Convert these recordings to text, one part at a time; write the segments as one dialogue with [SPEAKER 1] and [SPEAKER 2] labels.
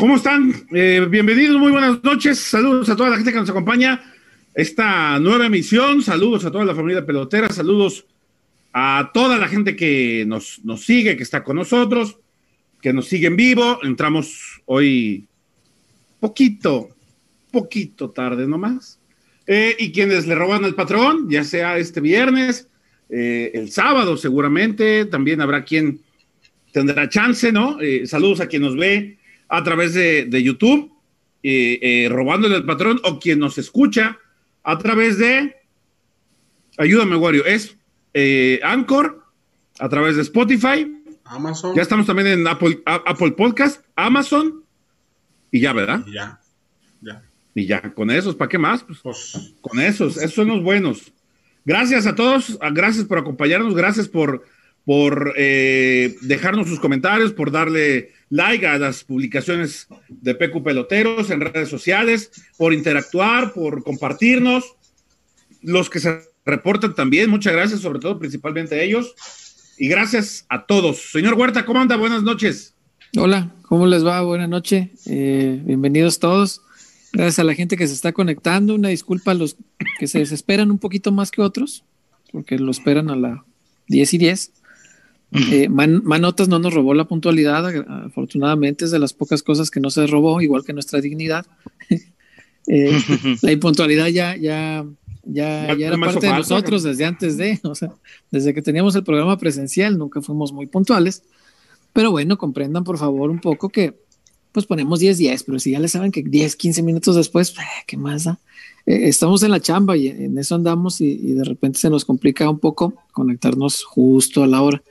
[SPEAKER 1] ¿Cómo están? Eh, bienvenidos, muy buenas noches. Saludos a toda la gente que nos acompaña. Esta nueva emisión. Saludos a toda la familia pelotera. Saludos a toda la gente que nos, nos sigue, que está con nosotros, que nos sigue en vivo. Entramos hoy poquito, poquito tarde nomás. Eh, y quienes le roban al patrón, ya sea este viernes, eh, el sábado seguramente, también habrá quien tendrá chance, ¿no? Saludos a quien nos ve a través de, YouTube, robándole al patrón, o quien nos escucha a través de, ayúdame, Wario, es Anchor, a través de Spotify.
[SPEAKER 2] Amazon.
[SPEAKER 1] Ya estamos también en Apple, Apple Podcast, Amazon, y ya, ¿verdad?
[SPEAKER 2] ya, ya.
[SPEAKER 1] Y ya, con esos, ¿para qué más? Pues,
[SPEAKER 2] Pues,
[SPEAKER 1] con esos, esos son los buenos. Gracias a todos, gracias por acompañarnos, gracias por, por eh, dejarnos sus comentarios, por darle like a las publicaciones de PQ Peloteros en redes sociales, por interactuar, por compartirnos. Los que se reportan también, muchas gracias, sobre todo, principalmente a ellos. Y gracias a todos. Señor Huerta, ¿cómo anda? Buenas noches.
[SPEAKER 3] Hola, ¿cómo les va? Buenas noches. Eh, bienvenidos todos. Gracias a la gente que se está conectando. Una disculpa a los que se desesperan un poquito más que otros, porque lo esperan a la 10 y 10. Eh, Man- Manotas no nos robó la puntualidad, afortunadamente es de las pocas cosas que no se robó, igual que nuestra dignidad. Eh, la impuntualidad ya, ya, ya,
[SPEAKER 1] Ya
[SPEAKER 3] ya era parte de nosotros desde antes de, o sea, desde que teníamos el programa presencial, nunca fuimos muy puntuales. Pero bueno, comprendan por favor un poco que pues ponemos 10, 10, pero si ya le saben que 10, 15 minutos después, eh, ¿qué más da? Eh, estamos en la chamba y en eso andamos y, y de repente se nos complica un poco conectarnos justo a la hora.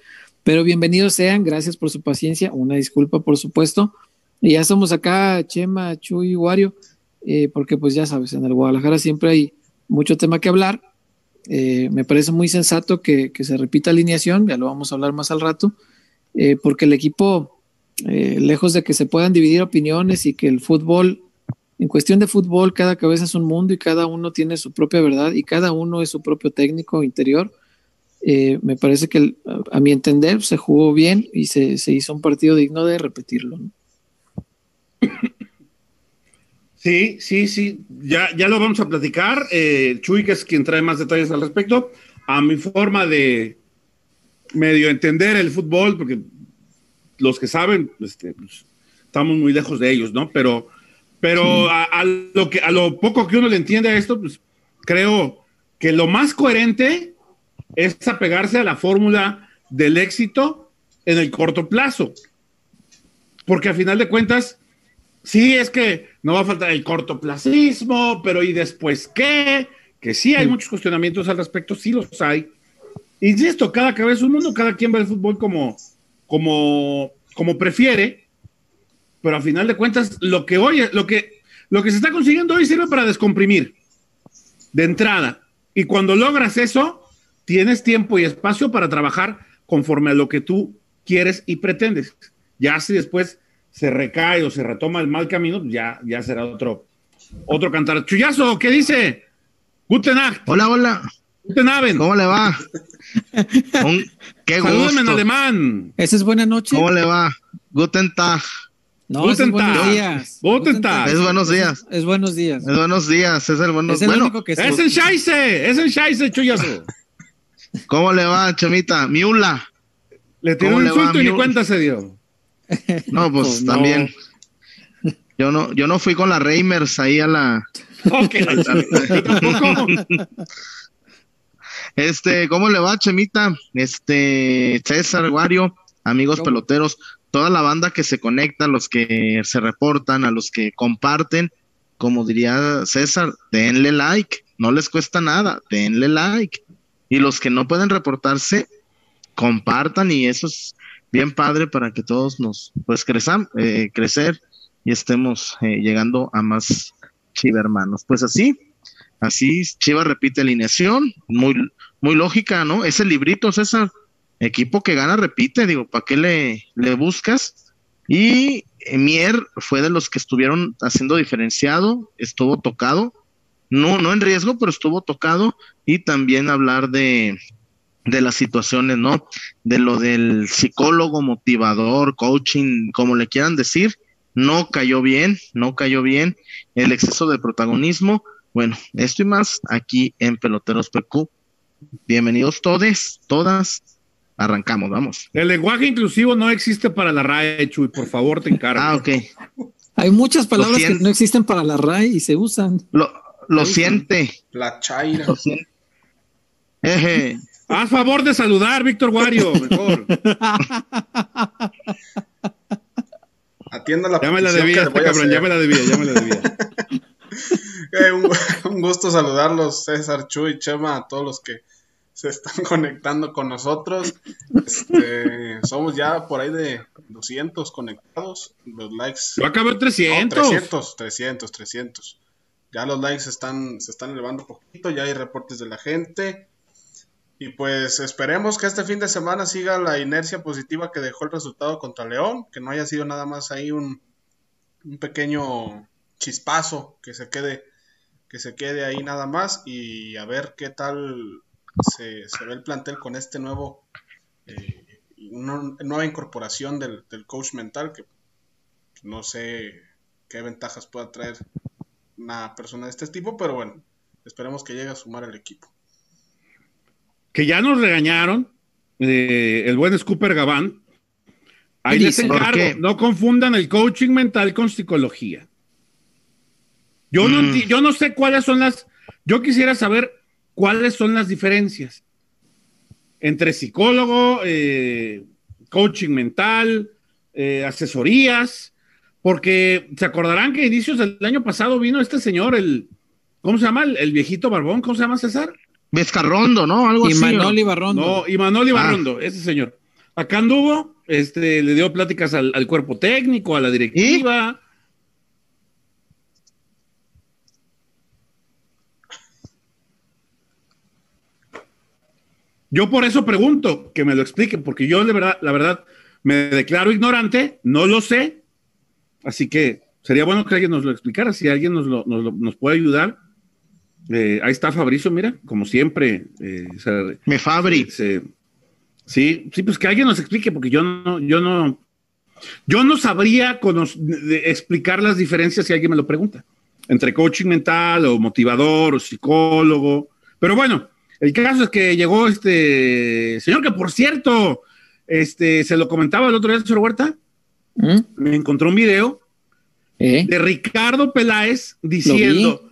[SPEAKER 3] Pero bienvenidos sean, gracias por su paciencia, una disculpa por supuesto. Y ya estamos acá, Chema, Chuy, Wario, eh, porque pues ya sabes, en el Guadalajara siempre hay mucho tema que hablar. Eh, me parece muy sensato que, que se repita alineación, ya lo vamos a hablar más al rato, eh, porque el equipo, lejos de que se puedan dividir opiniones y que el fútbol, en cuestión de fútbol, cada cabeza es un mundo y cada uno tiene su propia verdad y cada uno es su propio técnico interior. Eh, me parece que el- a, a mi entender se jugó bien y se, se hizo un partido digno de repetirlo. ¿no?
[SPEAKER 1] Sí, sí, sí, ya, ya lo vamos a platicar. Eh, Chuy, que es quien trae más detalles al respecto, a mi forma de medio entender el fútbol, porque los que saben, este, pues, estamos muy lejos de ellos, ¿no? Pero, pero a, a lo que, a lo poco que uno le entiende a esto, pues creo que lo más coherente es apegarse a la fórmula del éxito en el corto plazo. Porque a final de cuentas, sí es que no va a faltar el cortoplacismo, pero ¿y después qué? Que sí hay muchos cuestionamientos al respecto, sí los hay. Insisto, cada cabeza es un mundo, cada quien ve el fútbol como, como, como prefiere, pero a final de cuentas, lo que hoy, lo que, lo que se está consiguiendo hoy sirve para descomprimir de entrada. Y cuando logras eso, tienes tiempo y espacio para trabajar conforme a lo que tú quieres y pretendes. Ya si después se recae o se retoma el mal camino, ya, ya será otro, otro cantar. Chuyazo, ¿qué dice? Guten
[SPEAKER 4] Hola, hola.
[SPEAKER 1] Guten Abend.
[SPEAKER 4] ¿Cómo le va? Un- qué
[SPEAKER 1] Salúdame en
[SPEAKER 4] gusto.
[SPEAKER 1] alemán.
[SPEAKER 3] ¿Esa es buena noche?
[SPEAKER 4] ¿Cómo le va? Guten Tag.
[SPEAKER 3] No, es
[SPEAKER 1] Guten
[SPEAKER 3] buenos
[SPEAKER 1] Tag.
[SPEAKER 3] días.
[SPEAKER 1] Guten Tag.
[SPEAKER 4] Es buenos días.
[SPEAKER 3] Es buenos días.
[SPEAKER 4] Es buenos días. Es el buenos
[SPEAKER 3] Es el
[SPEAKER 4] Bueno,
[SPEAKER 3] único que
[SPEAKER 1] Es el Scheisse, es el Scheisse, Chuyazo.
[SPEAKER 4] ¿Cómo le va, Chemita? Miula.
[SPEAKER 1] Le tiró
[SPEAKER 4] ¿Cómo
[SPEAKER 1] un insulto y ni cuenta se dio.
[SPEAKER 4] No, pues
[SPEAKER 3] Pues no.
[SPEAKER 4] también. Yo no, yo no fui con la Reimers ahí a la.
[SPEAKER 1] Ok, la chingada. Tampoco.
[SPEAKER 4] Este, ¿cómo le va, Chemita? Este, César, Wario, amigos
[SPEAKER 3] ¿Cómo?
[SPEAKER 4] peloteros, toda la banda que se conecta, los que se reportan, a los que comparten, como diría César, denle like, no les cuesta nada, denle like. Y los que no pueden reportarse, compartan y eso es bien padre para que todos nos, pues, crezam- eh, crecer y estemos eh, llegando a más chivermanos. Pues así, así Chiva repite alineación, muy, muy lógica, ¿no? Ese librito, César, equipo que gana repite, digo, ¿para qué le, le buscas? Y Mier fue de los que estuvieron haciendo diferenciado, estuvo tocado, no, no en riesgo, pero estuvo tocado, y también hablar de, de las situaciones, ¿no? De lo del psicólogo, motivador, coaching, como le quieran decir, no cayó bien, no cayó bien el exceso de protagonismo. Bueno, esto y más aquí en Peloteros PQ. Bienvenidos todos, todas. Arrancamos, vamos.
[SPEAKER 1] El lenguaje inclusivo no existe para la RAE, Chuy, por favor, te encargo.
[SPEAKER 4] Ah, ok.
[SPEAKER 3] Hay muchas palabras que no existen para la RAE y se usan.
[SPEAKER 4] Lo, lo siente.
[SPEAKER 2] La chaira.
[SPEAKER 4] Lo siente. Eje.
[SPEAKER 1] Haz favor de saludar, Víctor Wario, mejor.
[SPEAKER 2] Atienda la
[SPEAKER 1] Ya me la debía, este cabrón, ya me la debía, ya me la debía.
[SPEAKER 2] Eh, un, un gusto saludarlos, César, Chuy, Chema, a todos los que se están conectando con nosotros. Este, somos ya por ahí de 200 conectados. Los likes.
[SPEAKER 1] Yo acabé en
[SPEAKER 2] No,
[SPEAKER 1] 300.
[SPEAKER 2] 300, 300, 300. Ya los likes están, se están elevando un poquito, ya hay reportes de la gente. Y pues esperemos que este fin de semana siga la inercia positiva que dejó el resultado contra León, que no haya sido nada más ahí un, un pequeño chispazo que se quede que se quede ahí nada más y a ver qué tal se, se ve el plantel con este nuevo eh, nueva incorporación del, del coach mental que no sé qué ventajas pueda traer una persona de este tipo, pero bueno, esperemos que llegue a sumar el equipo.
[SPEAKER 1] Que ya nos regañaron, eh, el buen Scooper Gabán. Ahí
[SPEAKER 3] ¿Qué
[SPEAKER 1] les encargo, no confundan el coaching mental con psicología. Yo, no,
[SPEAKER 4] Mm.
[SPEAKER 1] yo no sé cuáles son las, yo quisiera saber cuáles son las diferencias entre psicólogo, eh, coaching mental, eh, asesorías, porque se acordarán que a inicios del año pasado vino este señor, el, ¿cómo se llama? El, el viejito barbón, ¿cómo se llama César?
[SPEAKER 4] Vizcarrondo, ¿no? Algo
[SPEAKER 3] Y
[SPEAKER 4] así.
[SPEAKER 3] Manoli
[SPEAKER 4] ¿no?
[SPEAKER 3] Barrondo.
[SPEAKER 1] No, y Manoli
[SPEAKER 4] Ah.
[SPEAKER 1] Barrondo, ese señor. Acá anduvo, este, le dio pláticas al, al cuerpo técnico, a la directiva. Yo por eso pregunto que me lo expliquen, porque yo de verdad, la verdad, me declaro ignorante, no lo sé, así que sería bueno que alguien nos lo explicara, si alguien nos, lo- nos, lo- nos puede ayudar. Eh, ahí está Fabricio, mira, como siempre. eh, o sea,
[SPEAKER 4] Me Fabri.
[SPEAKER 1] se- sí, sí, pues que alguien nos explique, porque yo no, yo no, yo no sabría explicar las diferencias si alguien me lo pregunta, entre coaching mental o motivador o psicólogo. Pero bueno, el caso es que llegó este señor que por cierto, este, se lo comentaba el otro día, señor Huerta,
[SPEAKER 3] ¿Mm?
[SPEAKER 1] me encontró un video
[SPEAKER 3] ¿Eh?
[SPEAKER 1] de Ricardo Peláez diciendo,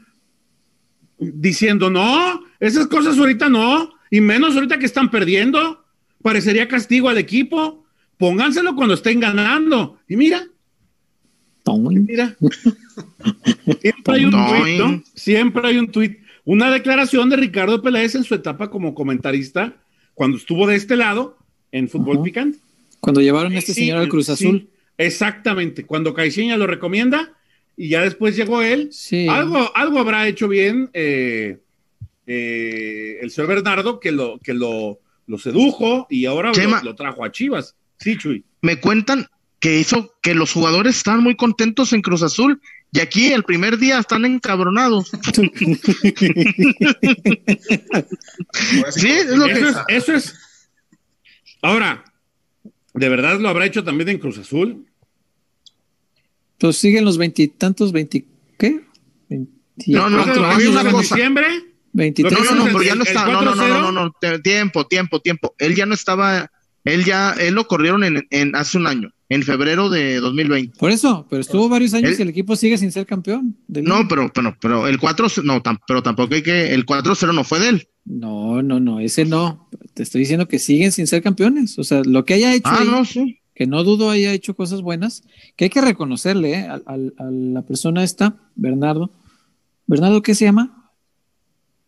[SPEAKER 1] diciendo, no, esas cosas ahorita no, y menos ahorita que están perdiendo, parecería castigo al equipo, pónganselo cuando estén ganando. Y mira, mira, siempre hay un tuit, ¿no? Siempre hay un tuit. Una declaración de Ricardo Peláez en su etapa como comentarista, cuando estuvo de este lado, en fútbol
[SPEAKER 3] Ajá.
[SPEAKER 1] picante.
[SPEAKER 3] Cuando llevaron a este
[SPEAKER 1] Sí,
[SPEAKER 3] señor al Cruz
[SPEAKER 1] sí,
[SPEAKER 3] Azul.
[SPEAKER 1] Exactamente, cuando Caixinha lo recomienda y ya después llegó él,
[SPEAKER 3] Sí.
[SPEAKER 1] algo, algo habrá hecho bien eh, eh, el señor Bernardo que lo, que lo, lo sedujo y ahora lo, lo trajo a Chivas. Sí, Chuy.
[SPEAKER 4] Me cuentan que hizo que los jugadores estaban muy contentos en Cruz Azul y aquí el primer día están encabronados. Sí, es lo que-
[SPEAKER 1] es, eso es. Ahora, ¿de verdad lo habrá hecho también en Cruz Azul?
[SPEAKER 3] Pues siguen los veintitantos, veinti, ¿qué?
[SPEAKER 4] No, no,
[SPEAKER 3] Veinticuatro
[SPEAKER 4] no,
[SPEAKER 3] años,
[SPEAKER 4] había una
[SPEAKER 1] en
[SPEAKER 3] ¿no?
[SPEAKER 4] cosa.
[SPEAKER 1] diciembre?
[SPEAKER 3] Veintitrés
[SPEAKER 4] No, no, no,
[SPEAKER 1] ¿Vimos
[SPEAKER 4] pero ya no está. No, no, no,
[SPEAKER 1] 4-0?
[SPEAKER 4] no, no, no, tiempo, tiempo, tiempo. Él ya no estaba, él ya, él lo corrieron en, en hace un año, en febrero de 2020.
[SPEAKER 3] Por eso, pero estuvo varios años
[SPEAKER 4] Él-
[SPEAKER 3] y el equipo sigue sin ser campeón.
[SPEAKER 4] No, pero, pero, pero el 4, no, tam- pero tampoco hay que, el 4-0 no fue de él.
[SPEAKER 3] no, no, no, ese no. Te estoy diciendo que siguen sin ser campeones. O sea, lo que haya hecho
[SPEAKER 4] Ah,
[SPEAKER 3] ahí,
[SPEAKER 4] no, sí.
[SPEAKER 3] que no dudo haya hecho cosas buenas, que hay que reconocerle ¿eh? al- al- a, la persona esta, Bernardo. ¿Bernardo qué se llama?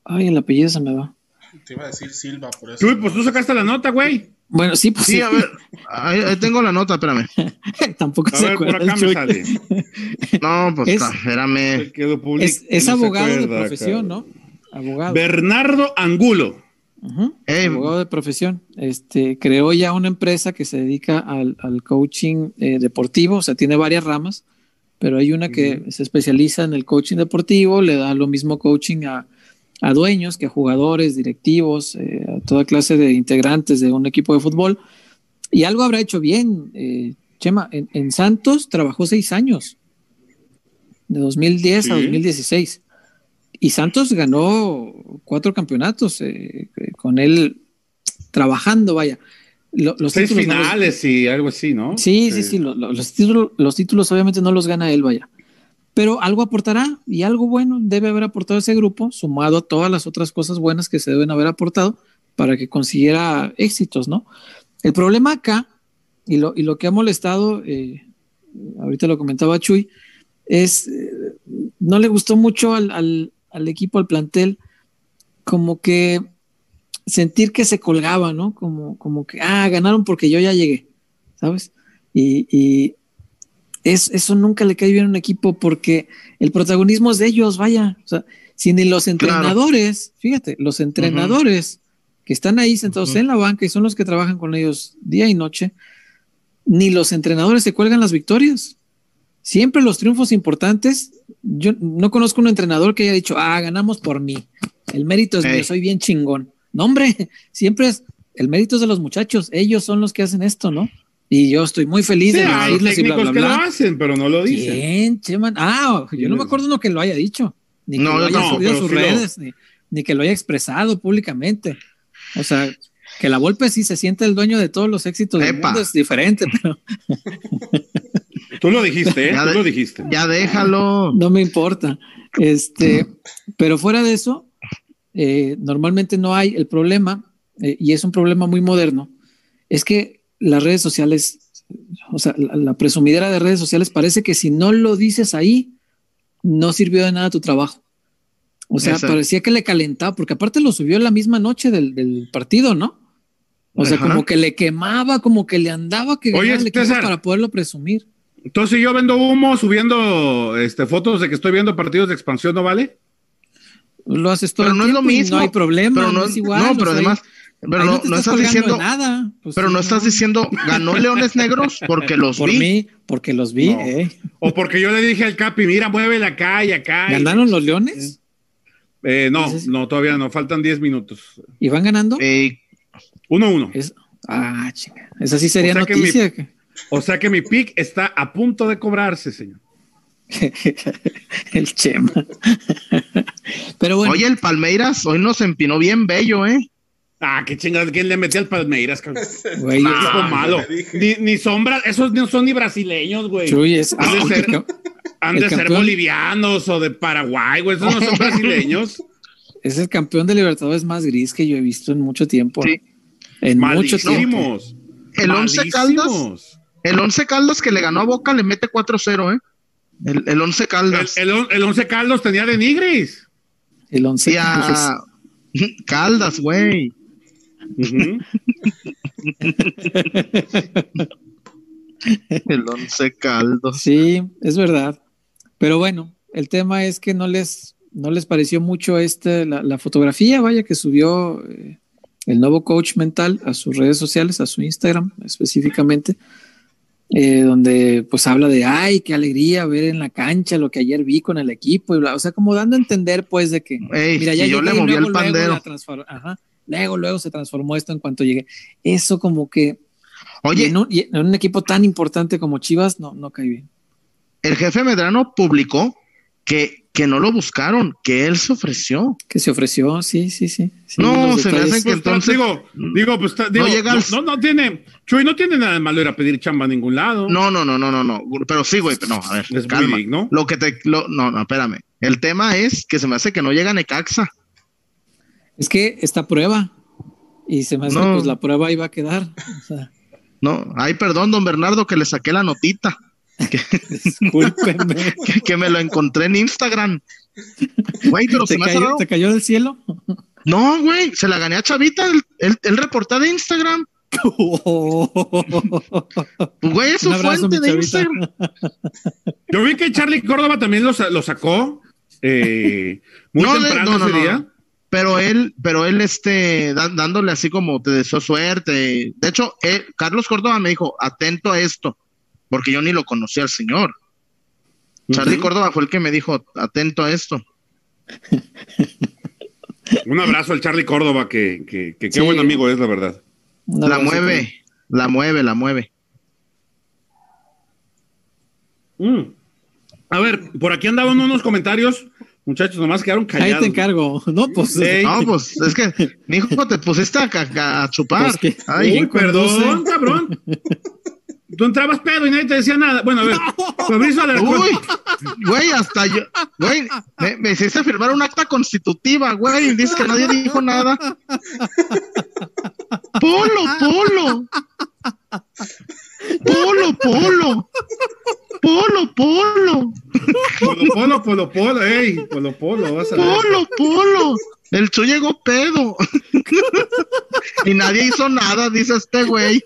[SPEAKER 3] Ay, el apellido se me va.
[SPEAKER 2] Te iba a decir Silva, por eso.
[SPEAKER 1] Chuy, pues tú sacaste la nota, güey.
[SPEAKER 3] Bueno, sí, pues
[SPEAKER 4] Sí,
[SPEAKER 3] sí.
[SPEAKER 4] a ver, ahí, ahí tengo la nota, espérame.
[SPEAKER 3] Tampoco
[SPEAKER 1] A
[SPEAKER 3] se
[SPEAKER 1] ver, por
[SPEAKER 3] acuerda
[SPEAKER 1] acá me sale.
[SPEAKER 4] No, pues
[SPEAKER 3] Es-
[SPEAKER 4] espérame.
[SPEAKER 3] Es, es
[SPEAKER 1] no
[SPEAKER 3] abogado de profesión,
[SPEAKER 1] cabrón.
[SPEAKER 3] ¿no? Abogado.
[SPEAKER 1] Bernardo Angulo.
[SPEAKER 3] Abogado de profesión. Este, creó ya una empresa que se dedica al, al coaching eh, deportivo, o sea, tiene varias ramas, pero hay una que se especializa en el coaching deportivo, le da lo mismo coaching a, a dueños que a jugadores, directivos, eh, a toda clase de integrantes de un equipo de fútbol. Y algo habrá hecho bien. eh, Chema, en, en Santos trabajó seis años, de 2010 a
[SPEAKER 1] Sí.
[SPEAKER 3] 2016. Y Santos ganó cuatro campeonatos eh, con él trabajando, vaya. Lo- los
[SPEAKER 1] Seis
[SPEAKER 3] títulos no los-
[SPEAKER 1] finales y algo así, ¿no?
[SPEAKER 3] Sí, sí, sí, lo- lo- los, títulos, los títulos obviamente no los gana él, vaya. Pero algo aportará y algo bueno debe haber aportado ese grupo, sumado a todas las otras cosas buenas que se deben haber aportado para que consiguiera éxitos, ¿no? El problema acá, y lo, y lo que ha molestado, eh, ahorita lo comentaba Chuy, es, eh, no le gustó mucho al, al- equipo, al plantel, como que sentir que se colgaba, ¿no? Como, como que, ah, ganaron porque yo ya llegué, ¿sabes? Y es, eso nunca le cae bien a un equipo porque el protagonismo es de ellos, vaya. O sea, si ni los entrenadores, fíjate, los entrenadores que están ahí sentados en la banca y son los que trabajan con ellos día y noche, ni los entrenadores se cuelgan las victorias. Siempre los triunfos importantes, yo no conozco un entrenador que haya dicho, ah, ganamos por mí. El mérito es
[SPEAKER 4] Ey.
[SPEAKER 3] mío, soy bien chingón. No, hombre, siempre es el mérito es de los muchachos. Ellos son los que hacen esto, ¿no? Y yo estoy muy feliz
[SPEAKER 1] Sí,
[SPEAKER 3] de
[SPEAKER 1] hay
[SPEAKER 3] decirles y bla,
[SPEAKER 1] técnicos
[SPEAKER 3] bla,
[SPEAKER 1] que lo
[SPEAKER 3] bla.
[SPEAKER 1] hacen, pero no lo dicen.
[SPEAKER 3] ¿Quién, Cheman? Ah, yo no me acuerdo uno que lo haya dicho, ni que
[SPEAKER 4] No,
[SPEAKER 3] lo haya
[SPEAKER 1] no,
[SPEAKER 3] subido a sus
[SPEAKER 1] sí lo-
[SPEAKER 3] redes, ni, ni que lo haya expresado públicamente. O sea, que la Volpe sí se siente el dueño de todos los éxitos del
[SPEAKER 4] Epa.
[SPEAKER 3] mundo es diferente, pero
[SPEAKER 1] Tú lo dijiste, ¿eh?
[SPEAKER 4] Ya
[SPEAKER 1] Tú
[SPEAKER 4] de-
[SPEAKER 1] lo dijiste.
[SPEAKER 4] Ya déjalo.
[SPEAKER 3] no me importa. Este, pero fuera de eso, eh, normalmente no hay el problema, eh, y es un problema muy moderno, es que las redes sociales, o sea, la, la presumidera de redes sociales parece que si no lo dices ahí, no sirvió de nada tu trabajo. O sea,
[SPEAKER 4] Exacto.
[SPEAKER 3] parecía que le calentaba, porque aparte lo subió la misma noche del, del partido, ¿no? O sea, como que le quemaba, como que le andaba que
[SPEAKER 1] Oye,
[SPEAKER 3] equipo
[SPEAKER 1] César.
[SPEAKER 3] para poderlo presumir.
[SPEAKER 1] Entonces, si yo vendo humo subiendo este, fotos de que estoy viendo partidos de expansión, ¿no vale?
[SPEAKER 3] Lo haces todo
[SPEAKER 4] Pero
[SPEAKER 3] el
[SPEAKER 4] no es lo
[SPEAKER 3] y
[SPEAKER 4] mismo.
[SPEAKER 3] No hay problema,
[SPEAKER 4] Pero
[SPEAKER 3] no,
[SPEAKER 4] no,
[SPEAKER 3] es igual.
[SPEAKER 4] no,
[SPEAKER 3] o
[SPEAKER 4] pero
[SPEAKER 3] sea,
[SPEAKER 4] además, pero no, no
[SPEAKER 3] estás
[SPEAKER 4] diciendo,
[SPEAKER 3] nada. Pues
[SPEAKER 4] pero
[SPEAKER 3] sí,
[SPEAKER 4] no estás diciendo ganó Leones Negros porque los
[SPEAKER 3] por
[SPEAKER 4] vi.
[SPEAKER 3] mí, porque los vi.
[SPEAKER 1] No.
[SPEAKER 3] eh.
[SPEAKER 1] O porque yo le dije al Capi, mira, muévele acá y acá. y-
[SPEAKER 3] ¿Ganaron los Leones?
[SPEAKER 1] Eh, no,
[SPEAKER 3] Ese es-
[SPEAKER 1] no, todavía no, faltan 10 minutos.
[SPEAKER 3] ¿Y van ganando?
[SPEAKER 4] Eh,
[SPEAKER 1] 1-1.
[SPEAKER 3] Es- ah, chinga. Esa sí sería
[SPEAKER 1] O sea
[SPEAKER 3] noticia. que-
[SPEAKER 1] O sea que mi pick está a punto de cobrarse, señor.
[SPEAKER 3] el Chema. pero bueno,
[SPEAKER 4] Oye, el Palmeiras hoy nos empinó bien bello, ¿eh?
[SPEAKER 1] Ah, qué chingada, ¿quién le metió al Palmeiras? cabrón?
[SPEAKER 3] güey, es-
[SPEAKER 1] malo. Ni, ni sombra, esos no son ni brasileños, güey.
[SPEAKER 3] Chuy es,
[SPEAKER 1] Han de ser-
[SPEAKER 3] que-
[SPEAKER 1] Han
[SPEAKER 3] el
[SPEAKER 1] de ser
[SPEAKER 3] campeón.
[SPEAKER 1] bolivianos o de Paraguay, güey. Esos no son brasileños.
[SPEAKER 3] es el campeón de Libertadores más gris que yo he visto en mucho tiempo.
[SPEAKER 4] Sí.
[SPEAKER 3] En mucho tiempo.
[SPEAKER 1] Malísimos.
[SPEAKER 4] El Once Caldas,
[SPEAKER 1] Malísimos.
[SPEAKER 4] el Once Caldas que le ganó a Boca le mete 4-0, ¿eh? El, el Once
[SPEAKER 1] El,
[SPEAKER 4] Caldas.
[SPEAKER 1] el, el Once Caldos tenía de Nigris.
[SPEAKER 3] El once.
[SPEAKER 4] Y a Caldas, güey. El Once Caldas.
[SPEAKER 3] Sí, es verdad. Pero bueno, el tema es que no les, no les pareció mucho este, la, la fotografía, vaya, que subió eh, el nuevo coach mental a sus redes sociales, a su Instagram específicamente, eh, donde pues habla de, ay, qué alegría ver en la cancha lo que ayer vi con el equipo, y bla, o sea, como dando a entender pues de que,
[SPEAKER 4] Ey,
[SPEAKER 3] mira, ya
[SPEAKER 4] yo le moví el pandero.
[SPEAKER 3] ajá, luego, luego se transformó esto en cuanto llegué. Eso como que y
[SPEAKER 4] Oye,
[SPEAKER 3] en, un, y en un equipo tan importante como Chivas, no, no cae bien.
[SPEAKER 4] el jefe Medrano publicó que, que no lo buscaron, que él se ofreció.
[SPEAKER 3] Que se ofreció, sí, sí, sí. sí,
[SPEAKER 4] No, se me
[SPEAKER 3] detalles.
[SPEAKER 4] hacen que
[SPEAKER 1] Pues,
[SPEAKER 4] entonces-
[SPEAKER 1] digo, digo, pues digo, no,
[SPEAKER 4] llega al-
[SPEAKER 1] no, no tiene, Chuy, no tiene nada de malo ir a pedir chamba a ningún lado.
[SPEAKER 4] No, no, no, no, no, no. Pero sí, güey, pero no, a ver,
[SPEAKER 1] Es muy
[SPEAKER 4] calma.
[SPEAKER 1] digno.
[SPEAKER 4] Lo que te, lo- no, no, espérame. El tema es que se me hace que no llega Necaxa.
[SPEAKER 3] Es que esta prueba, y se me hace
[SPEAKER 4] No.
[SPEAKER 3] que pues la prueba iba a quedar. O sea,
[SPEAKER 4] No, ay, perdón, don Bernardo, que le saqué la notita, que, que me lo encontré en Instagram. Güey, pero se
[SPEAKER 3] ¿Te
[SPEAKER 4] me
[SPEAKER 3] cayó,
[SPEAKER 4] raro.
[SPEAKER 3] ¿Te cayó del cielo?
[SPEAKER 4] No, güey, se la gané a Chavita, el, el, el reportaje de Instagram. Pues, güey, es su
[SPEAKER 3] abrazo,
[SPEAKER 4] fuente de
[SPEAKER 3] chavita.
[SPEAKER 4] Instagram.
[SPEAKER 1] Yo vi que Charlie Córdoba también lo, sa- lo sacó eh, muy
[SPEAKER 4] No, de-
[SPEAKER 1] temprano
[SPEAKER 4] no, no,
[SPEAKER 1] ese
[SPEAKER 4] no,
[SPEAKER 1] día.
[SPEAKER 4] Pero él, pero él, este, da- dándole así como te deseó suerte. De hecho, él- Carlos Córdoba me dijo, atento a esto, porque yo ni lo conocía al señor. Charlie
[SPEAKER 1] Ujú.
[SPEAKER 4] Córdoba fue el que me dijo, atento a esto.
[SPEAKER 1] Un abrazo al Charlie Córdoba, que, que, que qué
[SPEAKER 3] Sí.
[SPEAKER 1] buen amigo es, la verdad.
[SPEAKER 4] La mueve, la mueve, la mueve.
[SPEAKER 1] Mm. A ver, por aquí andaban unos comentarios. Muchachos, nomás quedaron callados.
[SPEAKER 3] Ahí te encargo. No, pues.
[SPEAKER 4] No, pues es que, mijo, te pusiste a, ca- a chupar.
[SPEAKER 3] Pues que-
[SPEAKER 4] Ay,
[SPEAKER 1] Uy, perdón, cabrón. Tú entrabas pedo y nadie te decía nada. Bueno, a ver, Fabricio Alarcón.
[SPEAKER 4] Uy, güey, hasta yo, güey, me, me hiciste firmar un acta constitutiva, güey, dices que nadie dijo nada. Polo, polo. Polo, polo. Polo, polo.
[SPEAKER 1] Polo, polo, polo, polo, ey, polo, polo, vas a ver.
[SPEAKER 4] Polo, polo. El chu llegó pedo. y nadie hizo nada, dice este güey.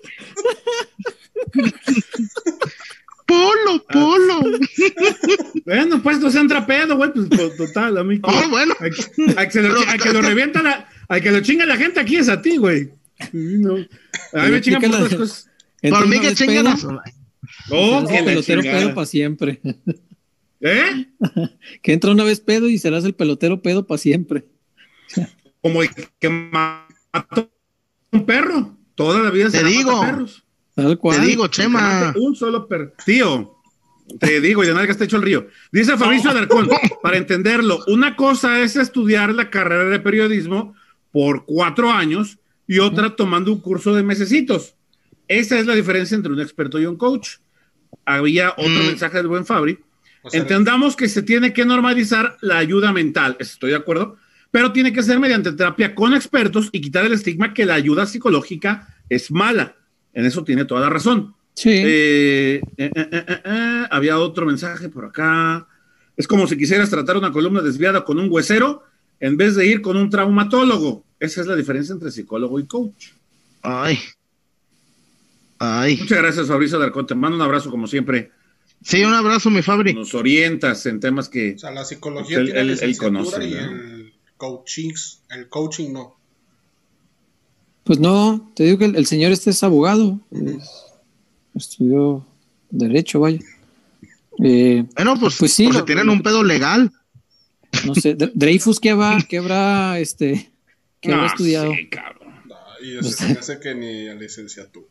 [SPEAKER 4] Polo, polo.
[SPEAKER 1] Bueno, pues no se entra pedo, güey, pues to- total, a mí.
[SPEAKER 4] Ah, bueno.
[SPEAKER 1] Al que, al que se lo, al que lo revienta, la, al que lo chinga la gente aquí es a ti, güey. Sí, no. A mí me chingan por otras cosas.
[SPEAKER 4] Por mí
[SPEAKER 3] una
[SPEAKER 4] que
[SPEAKER 3] pedo,
[SPEAKER 4] a su-
[SPEAKER 3] serás
[SPEAKER 1] que
[SPEAKER 3] pelotero
[SPEAKER 1] chingada.
[SPEAKER 3] pedo para siempre.
[SPEAKER 1] ¿Eh?
[SPEAKER 3] Que entra una vez pedo y serás el pelotero pedo para siempre.
[SPEAKER 1] Como el que mató un perro. Toda la vida
[SPEAKER 4] Te
[SPEAKER 1] se
[SPEAKER 4] digo.
[SPEAKER 1] perros.
[SPEAKER 3] Tal cual.
[SPEAKER 4] Te digo,
[SPEAKER 1] Que
[SPEAKER 4] Chema.
[SPEAKER 1] Un solo perro. Tío, te digo, y de nalga está hecho el río. Dice Fabricio Alarcón, para entenderlo, una cosa es estudiar la carrera de periodismo por cuatro años y otra tomando un curso de mesecitos. Esa es la diferencia entre un experto y un coach. Había otro
[SPEAKER 4] Mm.
[SPEAKER 1] mensaje del buen Fabri.
[SPEAKER 2] O sea,
[SPEAKER 1] Entendamos que se tiene que normalizar la ayuda mental, estoy de acuerdo, pero tiene que ser mediante terapia con expertos y quitar el estigma que la ayuda psicológica es mala. En eso tiene toda la razón.
[SPEAKER 3] Sí.
[SPEAKER 1] Eh, eh, eh, eh, eh, había otro mensaje por acá. Es como si quisieras tratar una columna desviada con un huesero en vez de ir con un traumatólogo. Esa es la diferencia entre psicólogo y coach.
[SPEAKER 4] Ay. Ay.
[SPEAKER 1] Muchas gracias, Fabricio Alarcón. Te mando un abrazo como siempre.
[SPEAKER 4] Sí, un abrazo, mi Fabri.
[SPEAKER 1] Nos orientas en temas que...
[SPEAKER 2] o sea, la psicología
[SPEAKER 1] Él-
[SPEAKER 2] tiene
[SPEAKER 1] él- conoce,
[SPEAKER 2] y
[SPEAKER 1] ¿no?
[SPEAKER 2] el coaching, el coaching no.
[SPEAKER 3] Pues no, te digo que el, el señor este es abogado. es- estudió Derecho, vaya. Eh,
[SPEAKER 4] Bueno, pues,
[SPEAKER 3] Pues sí,
[SPEAKER 4] pues
[SPEAKER 3] lo-
[SPEAKER 4] si tienen un pedo legal.
[SPEAKER 3] no sé, Dre- Dreyfus, ¿qué habrá, qué habrá, este, qué habrá
[SPEAKER 1] Ah,
[SPEAKER 3] estudiado?
[SPEAKER 1] sí, cabrón.
[SPEAKER 2] Y eso se me hace que ni a licenciatura.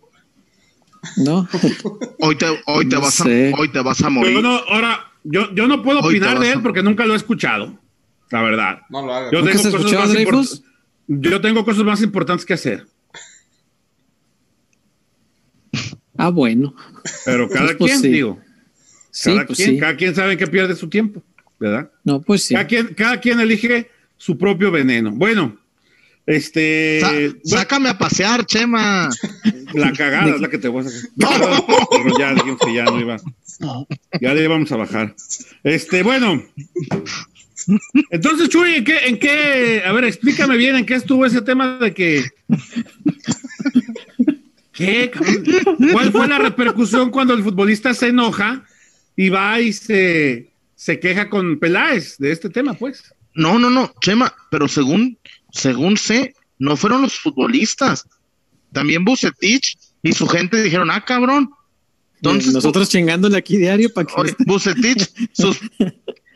[SPEAKER 3] ¿No?
[SPEAKER 4] Hoy te, hoy te
[SPEAKER 3] No
[SPEAKER 4] vas a, hoy te vas a morir.
[SPEAKER 1] Pero no, ahora, yo, yo no puedo
[SPEAKER 4] Hoy
[SPEAKER 1] opinar de
[SPEAKER 4] a-
[SPEAKER 1] él porque nunca lo he escuchado. La verdad.
[SPEAKER 2] No lo hagas.
[SPEAKER 1] Yo
[SPEAKER 3] ¿Nunca
[SPEAKER 1] tengo,
[SPEAKER 3] has
[SPEAKER 1] cosas
[SPEAKER 3] escuchado
[SPEAKER 1] más
[SPEAKER 3] a Dreyfus?
[SPEAKER 1] import- yo tengo cosas más importantes que hacer.
[SPEAKER 3] Ah, bueno.
[SPEAKER 1] Pero cada
[SPEAKER 3] pues
[SPEAKER 1] quien,
[SPEAKER 3] sí.
[SPEAKER 1] digo,
[SPEAKER 3] Sí,
[SPEAKER 1] cada,
[SPEAKER 3] pues
[SPEAKER 1] quien,
[SPEAKER 3] sí.
[SPEAKER 1] cada quien sabe en qué pierde su tiempo, ¿verdad?
[SPEAKER 3] No, pues sí.
[SPEAKER 1] Cada, quien, cada quien elige su propio veneno. Bueno, este.
[SPEAKER 4] Sa-
[SPEAKER 1] bueno,
[SPEAKER 4] sácame a pasear, Chema.
[SPEAKER 1] la cagada es la que te voy a sacar. Pero ya dijimos que ya no iba. Ya le íbamos a bajar. Este, bueno. Entonces, Chuy, ¿en qué, en qué? A ver, explícame bien en qué estuvo ese tema de que. ¿Qué? ¿Cuál fue la repercusión cuando el futbolista se enoja y va y se, se queja con Peláez de este tema, pues?
[SPEAKER 4] No, no, no, Chema, pero según, según sé, no fueron los futbolistas. También Bucetich y su gente dijeron, ah, cabrón. Entonces,
[SPEAKER 3] Nosotros chingándole aquí diario para que.
[SPEAKER 4] Oye, Bucetich, sus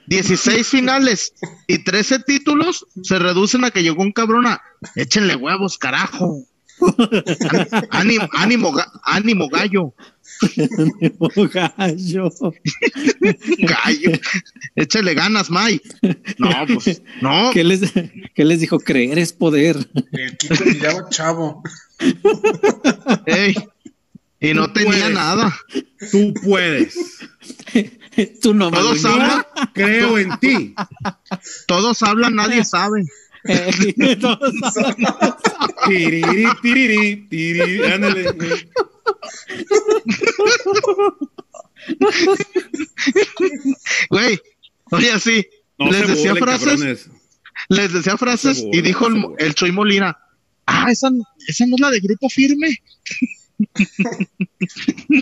[SPEAKER 4] 16 finales y 13 títulos se reducen a que llegó un cabrón a échenle huevos, carajo. Án- Ánimo, ánimo, ánimo, gallo,
[SPEAKER 3] gallo.
[SPEAKER 4] gallo. Échale ganas, May. No, pues, no.
[SPEAKER 3] ¿Qué les, ¿Qué les dijo? Creer es poder.
[SPEAKER 2] El Kiko llama Chavo.
[SPEAKER 4] Ey. Y no tenía
[SPEAKER 1] puedes.
[SPEAKER 4] nada.
[SPEAKER 1] Tú puedes.
[SPEAKER 3] Tú no
[SPEAKER 4] Todos hablan,
[SPEAKER 1] Creo en ti.
[SPEAKER 4] todos hablan, nadie sabe.
[SPEAKER 3] Eh, todos hablan.
[SPEAKER 1] Tiriri, tiriri, tiriri, ándale.
[SPEAKER 4] Güey, oye, así,
[SPEAKER 1] No
[SPEAKER 4] les decía
[SPEAKER 1] burlen,
[SPEAKER 4] frases,
[SPEAKER 1] cabrones.
[SPEAKER 4] les decía frases
[SPEAKER 1] se
[SPEAKER 4] y dijo
[SPEAKER 1] no
[SPEAKER 4] el, el Choy Molina, ah, esa, esa no es la de grupo firme.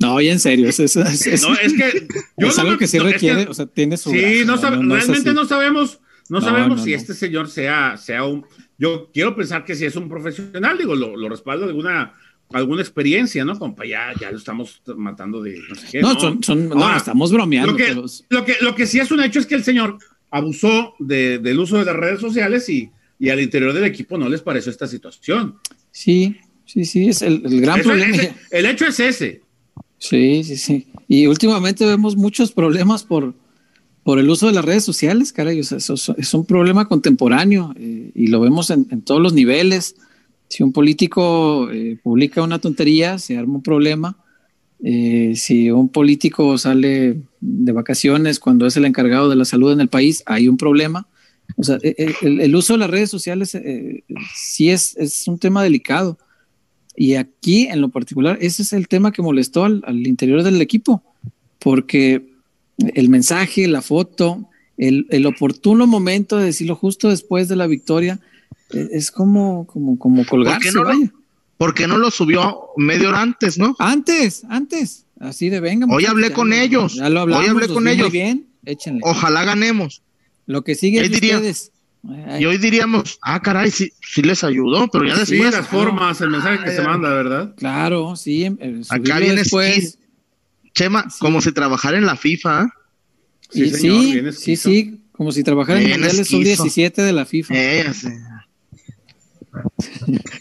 [SPEAKER 3] No, y en serio, es, es, es- es-
[SPEAKER 1] No, es que yo
[SPEAKER 3] es
[SPEAKER 1] no
[SPEAKER 3] algo que sí
[SPEAKER 1] no, es
[SPEAKER 3] requiere,
[SPEAKER 1] que-
[SPEAKER 3] o sea, tiene su.
[SPEAKER 1] sí,
[SPEAKER 3] gracia,
[SPEAKER 1] no, sabe- realmente no sabemos, no,
[SPEAKER 3] No,
[SPEAKER 1] sabemos
[SPEAKER 3] no,
[SPEAKER 1] si
[SPEAKER 3] no.
[SPEAKER 1] este señor sea, sea un. Yo quiero pensar que si es un profesional, digo, lo, lo respaldo de alguna, alguna experiencia, ¿no? Compa, ya, ya lo estamos matando de no sé qué.
[SPEAKER 3] No, son, son, no,
[SPEAKER 1] Ahora,
[SPEAKER 3] estamos bromeando.
[SPEAKER 1] Lo que,
[SPEAKER 3] pero-
[SPEAKER 1] lo, que, lo que sí es un hecho es que el señor abusó de- del uso de las redes sociales y, y al interior del equipo no les pareció esta situación.
[SPEAKER 3] sí, sí, sí, es el, el gran
[SPEAKER 1] Eso-
[SPEAKER 3] problema.
[SPEAKER 1] ese- el hecho es ese.
[SPEAKER 3] Sí, sí, sí. Y últimamente vemos muchos problemas por, por el uso de las redes sociales, caray. O sea, eso, es un problema contemporáneo eh, y lo vemos en, todos los niveles. Si un político eh, publica una tontería, se arma un problema. Eh, si un político sale de vacaciones cuando es el encargado de la salud en el país, hay un problema. O sea, e, e, el, uso de las redes sociales sí es, es un tema delicado. Y aquí, en lo particular, ese es el tema que molestó al, interior del equipo, porque el mensaje, la foto, el, el, oportuno momento de decirlo justo después de la victoria, e, es como, como, como colgarse.
[SPEAKER 4] ¿Por qué, no lo, subió medio hora antes, no?
[SPEAKER 3] Antes, antes. Así de venga.
[SPEAKER 4] Hoy hablé con ellos. Ya lo hablamos, Hoy hablé con ellos.
[SPEAKER 3] bien, échenle.
[SPEAKER 4] Ojalá ganemos.
[SPEAKER 3] Lo que sigue es ustedes.
[SPEAKER 4] Y hoy diríamos, ah, caray, sí, sí les ayudó, pero ya después.
[SPEAKER 1] Sí, las formas, el mensaje que se manda, ¿verdad?
[SPEAKER 3] Claro, sí.
[SPEAKER 4] Eh, Acá viene después. Chema, como si trabajara en la FIFA.
[SPEAKER 3] Sí, sí, sí, sí, como si trabajara en el Sub-17 de la FIFA.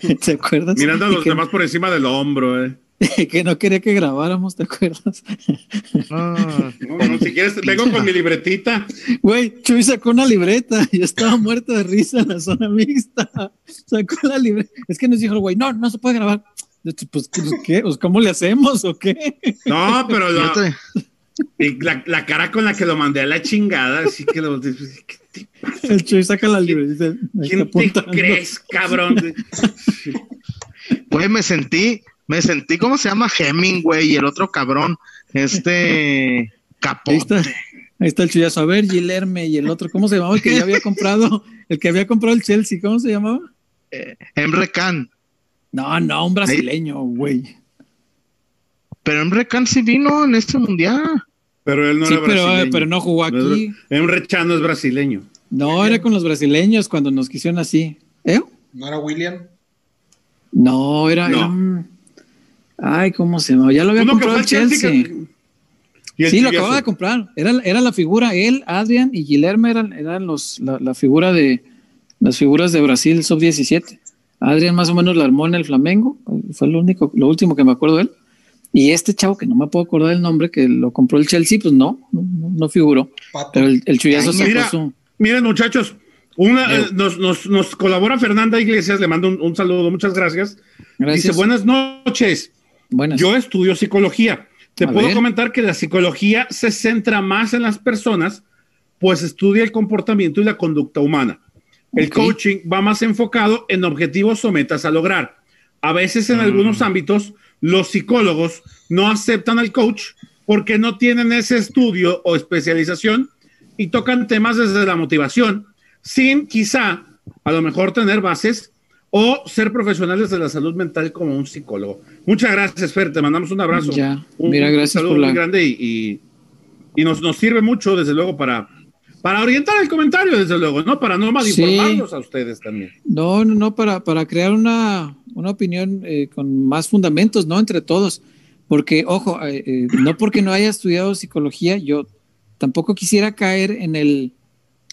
[SPEAKER 4] Eh,
[SPEAKER 3] ¿Te acuerdas?
[SPEAKER 1] Mirando a los demás por encima del hombro, eh.
[SPEAKER 3] que no quería que grabáramos, ¿te acuerdas?
[SPEAKER 1] Ah, no, si quieres, vengo con mi libretita.
[SPEAKER 3] Güey, Chuy sacó una libreta. Yo estaba muerto de risa en la zona mixta. Sacó la libreta. Es que nos dijo el güey, no, no se puede grabar. Pues, ¿qué? Pues, ¿Cómo le hacemos o qué?
[SPEAKER 1] No, pero la, la, cara con la que lo mandé a la chingada, así que lo.
[SPEAKER 3] El Chuy saca la libreta.
[SPEAKER 1] ¿Quién te crees, cabrón?
[SPEAKER 4] Güey, me sentí me sentí, ¿cómo se llama? Hemingway y el otro cabrón, este Capote.
[SPEAKER 3] Ahí está, el chullazo. A ver, Gilerme y el otro, ¿cómo se llamaba? El que ya había comprado, el que había comprado el Chelsea, ¿cómo se llamaba?
[SPEAKER 4] Eh, Emre Can.
[SPEAKER 3] No, no, un brasileño, güey.
[SPEAKER 4] Pero Emre Can sí vino en este mundial.
[SPEAKER 1] Pero él no era
[SPEAKER 3] pero, brasileño. pero no jugó aquí.
[SPEAKER 1] Emre Can no es brasileño.
[SPEAKER 3] No, era con los brasileños cuando nos quisieron así. ¿Eh?
[SPEAKER 2] ¿No era William?
[SPEAKER 3] No, era, Ay, ¿cómo se llama? Ya lo había comprado el Chelsea. sí, lo acababa de comprar. Era, era la figura, él, Adrian y Guillermo eran, eran los, la, figura de las figuras de Brasil sub-17. Adrian más o menos la armó en el Flamengo, fue lo único, lo último que me acuerdo de él. Y este chavo, que no me puedo acordar el nombre, que lo compró el Chelsea, pues no, no, figuró. Pero el, el chullazo se puso.
[SPEAKER 1] Miren, muchachos, una, eh, nos, nos, nos, colabora Fernanda Iglesias, le mando un, saludo, muchas gracias. gracias. Dice, buenas noches. Yo estudio psicología. Te puedo comentar que la psicología se centra más en las personas, pues estudia el comportamiento y la conducta humana. El coaching va más enfocado en objetivos o metas a lograr. A veces en algunos mm. ámbitos los psicólogos no aceptan al coach porque no tienen ese estudio o especialización y tocan temas desde la motivación, sin quizá a lo mejor tener bases o ser profesionales de la salud mental como un psicólogo. Muchas gracias, Fer, te mandamos un abrazo.
[SPEAKER 3] Ya, mira, gracias
[SPEAKER 1] un saludo muy grande y, y, nos, nos sirve mucho, desde luego, para, para orientar el comentario, desde luego, ¿no? Para no más informarlos a ustedes también.
[SPEAKER 3] No, no, no, para, para crear una, una opinión eh, con más fundamentos, ¿no? Entre todos. Porque, ojo, eh, eh, no porque no haya estudiado psicología, yo tampoco quisiera caer en el,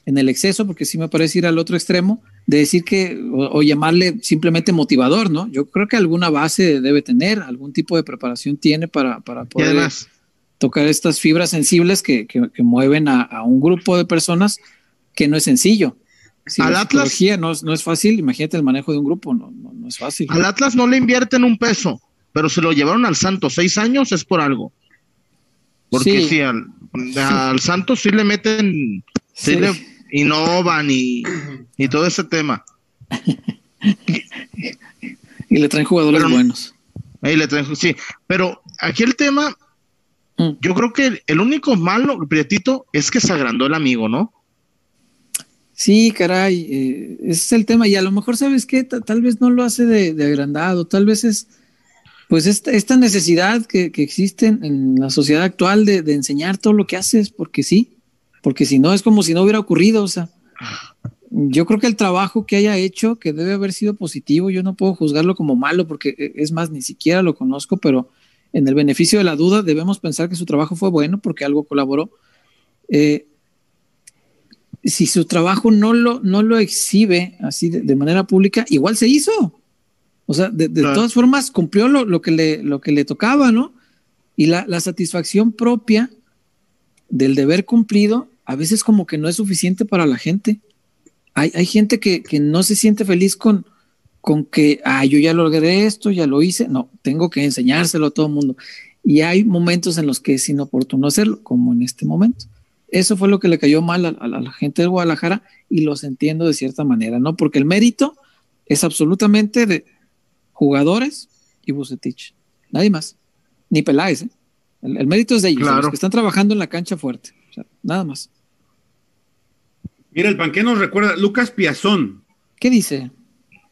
[SPEAKER 3] en el exceso, porque sí me parece ir al otro extremo, de decir que, o, llamarle simplemente motivador, ¿no? Yo creo que alguna base debe tener, algún tipo de preparación tiene para, para poder tocar estas fibras sensibles que, que, mueven a, un grupo de personas que no es sencillo. Si al la Atlas no, no, es fácil, imagínate el manejo de un grupo, no, no, es fácil.
[SPEAKER 4] Al Atlas no le invierten un peso, pero se lo llevaron al Santos seis años es por algo. Porque si al, al Santos sí le meten, sí. le innovan y, y todo ese tema.
[SPEAKER 3] y le traen jugadores buenos.
[SPEAKER 4] Ahí le traen, sí, pero aquí el tema, mm. yo creo que el único malo, Prietito, es que se agrandó el amigo, ¿no?
[SPEAKER 3] Sí, caray, eh, ese es el tema. Y a lo mejor, ¿sabes qué? tal vez no lo hace de, agrandado, tal vez es, pues, esta, esta necesidad que, que, existe en la sociedad actual de, de, enseñar todo lo que haces, porque sí porque si no es como si no hubiera ocurrido, o sea, yo creo que el trabajo que haya hecho, que debe haber sido positivo, yo no puedo juzgarlo como malo, porque eh, es más, ni siquiera lo conozco, pero en el beneficio de la duda debemos pensar que su trabajo fue bueno porque algo colaboró. Eh, si su trabajo no lo, no lo exhibe así de, manera pública, igual se hizo. O sea, de, todas formas cumplió lo, lo, que le, lo que le tocaba, ¿no? Y la, la satisfacción propia del deber cumplido a veces como que no es suficiente para la gente. Hay, hay gente que, que no se siente feliz con, con que, ah, yo ya logré esto, ya lo hice. No, tengo que enseñárselo a todo el mundo. Y hay momentos en los que es inoportuno hacerlo, como en este momento. Eso fue lo que le cayó mal a, a la gente de Guadalajara y los entiendo de cierta manera, ¿no? Porque el mérito es absolutamente de jugadores y Bucetich. Nadie más. Ni Peláez, ¿eh? el, el, mérito es de ellos,
[SPEAKER 4] Claro.
[SPEAKER 3] los que están trabajando en la cancha fuerte. O sea, nada más.
[SPEAKER 1] Mira, el panque nos recuerda Lucas Piazón.
[SPEAKER 3] ¿Qué dice?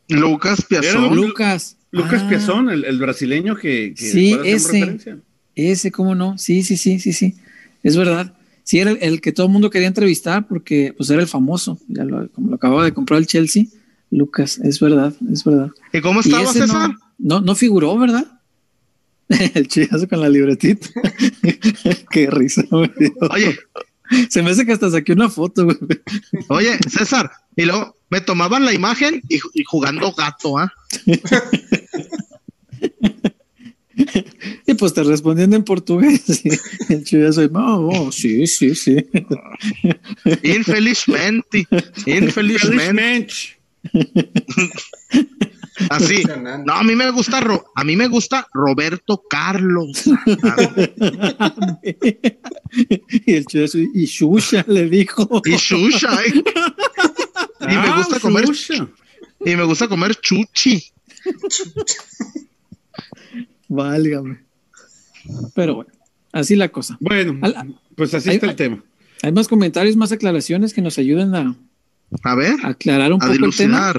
[SPEAKER 4] Lucas Piazón.
[SPEAKER 1] Lu-
[SPEAKER 3] Lucas.
[SPEAKER 1] Lucas
[SPEAKER 3] Ah,
[SPEAKER 1] Piazón, el, el brasileño que, que
[SPEAKER 3] Sí, ese.
[SPEAKER 1] referencia.
[SPEAKER 3] Ese, ¿cómo no? Sí, sí, sí, sí, sí. Es verdad. Sí, era el, el que todo el mundo quería entrevistar porque pues era el famoso. Ya lo, como lo acababa de comprar el Chelsea. Lucas, es verdad, es verdad.
[SPEAKER 4] ¿Y cómo
[SPEAKER 3] Y
[SPEAKER 4] estaba
[SPEAKER 3] ese
[SPEAKER 4] César?
[SPEAKER 3] no, no, no figuró, ¿verdad? el chillazo con la libretita. Qué risa, me dio.
[SPEAKER 4] Oye,
[SPEAKER 3] Se me hace que hasta saqué una foto, güey.
[SPEAKER 4] oye, César, y luego me tomaban la imagen y, y jugando gato, ¿ah?
[SPEAKER 3] Y pues te respondiendo en portugués. el chillazo, no, oh, sí, sí, sí.
[SPEAKER 4] Infelizmente, infelizmente. Así. No, a mí me gusta, Ro- a mí me gusta Roberto Carlos.
[SPEAKER 3] y el chillazo, y Shusha le dijo.
[SPEAKER 4] Y Shusha, ¿eh? Y me
[SPEAKER 1] Ah,
[SPEAKER 4] gusta comer,
[SPEAKER 1] Shusha.
[SPEAKER 4] y me gusta comer chuchi.
[SPEAKER 3] Válgame. Pero bueno, así la cosa.
[SPEAKER 1] Bueno,
[SPEAKER 3] Al-
[SPEAKER 1] pues así está el tema.
[SPEAKER 3] ¿Hay más comentarios, más aclaraciones que nos ayuden a
[SPEAKER 4] A ver,
[SPEAKER 3] a aclarar un
[SPEAKER 4] a
[SPEAKER 3] poco el tema?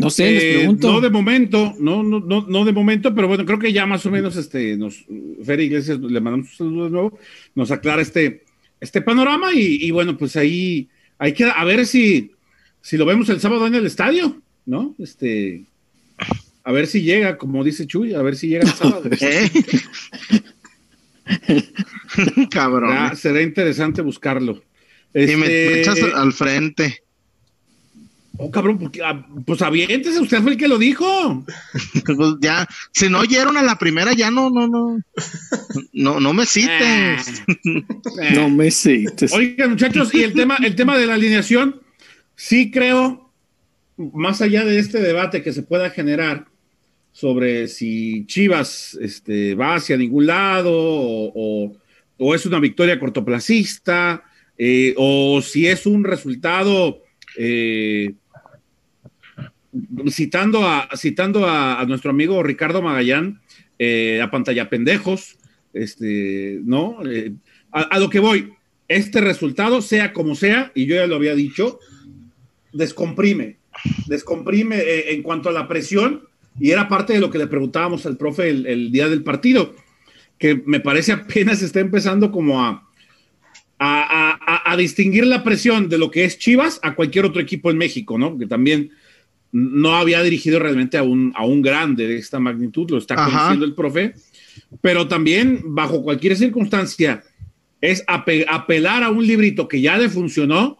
[SPEAKER 3] No sé, les
[SPEAKER 1] Eh,
[SPEAKER 3] pregunto.
[SPEAKER 1] no de momento, no, no, no, no de momento, pero bueno, creo que ya más o menos este nos Fer Iglesias le mandamos un saludo de nuevo, nos aclara este, este panorama y, y bueno, pues ahí hay que a ver si, si lo vemos el sábado en el estadio, ¿no? Este a ver si llega, como dice Chuy, a ver si llega el sábado.
[SPEAKER 4] ¿Eh? Cabrón.
[SPEAKER 1] Ya, será interesante buscarlo.
[SPEAKER 4] Y me
[SPEAKER 1] Este,
[SPEAKER 4] echas al frente.
[SPEAKER 1] Oh, cabrón, porque, ah, pues aviéntese, usted fue el que lo dijo.
[SPEAKER 4] Pues ya, si no oyeron a la primera, ya no, no, no. No, no me cites.
[SPEAKER 3] No me cites.
[SPEAKER 1] Oigan, muchachos, y el tema, el tema de la alineación, sí creo, más allá de este debate que se pueda generar sobre si Chivas este, va hacia ningún lado o, o- o es una victoria cortoplacista eh, o si es un resultado eh, citando a citando a, nuestro amigo Ricardo Magallán eh, a pantalla pendejos este no Eh, a, lo que voy este resultado sea como sea y yo ya lo había dicho descomprime descomprime eh, en cuanto a la presión y era parte de lo que le preguntábamos al profe el, día del partido que me parece apenas está empezando como a a, a- a- a distinguir la presión de lo que es Chivas a cualquier otro equipo en México, ¿no? Que también no había dirigido realmente a un, a un grande de esta magnitud, lo está conociendo el profe, pero también bajo cualquier circunstancia es ape- apelar a un librito que ya le funcionó.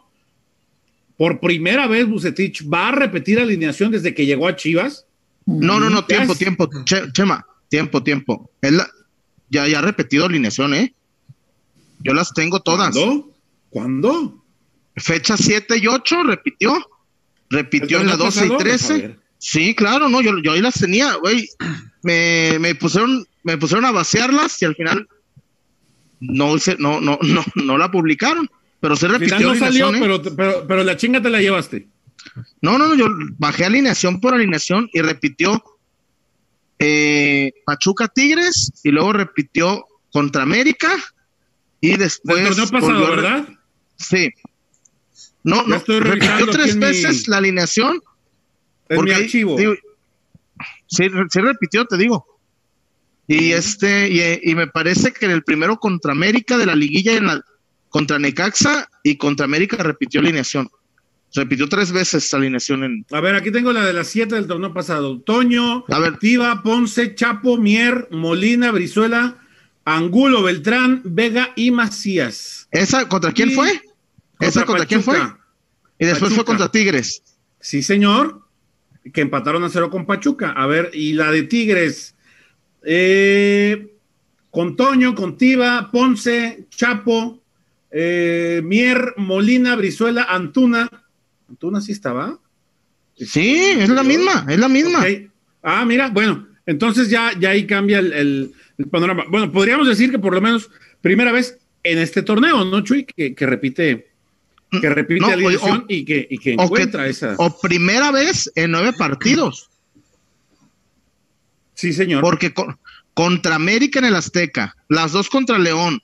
[SPEAKER 1] Por primera vez Bucetich va a repetir alineación desde que llegó a Chivas.
[SPEAKER 4] No, no, no, tiempo, tiempo. Che- Chema, tiempo, tiempo. Él la- ya, ya ha repetido alineación, ¿eh? Yo las tengo todas.
[SPEAKER 1] ¿Cuándo? ¿Cuándo?
[SPEAKER 4] Fecha 7 y 8 repitió. Repitió
[SPEAKER 1] ¿El
[SPEAKER 4] en la
[SPEAKER 1] torneo
[SPEAKER 4] 12 y
[SPEAKER 1] pasado? Pues, a
[SPEAKER 4] 13.
[SPEAKER 1] ver.
[SPEAKER 4] Sí, claro, no, yo, yo ahí las tenía, güey. Me, me pusieron, me pusieron a vaciarlas y al final no, se- no, no, no, no la publicaron. Pero se repitió
[SPEAKER 1] no salió,
[SPEAKER 4] ¿eh?
[SPEAKER 1] pero, pero, pero la chinga te la llevaste.
[SPEAKER 4] No, no, no, yo bajé alineación por alineación y repitió eh, Pachuca Tigres y luego repitió contra América y después.
[SPEAKER 1] Del torneo pasado, ¿verdad?
[SPEAKER 4] Sí. No, no,
[SPEAKER 1] estoy
[SPEAKER 4] repitió tres
[SPEAKER 1] mi-
[SPEAKER 4] veces la alineación. Porque,
[SPEAKER 1] mi archivo.
[SPEAKER 4] digo, sí, re- sí repitió, te digo. Y este, y, y me parece que en el primero contra América de la liguilla, en la, contra Necaxa y contra América repitió alineación. Repitió tres veces alineación en.
[SPEAKER 1] A ver, aquí tengo la de las siete del torneo pasado. Toño,
[SPEAKER 4] A ver.
[SPEAKER 1] Tiva, Ponce, Chapo, Mier, Molina, Brizuela, Angulo, Beltrán, Vega y Macías.
[SPEAKER 4] ¿Esa contra quién
[SPEAKER 1] Y-
[SPEAKER 4] fue? ¿Esa contra quién fue? Y después fue contra Tigres.
[SPEAKER 1] Sí, señor. Que empataron a cero con Pachuca. A ver, y la de Tigres. eh, con Toño, con Tiva, Ponce, Chapo, eh, Mier, Molina, Brizuela, Antuna. ¿Antuna sí estaba?
[SPEAKER 4] Sí, es la misma, es la misma.
[SPEAKER 1] Ah, mira, bueno, entonces ya, ya ahí cambia el, el- el panorama. Bueno, podríamos decir que por lo menos primera vez en este torneo, ¿no, Chuy? Que, que repite, que repite
[SPEAKER 4] No, o-
[SPEAKER 1] alineación
[SPEAKER 4] o-
[SPEAKER 1] y que, y que
[SPEAKER 4] o que-
[SPEAKER 1] encuentra esa.
[SPEAKER 4] O primera vez en nueve partidos.
[SPEAKER 1] sí, señor.
[SPEAKER 4] Porque co- contra América en el Azteca, las dos contra León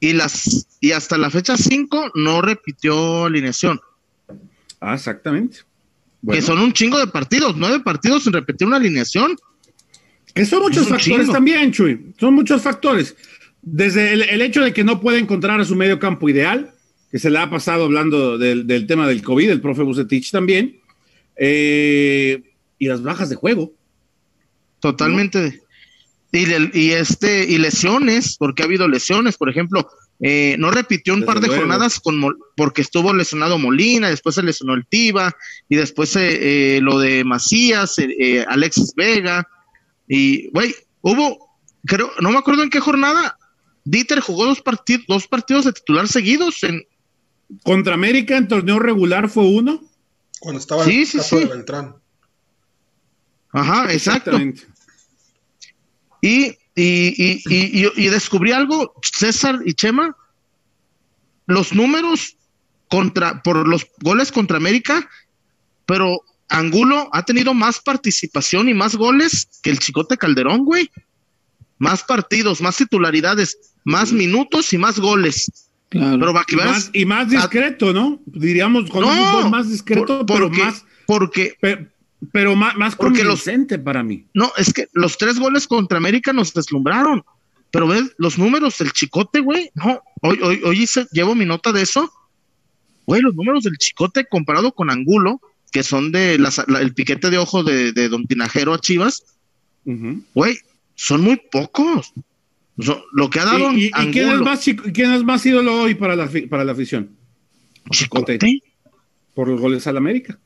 [SPEAKER 4] y las y hasta la fecha 5 no repitió alineación.
[SPEAKER 1] Ah, exactamente. Bueno,
[SPEAKER 4] Que son un chingo de partidos, nueve partidos sin repetir una alineación.
[SPEAKER 1] que son muchos factores
[SPEAKER 4] chingo.
[SPEAKER 1] también, Chuy. Son muchos factores. Desde el, el hecho de que no puede encontrar a su medio campo ideal, que se le ha pasado hablando del, del tema del COVID, el profe Bucetich también, eh, y las bajas de juego.
[SPEAKER 4] Totalmente. Y, le- y este y lesiones, porque ha habido lesiones, por ejemplo, eh, no repitió un
[SPEAKER 1] Desde
[SPEAKER 4] par de
[SPEAKER 1] luego.
[SPEAKER 4] jornadas con Mol- porque estuvo lesionado Molina, después se lesionó el Tiva y después eh, eh, lo de Macías, eh, eh, Alexis Vega y güey, hubo creo no me acuerdo en qué jornada Dieter jugó dos partidos dos partidos de titular seguidos en
[SPEAKER 1] Contra América en torneo regular fue uno.
[SPEAKER 2] Cuando estaba
[SPEAKER 4] Sí,
[SPEAKER 2] el
[SPEAKER 4] sí,
[SPEAKER 2] caso
[SPEAKER 4] sí.
[SPEAKER 2] de Beltrán.
[SPEAKER 4] ajá, exacto.
[SPEAKER 1] Exactamente.
[SPEAKER 4] Y, y, y, y, y- y descubrí algo, César y Chema, los números contra, por los goles contra América, pero Angulo ha tenido más participación y más goles que el Chicote Calderón, güey. Más partidos, más titularidades, más minutos y más goles.
[SPEAKER 3] Claro.
[SPEAKER 4] Pero va que
[SPEAKER 1] Y más, y más discreto, ¿no? Diríamos con un
[SPEAKER 4] No,
[SPEAKER 1] fútbol más discreto,
[SPEAKER 4] por-
[SPEAKER 1] pero
[SPEAKER 4] porque,
[SPEAKER 1] más,
[SPEAKER 4] porque
[SPEAKER 1] pe- pero más, más
[SPEAKER 4] Porque los-
[SPEAKER 1] para mí.
[SPEAKER 4] No, es que los tres goles contra América nos deslumbraron. Pero ves, los números del Chicote, güey. No, hoy, hoy, hoy hice- llevo mi nota de eso. Güey, los números del Chicote comparado con Angulo, que son de las- la- el piquete de ojo de, de Don Tinajero a Chivas, güey, son muy pocos. O sea, lo que ha dado
[SPEAKER 1] ¿Y, y- y
[SPEAKER 4] Angulo,
[SPEAKER 1] quién, es más, chico- quién es más ídolo hoy para la, para la afición?
[SPEAKER 4] Chicote.
[SPEAKER 1] Por los goles al América.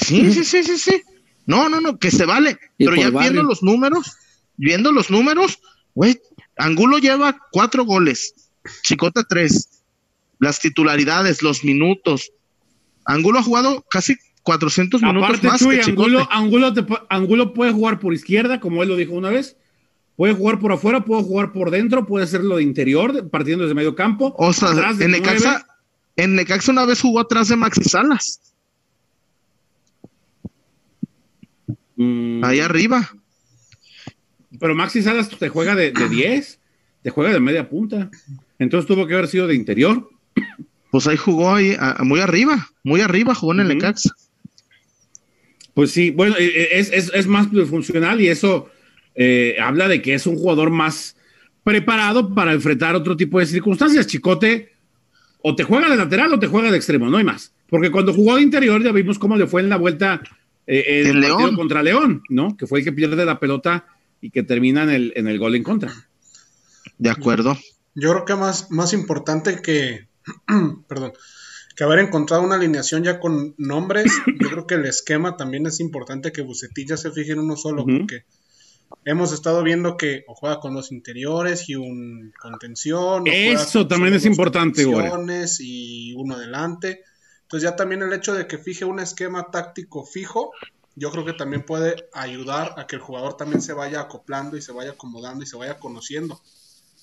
[SPEAKER 4] Sí, sí, sí, sí, sí. No, no, no, que se vale. Pero ya
[SPEAKER 3] barrio.
[SPEAKER 4] viendo los números, viendo los números, güey, Angulo lleva cuatro goles, Chicota tres. Las titularidades, los minutos. Angulo ha jugado casi 400 minutos
[SPEAKER 1] Aparte,
[SPEAKER 4] más
[SPEAKER 1] Chuy,
[SPEAKER 4] que.
[SPEAKER 1] Angulo, Angulo, te pu- Angulo puede jugar por izquierda, como él lo dijo una vez. Puede jugar por afuera, puede jugar por dentro, puede hacerlo de interior, partiendo desde medio campo.
[SPEAKER 4] O sea, en. Necaxa, en Necaxa una vez jugó atrás de Maxi Salas,
[SPEAKER 1] Mm,
[SPEAKER 4] ahí arriba.
[SPEAKER 1] Pero Maxi Salas te juega de, de 10, te juega de media punta. Entonces tuvo que haber sido de interior.
[SPEAKER 4] Pues ahí jugó ahí, a- muy arriba, muy arriba jugó en el. Necaxa.
[SPEAKER 1] Pues sí, bueno, eh, eh, es, es, es más funcional y eso eh, habla de que es un jugador más preparado para enfrentar otro tipo de circunstancias. Chicote o te juega de lateral o te juega de extremo, no hay más. Porque cuando jugó de interior ya vimos cómo le fue en la vuelta eh, en el
[SPEAKER 4] León.
[SPEAKER 1] contra León, ¿no? Que fue el que pierde la pelota y que termina en el, en el gol en contra.
[SPEAKER 4] De acuerdo.
[SPEAKER 2] Yo creo que más, más importante que, perdón, que haber encontrado una alineación ya con nombres, yo creo que el esquema también es importante que Bucetich ya se fije en uno solo, porque hemos estado viendo que o juega con dos interiores y un contención.
[SPEAKER 1] Eso
[SPEAKER 2] con
[SPEAKER 1] también es importante,
[SPEAKER 2] Y uno adelante. Entonces ya también el hecho de que fije un esquema táctico fijo, yo creo que también puede ayudar a que el jugador también se vaya acoplando y se vaya acomodando y se vaya conociendo.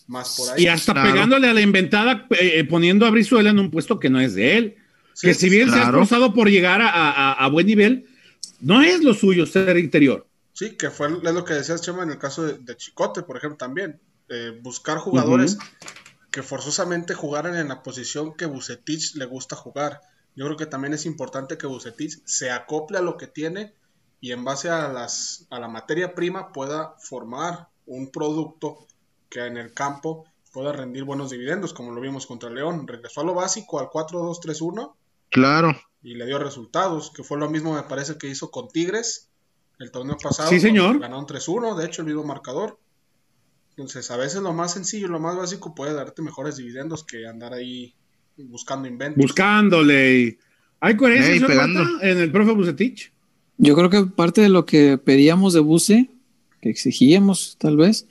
[SPEAKER 2] Más por ahí.
[SPEAKER 1] Y hasta
[SPEAKER 4] Claro.
[SPEAKER 1] pegándole a la inventada, eh, poniendo a Brizuela en un puesto que no es de él.
[SPEAKER 2] Sí,
[SPEAKER 1] que si bien se ha esforzado por llegar a, a- a buen nivel, no es lo suyo ser interior.
[SPEAKER 2] Sí, que fue es lo que decías, Chema, en el caso de, de Chicote, por ejemplo, también. Eh, buscar jugadores que forzosamente jugaran en la posición que Bucetich le gusta jugar. Yo creo que también es importante que Bucetich se acople a lo que tiene y en base a, las, a la materia prima pueda formar un producto que en el campo pueda rendir buenos dividendos, como lo vimos contra León. Regresó a lo básico, al 4-2-3-1,
[SPEAKER 4] Claro.
[SPEAKER 2] y le dio resultados, que fue lo mismo me parece que hizo con Tigres el torneo pasado.
[SPEAKER 1] Sí, señor.
[SPEAKER 2] Ganaron 3-1, de hecho el mismo marcador. Entonces, a veces lo más sencillo, lo más básico puede darte mejores dividendos que andar ahí buscando inventos.
[SPEAKER 1] Buscándole. ¿Hay coherencia
[SPEAKER 4] pegando.
[SPEAKER 1] En el profe Bucetich?
[SPEAKER 3] Yo creo que parte de lo que pedíamos de Buse, que exigíamos tal vez,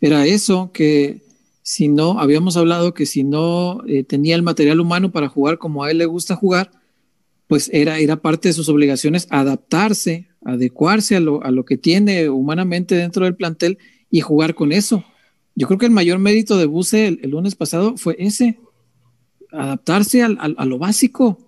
[SPEAKER 3] era eso, que si no, habíamos hablado que si no eh, tenía el material humano para jugar como a él le gusta jugar, pues era, era parte de sus obligaciones adaptarse, adecuarse a lo, a lo que tiene humanamente dentro del plantel y jugar con eso. Yo creo que el mayor mérito de Buse el, lunes pasado fue ese, adaptarse al, a lo básico.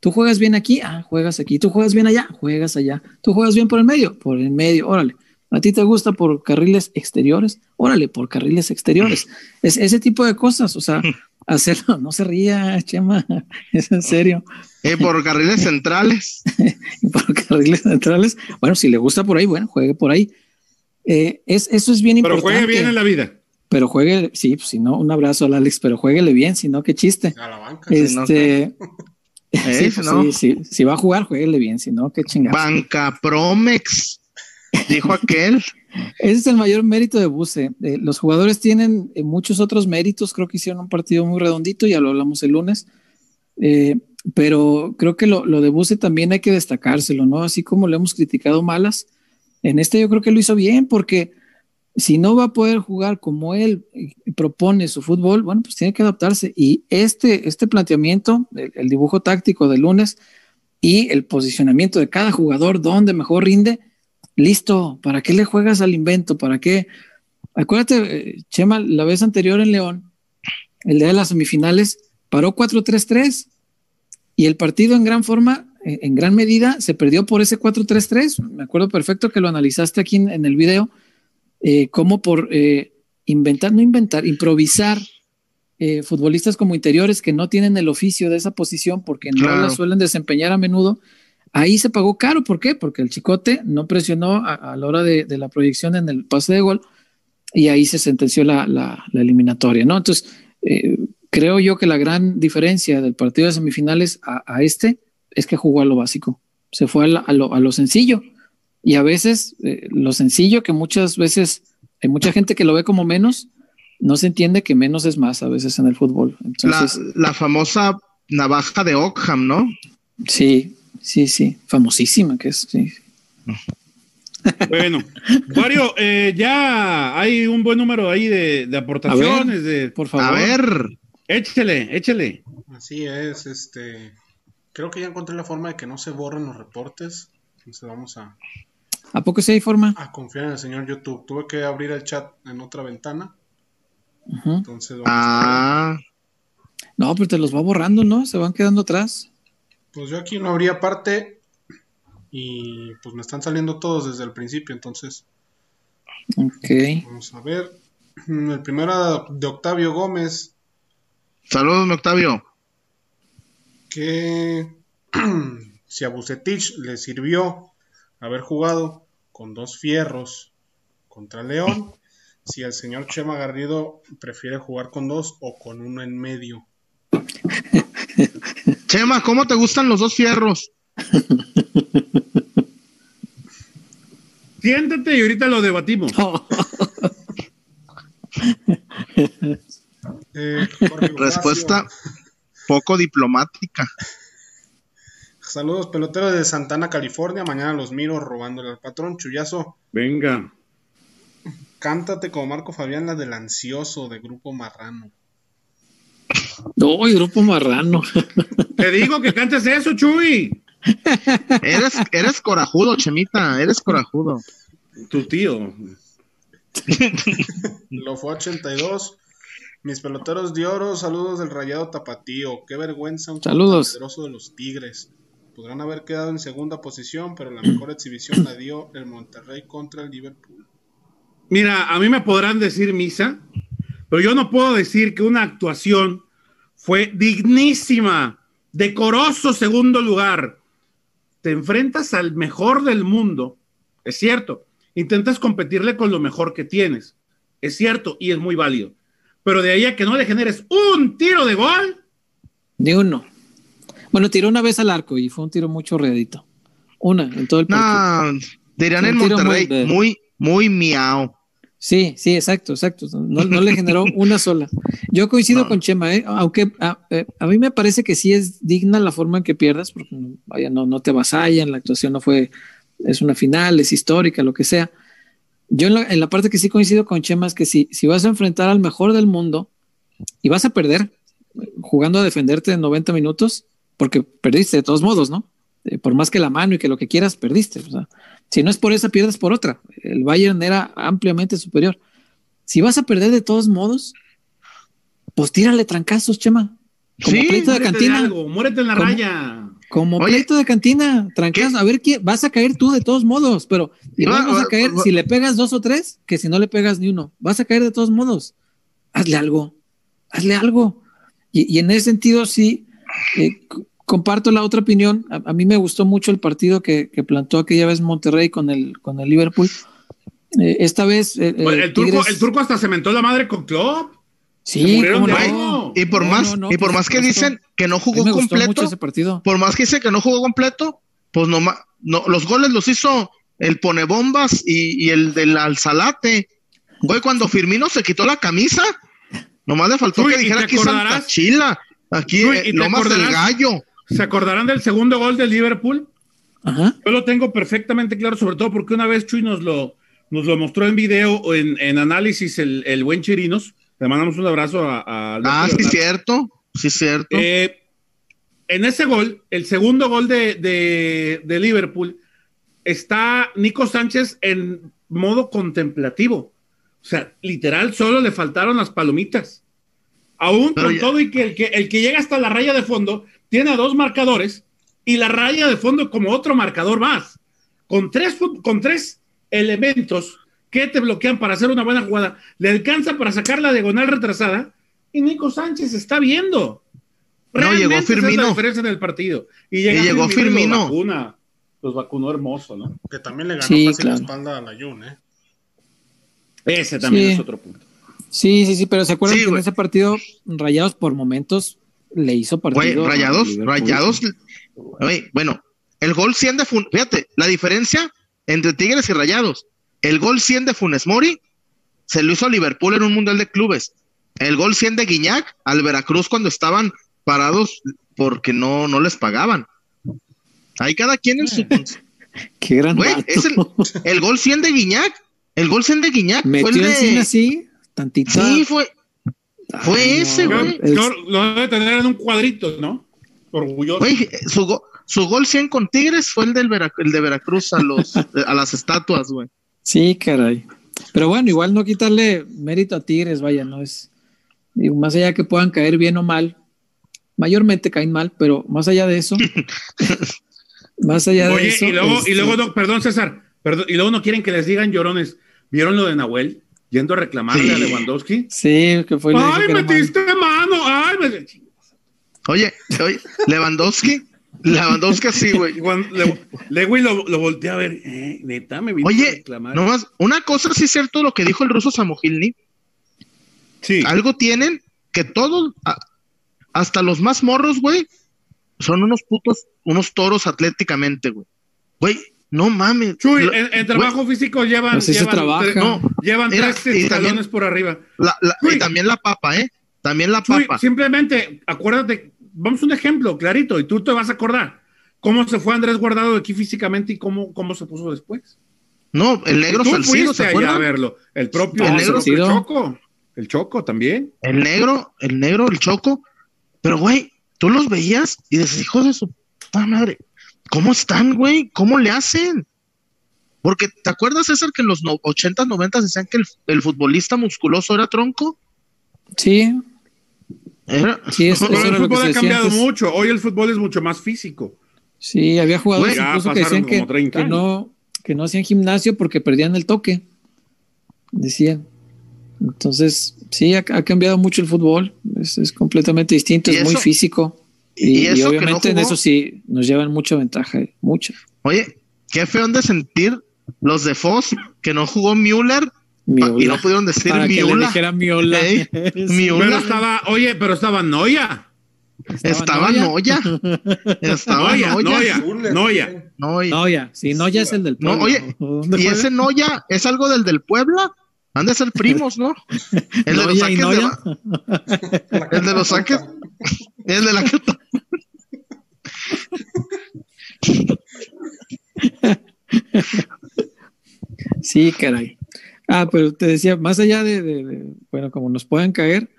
[SPEAKER 3] Tú juegas bien aquí, ah, juegas aquí. Tú juegas bien allá, juegas allá. Tú juegas bien por el medio, por el medio, órale. ¿A ti te gusta por carriles exteriores? Órale, por carriles exteriores. Es ese tipo de cosas, o sea, hacerlo, no se ría, Chema, es en serio.
[SPEAKER 4] ¿Y por carriles centrales?
[SPEAKER 3] por carriles centrales, bueno, si le gusta por ahí, bueno, juegue por ahí. Eh, es, eso es bien importante.
[SPEAKER 1] Pero juegue bien en la vida.
[SPEAKER 3] Pero juegue, sí, pues si no, un abrazo al Alex, pero jueguele bien, si no, qué chiste. A la banca. Este, sí, pues sí, si va a jugar, jueguele bien, si no, qué chingada.
[SPEAKER 4] Banca Promex dijo aquel.
[SPEAKER 3] Ese es el mayor mérito de Buse. Eh, los jugadores tienen eh, muchos otros méritos. Creo que hicieron un partido muy redondito, ya lo hablamos el lunes. Eh, pero creo que lo, de Buse también hay que destacárselo, ¿no? Así como le hemos criticado malas, en este yo creo que lo hizo bien, porque si no va a poder jugar como él propone su fútbol, bueno, pues tiene que adaptarse. Y este, este planteamiento, el dibujo táctico del lunes y el posicionamiento de cada jugador, donde mejor rinde, Listo, ¿para qué le juegas al invento? ¿Para qué? Acuérdate, eh, Chema, la vez anterior en León, el día de las semifinales, paró 4-3-3 y el partido en gran forma, eh, en gran medida, se perdió por ese 4-3-3. Me acuerdo perfecto que lo analizaste aquí en, el video, eh, como por inventar, no inventar, improvisar futbolistas como interiores que no tienen el oficio de esa posición porque no la suelen desempeñar a menudo Ahí se pagó caro, ¿por qué? Porque el Chicote no presionó a, la hora de, la proyección en el pase de gol y ahí se sentenció la, eliminatoria, ¿no? Entonces, eh, creo yo que la gran diferencia del partido de semifinales a, este es que jugó a lo básico, se fue a, lo, sencillo y a veces eh, lo sencillo que muchas veces hay mucha gente que lo ve como menos, no se entiende que menos es más a veces en el fútbol.
[SPEAKER 4] Entonces, la, la famosa navaja de Ockham, ¿no?
[SPEAKER 3] Sí, sí, sí, famosísima que es. Sí.
[SPEAKER 1] Bueno, Wario, eh, ya hay un buen número ahí de, aportaciones. de,
[SPEAKER 3] por favor. A
[SPEAKER 4] ver.
[SPEAKER 1] Échele, échele.
[SPEAKER 2] Así es, este. Creo que ya encontré la forma de que no se borren los reportes. Entonces vamos a.
[SPEAKER 3] ¿A poco sí hay forma?
[SPEAKER 2] A confiar en el señor YouTube. Tuve que abrir el chat en otra ventana. Entonces vamos
[SPEAKER 3] ah. No, pero te los va borrando, ¿no? Se van quedando atrás.
[SPEAKER 2] Pues yo aquí no habría parte y pues me están saliendo todos desde el principio, entonces.
[SPEAKER 3] Ok.
[SPEAKER 2] Vamos a ver. El primero de Octavio Gómez.
[SPEAKER 4] Saludos, Octavio.
[SPEAKER 2] Que si a Bucetich le sirvió haber jugado con dos fierros contra León, si el señor Chema Garrido prefiere jugar con dos o con uno en medio.
[SPEAKER 4] Chema, ¿cómo te gustan los dos fierros?
[SPEAKER 1] Siéntate y ahorita lo debatimos.
[SPEAKER 4] Eh, Respuesta poco diplomática.
[SPEAKER 2] Saludos, peloteros de Santana, California. Mañana los miro robándole al patrón. Chuyazo.
[SPEAKER 1] Venga.
[SPEAKER 2] Cántate como Marco Fabián, la del ansioso de Grupo Marrano.
[SPEAKER 3] No, grupo marrano.
[SPEAKER 1] Te digo que cantes eso, Chuy.
[SPEAKER 4] Eres, eres corajudo, Chemita, eres corajudo.
[SPEAKER 1] Tu tío.
[SPEAKER 2] Lo fue 82. Mis peloteros de oro, saludos del rayado tapatío. Qué vergüenza un
[SPEAKER 3] saludos.
[SPEAKER 2] de los Tigres. Podrán haber quedado en segunda posición, pero la mejor exhibición la dio el Monterrey contra el Liverpool.
[SPEAKER 1] Mira, a mí me podrán decir misa, pero yo no puedo decir que una actuación fue dignísima, decoroso segundo lugar. Te enfrentas al mejor del mundo, es cierto. Intentas competirle con lo mejor que tienes, es cierto y es muy válido. Pero de ahí a que no le generes un tiro de gol.
[SPEAKER 3] Ni uno. Bueno, tiró una vez al arco y fue un tiro mucho redito. Una en todo el
[SPEAKER 4] partido. No, dirían en Monterrey, muy, muy, muy miau.
[SPEAKER 3] Sí, sí, exacto, exacto. No, le generó una sola. Yo coincido con Chema, ¿eh? aunque eh, a, mí me parece que sí es digna la forma en que pierdas, porque vaya, no, no te avasallan, la actuación no fue, es una final, es histórica, lo que sea. yo en la, en la parte que sí coincido con Chema es que si, si vas a enfrentar al mejor del mundo y vas a perder jugando a defenderte en 90 minutos, porque perdiste de todos modos, ¿no? Eh, por más que la mano y que lo que quieras, perdiste. O sea, si no es por esa, pierdes por otra. El Bayern era ampliamente superior. Si vas a perder de todos modos, pues tírale trancazos, Chema. Como
[SPEAKER 1] Sí,
[SPEAKER 3] pleito de cantina.
[SPEAKER 1] algo, muérete en la raya.
[SPEAKER 3] Como
[SPEAKER 4] Oye,
[SPEAKER 3] pleito de cantina, trancazos. A ver, ¿quién? vas a caer tú de todos modos, pero igual
[SPEAKER 4] va-
[SPEAKER 3] vas a caer si le pegas dos o tres, que si no le pegas ni uno. Vas a caer de todos modos. Hazle algo. Hazle algo. Y, y en ese sentido, sí, eh, comparto la otra opinión. A, a mí me gustó mucho el partido que, que plantó aquella vez Monterrey con el, con el Liverpool. Eh, esta vez. eh,
[SPEAKER 1] Pues,
[SPEAKER 3] eh,
[SPEAKER 1] el, turco, el turco hasta se mentó la madre con Klopp.
[SPEAKER 3] Sí, no.
[SPEAKER 4] Y por
[SPEAKER 3] No,
[SPEAKER 4] más,
[SPEAKER 3] no, no,
[SPEAKER 4] y por más que dicen que no jugó completo,
[SPEAKER 3] ese partido.
[SPEAKER 4] por más que dice que no jugó completo, pues no, no los goles los hizo el ponebombas y, y el del alzalate. Güey, cuando Firmino se quitó la camisa, nomás le faltó
[SPEAKER 1] Uy,
[SPEAKER 4] que
[SPEAKER 1] ¿y
[SPEAKER 4] dijera aquí Santa? Chila, aquí
[SPEAKER 1] Uy,
[SPEAKER 4] eh,
[SPEAKER 1] ¿y te
[SPEAKER 4] Lomas del? Gallo.
[SPEAKER 1] ¿Se acordarán del segundo gol del Liverpool?
[SPEAKER 3] Ajá.
[SPEAKER 1] Yo lo tengo perfectamente claro, sobre todo porque una vez Chuy nos lo, nos lo mostró en video o en, en análisis el, el buen Chirinos. Le mandamos un abrazo a, a
[SPEAKER 4] Ah, sí, cierto, sí, cierto.
[SPEAKER 1] Eh, en ese gol, el segundo gol de, de- de Liverpool, está Nico Sánchez en modo contemplativo. O sea, literal, solo le faltaron las palomitas. Aún
[SPEAKER 4] Pero
[SPEAKER 1] con
[SPEAKER 4] ya-
[SPEAKER 1] todo y que el, que el que llega hasta la raya de fondo tiene a dos marcadores y la raya de fondo como otro marcador más. Con tres, con tres elementos que te bloquean para hacer una buena jugada, le alcanza para sacar la diagonal retrasada y Nico Sánchez está viendo.
[SPEAKER 4] No,
[SPEAKER 1] Realmente
[SPEAKER 4] llegó
[SPEAKER 1] esa es la
[SPEAKER 4] Firmino.
[SPEAKER 1] diferencia en el partido. Y, llega
[SPEAKER 4] Y llegó Firmino.
[SPEAKER 1] Los vacuna. Los vacunó hermoso, ¿no?
[SPEAKER 2] Que también le ganó
[SPEAKER 3] Sí,
[SPEAKER 2] fácil
[SPEAKER 3] claro.
[SPEAKER 2] la espalda a la Jun, ¿eh?
[SPEAKER 1] Ese también
[SPEAKER 3] Sí.
[SPEAKER 1] es otro punto.
[SPEAKER 3] Sí, sí, sí, pero ¿se acuerdan
[SPEAKER 4] Sí,
[SPEAKER 3] que en ese partido Rayados por momentos le hizo partido?
[SPEAKER 4] rayados, rayados. Güey, bueno, el gol 100 de Funes, fíjate, la diferencia entre Tigres y Rayados. El gol 100 de Funes Mori se lo hizo a Liverpool en un Mundial de Clubes. El gol 100 de Guiñac al Veracruz cuando estaban parados porque no, no les pagaban. Ahí cada quien en su...
[SPEAKER 3] Qué gran
[SPEAKER 4] es el, el gol 100 de Guiñac. El gol 100 de Guiñac fue el
[SPEAKER 3] Metió
[SPEAKER 4] de...
[SPEAKER 3] el cine así, tantito.
[SPEAKER 4] Sí, fue... fue ese, güey.
[SPEAKER 1] lo debe tener en un cuadrito, ¿no? Orgulloso.
[SPEAKER 4] Güey, su, go- su gol 100 con Tigres fue el, del Vera- el de Veracruz a, los, a las estatuas, güey.
[SPEAKER 3] Sí, caray. Pero bueno, igual no quitarle mérito a Tigres, vaya, no es. digo, más allá que puedan caer bien o mal, mayormente caen mal, pero más allá de eso, más allá de
[SPEAKER 1] Oye,
[SPEAKER 3] eso.
[SPEAKER 1] y luego,
[SPEAKER 3] este,
[SPEAKER 1] y luego no, perdón, César, perdón, y luego no quieren que les digan llorones. ¿Vieron lo de Nahuel? Yendo a reclamarle
[SPEAKER 4] Sí.
[SPEAKER 1] a Lewandowski.
[SPEAKER 3] Sí, que fue.
[SPEAKER 1] ¡Ay,
[SPEAKER 3] que
[SPEAKER 1] metiste mano! ¡Ay, me...
[SPEAKER 4] Oye, oye, Lewandowski, Lewandowski así, güey.
[SPEAKER 1] Y cuando Le- Lewy lo, lo volteé a ver. Eh, neta, me vino a
[SPEAKER 4] Oye,
[SPEAKER 1] reclamar.
[SPEAKER 4] nomás, una cosa sí es cierto lo que dijo el ruso Samogilny.
[SPEAKER 1] sí.
[SPEAKER 4] Algo tienen que todos, a- hasta los más morros, güey, son unos putos, unos toros atléticamente, güey. Güey, no mames.
[SPEAKER 1] Chuy,
[SPEAKER 4] Lo-
[SPEAKER 1] en, trabajo físico llevan,
[SPEAKER 3] Así se
[SPEAKER 1] llevan,
[SPEAKER 3] trabaja.
[SPEAKER 1] tres, no, llevan tres
[SPEAKER 4] y
[SPEAKER 1] escalones
[SPEAKER 4] también-
[SPEAKER 1] por arriba.
[SPEAKER 4] la- la-
[SPEAKER 1] Chuy.
[SPEAKER 4] y también la papa, ¿eh? También la
[SPEAKER 1] Chuy,
[SPEAKER 4] papa.
[SPEAKER 1] simplemente, acuérdate, vamos a un ejemplo clarito y tú te vas a acordar cómo se fue Andrés Guardado de aquí físicamente y cómo, cómo se puso después.
[SPEAKER 4] No, el negro
[SPEAKER 1] tú
[SPEAKER 4] Salcido,
[SPEAKER 1] fuiste
[SPEAKER 4] ¿se
[SPEAKER 1] allá a verlo. El propio el,
[SPEAKER 3] negro. Salcido.
[SPEAKER 1] Choco. El Choco también.
[SPEAKER 4] El negro, el negro, el choco. Pero, güey, tú los veías y dices, hijos de su puta madre, ¿cómo están, güey? ¿Cómo le hacen? Porque, ¿te acuerdas, César, que en los no- 80s, 90s decían que el, el futbolista musculoso era tronco?
[SPEAKER 3] Sí,
[SPEAKER 4] Era,
[SPEAKER 3] Sí, eso-
[SPEAKER 1] Pero
[SPEAKER 3] eso
[SPEAKER 1] el fútbol ha cambiado
[SPEAKER 3] antes.
[SPEAKER 1] mucho. Hoy el fútbol es mucho más físico.
[SPEAKER 3] sí, había jugadores
[SPEAKER 1] Güey,
[SPEAKER 3] incluso que
[SPEAKER 1] pasaron
[SPEAKER 3] decían que,
[SPEAKER 1] como 30
[SPEAKER 3] que
[SPEAKER 1] años.
[SPEAKER 3] no, que no hacían gimnasio porque perdían el toque. Decían. Entonces, sí, ha, ha cambiado mucho el fútbol. Es, es completamente distinto, es muy físico.
[SPEAKER 4] Y
[SPEAKER 3] Y, y
[SPEAKER 4] eso que no
[SPEAKER 3] obviamente en eso sí nos llevan mucha ventaja, eh, mucha.
[SPEAKER 4] Oye, qué feo de sentir los de Foz que no jugó Müller pa- y
[SPEAKER 3] Miola.
[SPEAKER 4] no pudieron decir
[SPEAKER 3] Para que le dijera Miola.
[SPEAKER 4] Ey,
[SPEAKER 3] Sí.
[SPEAKER 4] Miula.
[SPEAKER 1] Pero estaba, oye, pero estaba Noya.
[SPEAKER 4] Estaba Noya. Estaba
[SPEAKER 1] Noya,
[SPEAKER 4] Noya.
[SPEAKER 1] Noya, Noya.
[SPEAKER 4] Noya.
[SPEAKER 3] No, ya, sí, no, ya es el del
[SPEAKER 4] No,
[SPEAKER 3] pueblo.
[SPEAKER 4] oye,
[SPEAKER 3] ¿Dónde
[SPEAKER 4] Y ese Noya es algo del del Puebla. Han de ser primos, ¿no? El de los saques de El de los saques. El de la
[SPEAKER 3] Sí, caray. Ah, pero te decía, más allá de, de- de, bueno, como nos puedan caer,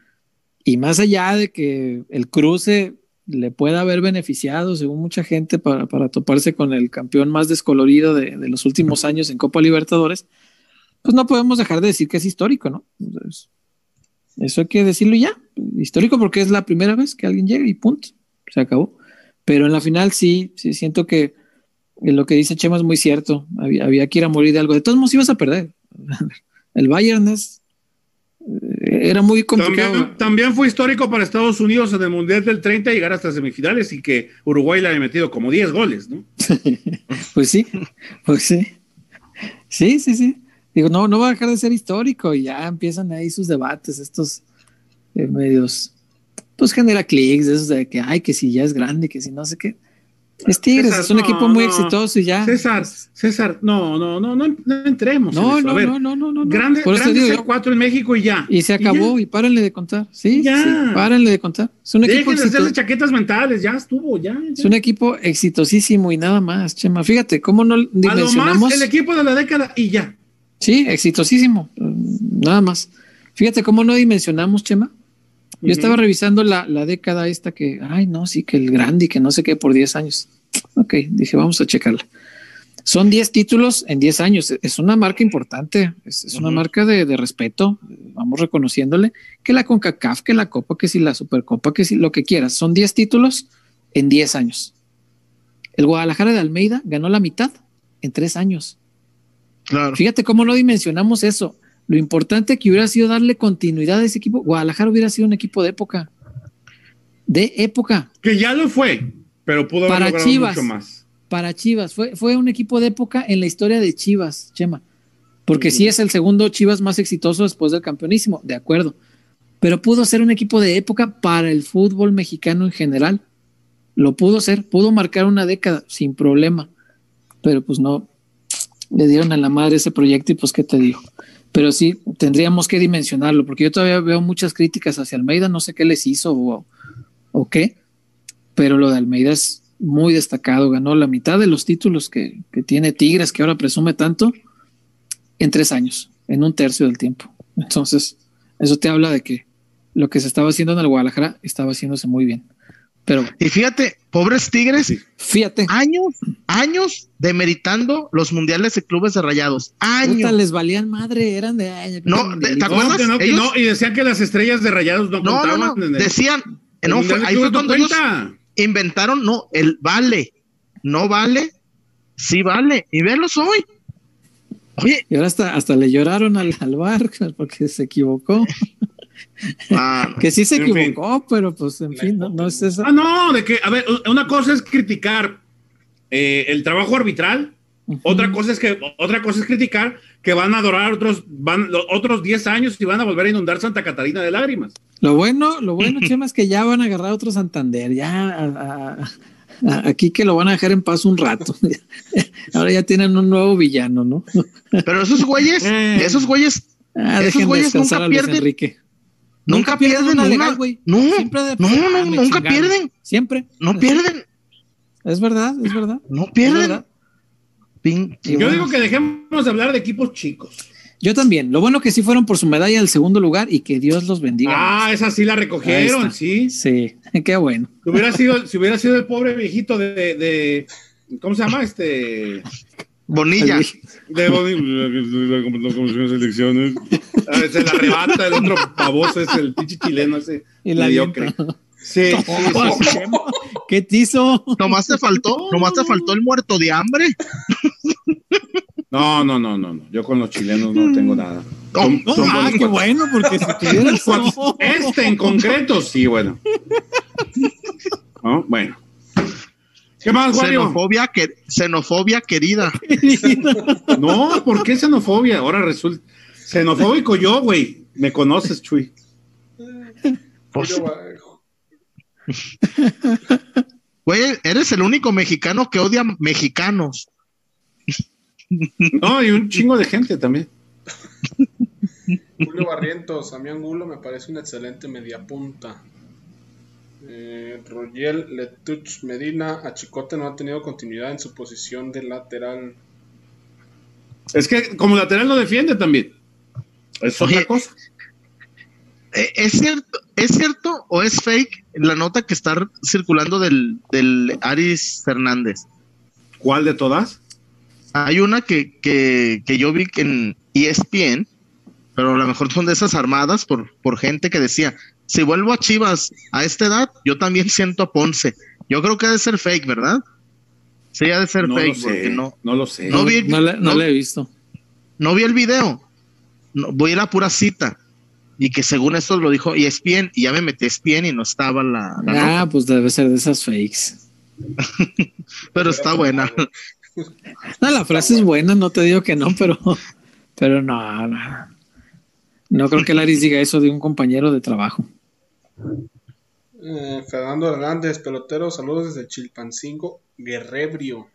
[SPEAKER 3] y más allá de que el cruce le pueda haber beneficiado, según mucha gente, para, para toparse con el campeón más descolorido de, de los últimos años en Copa Libertadores, pues no podemos dejar de decir que es histórico, ¿no? Entonces, eso hay que decirlo ya. Histórico porque es la primera vez que alguien llega y punto. Se acabó. Pero en la final sí, sí siento que lo que dice Chema es muy cierto. Había, había que ir a morir de algo. De todos modos ibas a perder. El Bayern es, eh, era muy complicado.
[SPEAKER 1] También, también fue histórico para Estados Unidos en el Mundial del 30 llegar hasta semifinales y que Uruguay le había metido como 10 goles, ¿no?
[SPEAKER 3] Pues sí, pues sí. Sí, sí, sí. Digo, no, no va a dejar de ser histórico y ya empiezan ahí sus debates, estos eh, medios. Pues genera clics, esos de que, ay, que si ya es grande, que si no sé qué. Es Tigres,
[SPEAKER 1] César,
[SPEAKER 3] es un
[SPEAKER 1] no,
[SPEAKER 3] equipo muy
[SPEAKER 1] no.
[SPEAKER 3] exitoso y ya.
[SPEAKER 1] César, César, no, no, no, no, no entremos. en
[SPEAKER 3] No.
[SPEAKER 1] A
[SPEAKER 3] no,
[SPEAKER 1] ver,
[SPEAKER 3] no, no, no, no.
[SPEAKER 1] Grande,
[SPEAKER 3] Por eso
[SPEAKER 1] grandes
[SPEAKER 3] digo
[SPEAKER 1] cuatro en México y ya.
[SPEAKER 3] Y se acabó
[SPEAKER 1] ya.
[SPEAKER 3] y, párenle de contar. Sí,
[SPEAKER 1] Ya.
[SPEAKER 3] sí, párenle de contar. Es un equipo
[SPEAKER 1] Dejen de hacerle chaquetas mentales, ya estuvo, ya. ya.
[SPEAKER 3] Es un equipo exitosísimo y nada más, Chema. Fíjate, ¿cómo no
[SPEAKER 1] A lo
[SPEAKER 3] dimensionamos?
[SPEAKER 1] más el equipo de la década y ya.
[SPEAKER 3] Sí, exitosísimo, nada más. Fíjate cómo no dimensionamos, Chema. Yo estaba revisando la, la década esta que, ay, no, sí, que el grande y que no sé qué por 10 años. Ok, dije, vamos a checarla. Son 10 títulos en 10 años. Es una marca importante, es, es una marca de, de respeto. Vamos reconociéndole que la CONCACAF, que la Copa, que si la Supercopa, que si lo que quieras. Son 10 títulos en 10 años. El Guadalajara de Almeida ganó la mitad en 3 años.
[SPEAKER 4] Claro.
[SPEAKER 3] Fíjate cómo no dimensionamos eso. Lo importante que hubiera sido darle continuidad a ese equipo. Guadalajara hubiera sido un equipo de época. De época.
[SPEAKER 1] Que ya lo fue, pero pudo haber
[SPEAKER 3] Para
[SPEAKER 1] logrado
[SPEAKER 3] Chivas.
[SPEAKER 1] mucho más.
[SPEAKER 3] Para Chivas. Fue, fue un equipo de época en la historia de Chivas, Chema. Porque
[SPEAKER 1] Ujú.
[SPEAKER 3] sí es el segundo Chivas más exitoso después del campeonísimo, de acuerdo. Pero pudo ser un equipo de época para el fútbol mexicano en general. Lo pudo ser, pudo marcar una década sin problema. Pero pues no, le dieron a la madre ese proyecto y pues qué te digo. Pero sí, tendríamos que dimensionarlo, porque yo todavía veo muchas críticas hacia Almeida, no sé qué les hizo o, o qué, pero lo de Almeida es muy destacado, ganó la mitad de los títulos que, que tiene Tigres, que ahora presume tanto, en tres años, en un tercio del tiempo. Entonces, eso te habla de que lo que se estaba haciendo en el Guadalajara estaba haciéndose muy bien. Pero
[SPEAKER 4] Y fíjate, pobres Tigres,
[SPEAKER 1] Sí.
[SPEAKER 3] fíjate,
[SPEAKER 4] años, años demeritando los mundiales de clubes de rayados.
[SPEAKER 3] puta,
[SPEAKER 4] Años.
[SPEAKER 3] les valían madre, eran de... ay,
[SPEAKER 4] No. ¿te- acuerdas?
[SPEAKER 1] que no, que no, y decían que las estrellas de rayados no,
[SPEAKER 4] No, no,
[SPEAKER 1] contaban.
[SPEAKER 4] no.
[SPEAKER 1] en el-
[SPEAKER 4] Decían,
[SPEAKER 1] el
[SPEAKER 4] no, fue, ahí fue cuando ellos inventaron, no, el vale. No vale, sí vale. Y velos hoy. Oye,
[SPEAKER 3] Y ahora hasta, hasta le lloraron al, al bar porque se equivocó.
[SPEAKER 4] ah,
[SPEAKER 3] Que sí se
[SPEAKER 1] fin.
[SPEAKER 3] equivocó, pero pues en fin, no, no es eso.
[SPEAKER 1] Ah, no, de que, a ver, una cosa es criticar eh, el trabajo arbitral, otra cosa es que, otra cosa es criticar que van a adorar otros, van, otros 10 años y van a volver a inundar Santa Catarina de lágrimas.
[SPEAKER 3] Lo bueno, lo bueno, Chema, es que ya van a agarrar otro Santander, ya a- a- a- aquí que lo van a dejar en paz un rato. Ahora ya tienen un nuevo villano, ¿no?
[SPEAKER 4] pero esos güeyes,
[SPEAKER 1] Eh.
[SPEAKER 4] esos güeyes
[SPEAKER 3] Ah,
[SPEAKER 4] Esos güeyes
[SPEAKER 3] descansar
[SPEAKER 4] nunca
[SPEAKER 3] a Luis
[SPEAKER 4] pierden.
[SPEAKER 3] Enrique.
[SPEAKER 4] nunca pierden
[SPEAKER 3] una legal, güey.
[SPEAKER 4] No,
[SPEAKER 3] Siempre de-
[SPEAKER 4] no,
[SPEAKER 3] Ah,
[SPEAKER 4] nunca
[SPEAKER 3] chingaron.
[SPEAKER 4] pierden.
[SPEAKER 3] Siempre.
[SPEAKER 4] No pierden,
[SPEAKER 3] Es verdad, es verdad.
[SPEAKER 4] no
[SPEAKER 3] Es
[SPEAKER 4] pierden.
[SPEAKER 3] verdad.
[SPEAKER 4] Pin-
[SPEAKER 3] Y
[SPEAKER 1] Yo
[SPEAKER 3] bueno.
[SPEAKER 1] digo que dejemos de hablar de equipos chicos.
[SPEAKER 3] Yo también. Lo bueno que sí fueron por su medalla del segundo lugar y que Dios los bendiga.
[SPEAKER 1] Ah, esa sí la recogieron, sí.
[SPEAKER 3] Sí, qué bueno.
[SPEAKER 1] Si hubiera sido, si hubiera sido el pobre viejito de, de ¿cómo se llama? Este
[SPEAKER 4] Bonilla.
[SPEAKER 1] de la comisión de selecciones. A ver, se la arrebata el otro pavoso es el pinche chileno ese
[SPEAKER 3] Y la
[SPEAKER 1] mediocre. sí, sí, sí.
[SPEAKER 3] ¿Qué te hizo?
[SPEAKER 4] Nomás te faltó, nomás te faltó el muerto de hambre.
[SPEAKER 1] No, no, no, no, no. Yo con los chilenos no tengo nada. Son-
[SPEAKER 4] No,
[SPEAKER 1] son
[SPEAKER 3] ah, qué bueno, porque si tuvieras
[SPEAKER 1] Cuates. Este en concreto, sí, bueno. ¿No? Bueno. ¿Qué más, Wario?
[SPEAKER 4] Xenofobia, que, xenofobia querida.
[SPEAKER 1] No, ¿por qué xenofobia? Ahora resulta. Xenofóbico yo, güey. Me conoces, Chuy.
[SPEAKER 4] Pues, güey, eres el único mexicano que odia mexicanos.
[SPEAKER 1] No, y un chingo de gente también.
[SPEAKER 2] Julio Barrientos, a mí Angulo me parece una excelente mediapunta. Eh, Royel Letuch Medina, a Chicote no ha tenido continuidad en su posición de lateral.
[SPEAKER 1] Es que como lateral lo defiende también. Es
[SPEAKER 4] Oye,
[SPEAKER 1] otra cosa.
[SPEAKER 4] Eh, ¿Es cierto, ¿Es cierto o es fake la nota que está circulando del, del Aris Fernández?
[SPEAKER 1] ¿Cuál de todas?
[SPEAKER 4] Hay una que, que, que yo vi que en ESPN, pero a lo mejor son de esas armadas por, por gente que decía, si vuelvo a Chivas a esta edad, yo también siento a Ponce. Yo creo que ha de ser fake, ¿verdad? Sí, ha de ser
[SPEAKER 1] No
[SPEAKER 4] fake,
[SPEAKER 1] lo
[SPEAKER 4] porque no,
[SPEAKER 1] No lo sé.
[SPEAKER 4] No vi-
[SPEAKER 3] no, le, no
[SPEAKER 4] no-
[SPEAKER 3] le he visto.
[SPEAKER 4] no vi el video. No, voy a ir a pura cita. Y que según esto lo dijo E ESPN, y ya me metí ESPN y no estaba la, la nota,
[SPEAKER 3] Ah, pues debe ser de esas fakes.
[SPEAKER 4] pero está buena.
[SPEAKER 3] No, la frase es buena, no te digo que no, pero, pero no, no. No creo que Laris diga eso de un compañero de trabajo.
[SPEAKER 2] Eh, Fernando Hernández, pelotero, saludos desde Chilpancingo, Guerrebrio.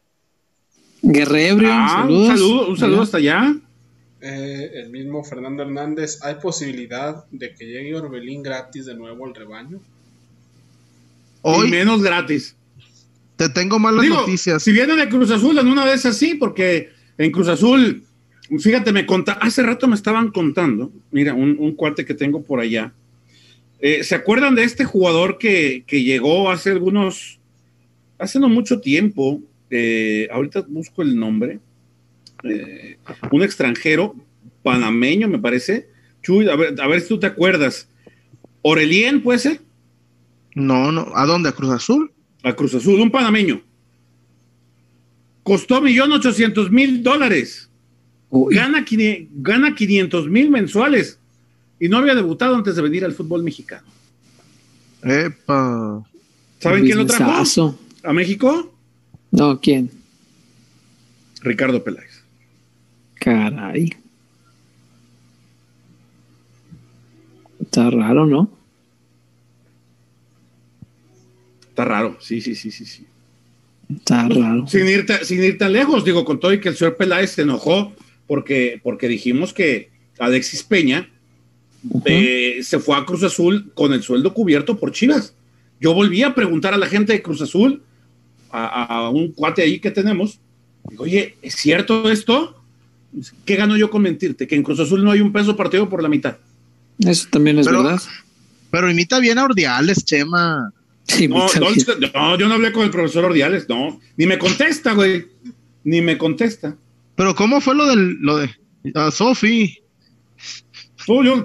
[SPEAKER 3] Guerrebrio,
[SPEAKER 1] Ah,
[SPEAKER 3] saludos.
[SPEAKER 1] un saludo, un saludo
[SPEAKER 3] Mira.
[SPEAKER 1] hasta allá.
[SPEAKER 2] Eh, el mismo Fernando Hernández, ¿hay posibilidad de que llegue Orbelín gratis de nuevo al rebaño?
[SPEAKER 1] Y
[SPEAKER 4] Hoy
[SPEAKER 1] menos gratis.
[SPEAKER 4] Te tengo malas
[SPEAKER 1] Digo,
[SPEAKER 4] noticias.
[SPEAKER 1] si viene de Cruz Azul en una vez así, porque en Cruz Azul, fíjate, me conta, hace rato me estaban contando, mira, un, un cuate que tengo por allá. Eh, ¿Se acuerdan de este jugador que, que llegó hace algunos, hace no mucho tiempo? eh, ahorita busco el nombre. eh, un extranjero panameño, me parece. Chuy, a ver, a ver si tú te acuerdas. Orelien, puede ser,
[SPEAKER 4] No, no. ¿A dónde? ¿A Cruz Azul?
[SPEAKER 1] A Cruz Azul, un panameño. Costó millón ochocientos mil dólares. Gana, gana 500 mil mensuales. Y no había debutado antes de venir al fútbol mexicano.
[SPEAKER 4] Epa.
[SPEAKER 1] ¿Saben quién lo trajo a México?
[SPEAKER 3] No, ¿quién?
[SPEAKER 1] Ricardo Peláez.
[SPEAKER 3] Caray. Está raro, ¿no?
[SPEAKER 1] Está raro, sí, sí, sí, sí, sí.
[SPEAKER 3] Está raro.
[SPEAKER 1] Sin ir, ta- sin ir tan lejos, digo, con todo y que el señor Peláez se enojó porque, porque dijimos que Alexis Peña eh, se fue a Cruz Azul con el sueldo cubierto por Chivas. Yo volví a preguntar a la gente de Cruz Azul, a, a un cuate ahí que tenemos, digo, oye, ¿es cierto esto? ¿Qué gano yo con mentirte? Que en Cruz Azul no hay un peso partido por la mitad.
[SPEAKER 3] Eso también es
[SPEAKER 4] Pero-
[SPEAKER 3] verdad.
[SPEAKER 4] Pero imita bien a Ordiales, Chema.
[SPEAKER 3] Sí,
[SPEAKER 1] No, yo no hablé con el profesor Ordiales, no, ni me contesta, güey, ni me contesta.
[SPEAKER 4] Pero ¿cómo fue lo del lo de a Sofi?
[SPEAKER 1] No, yo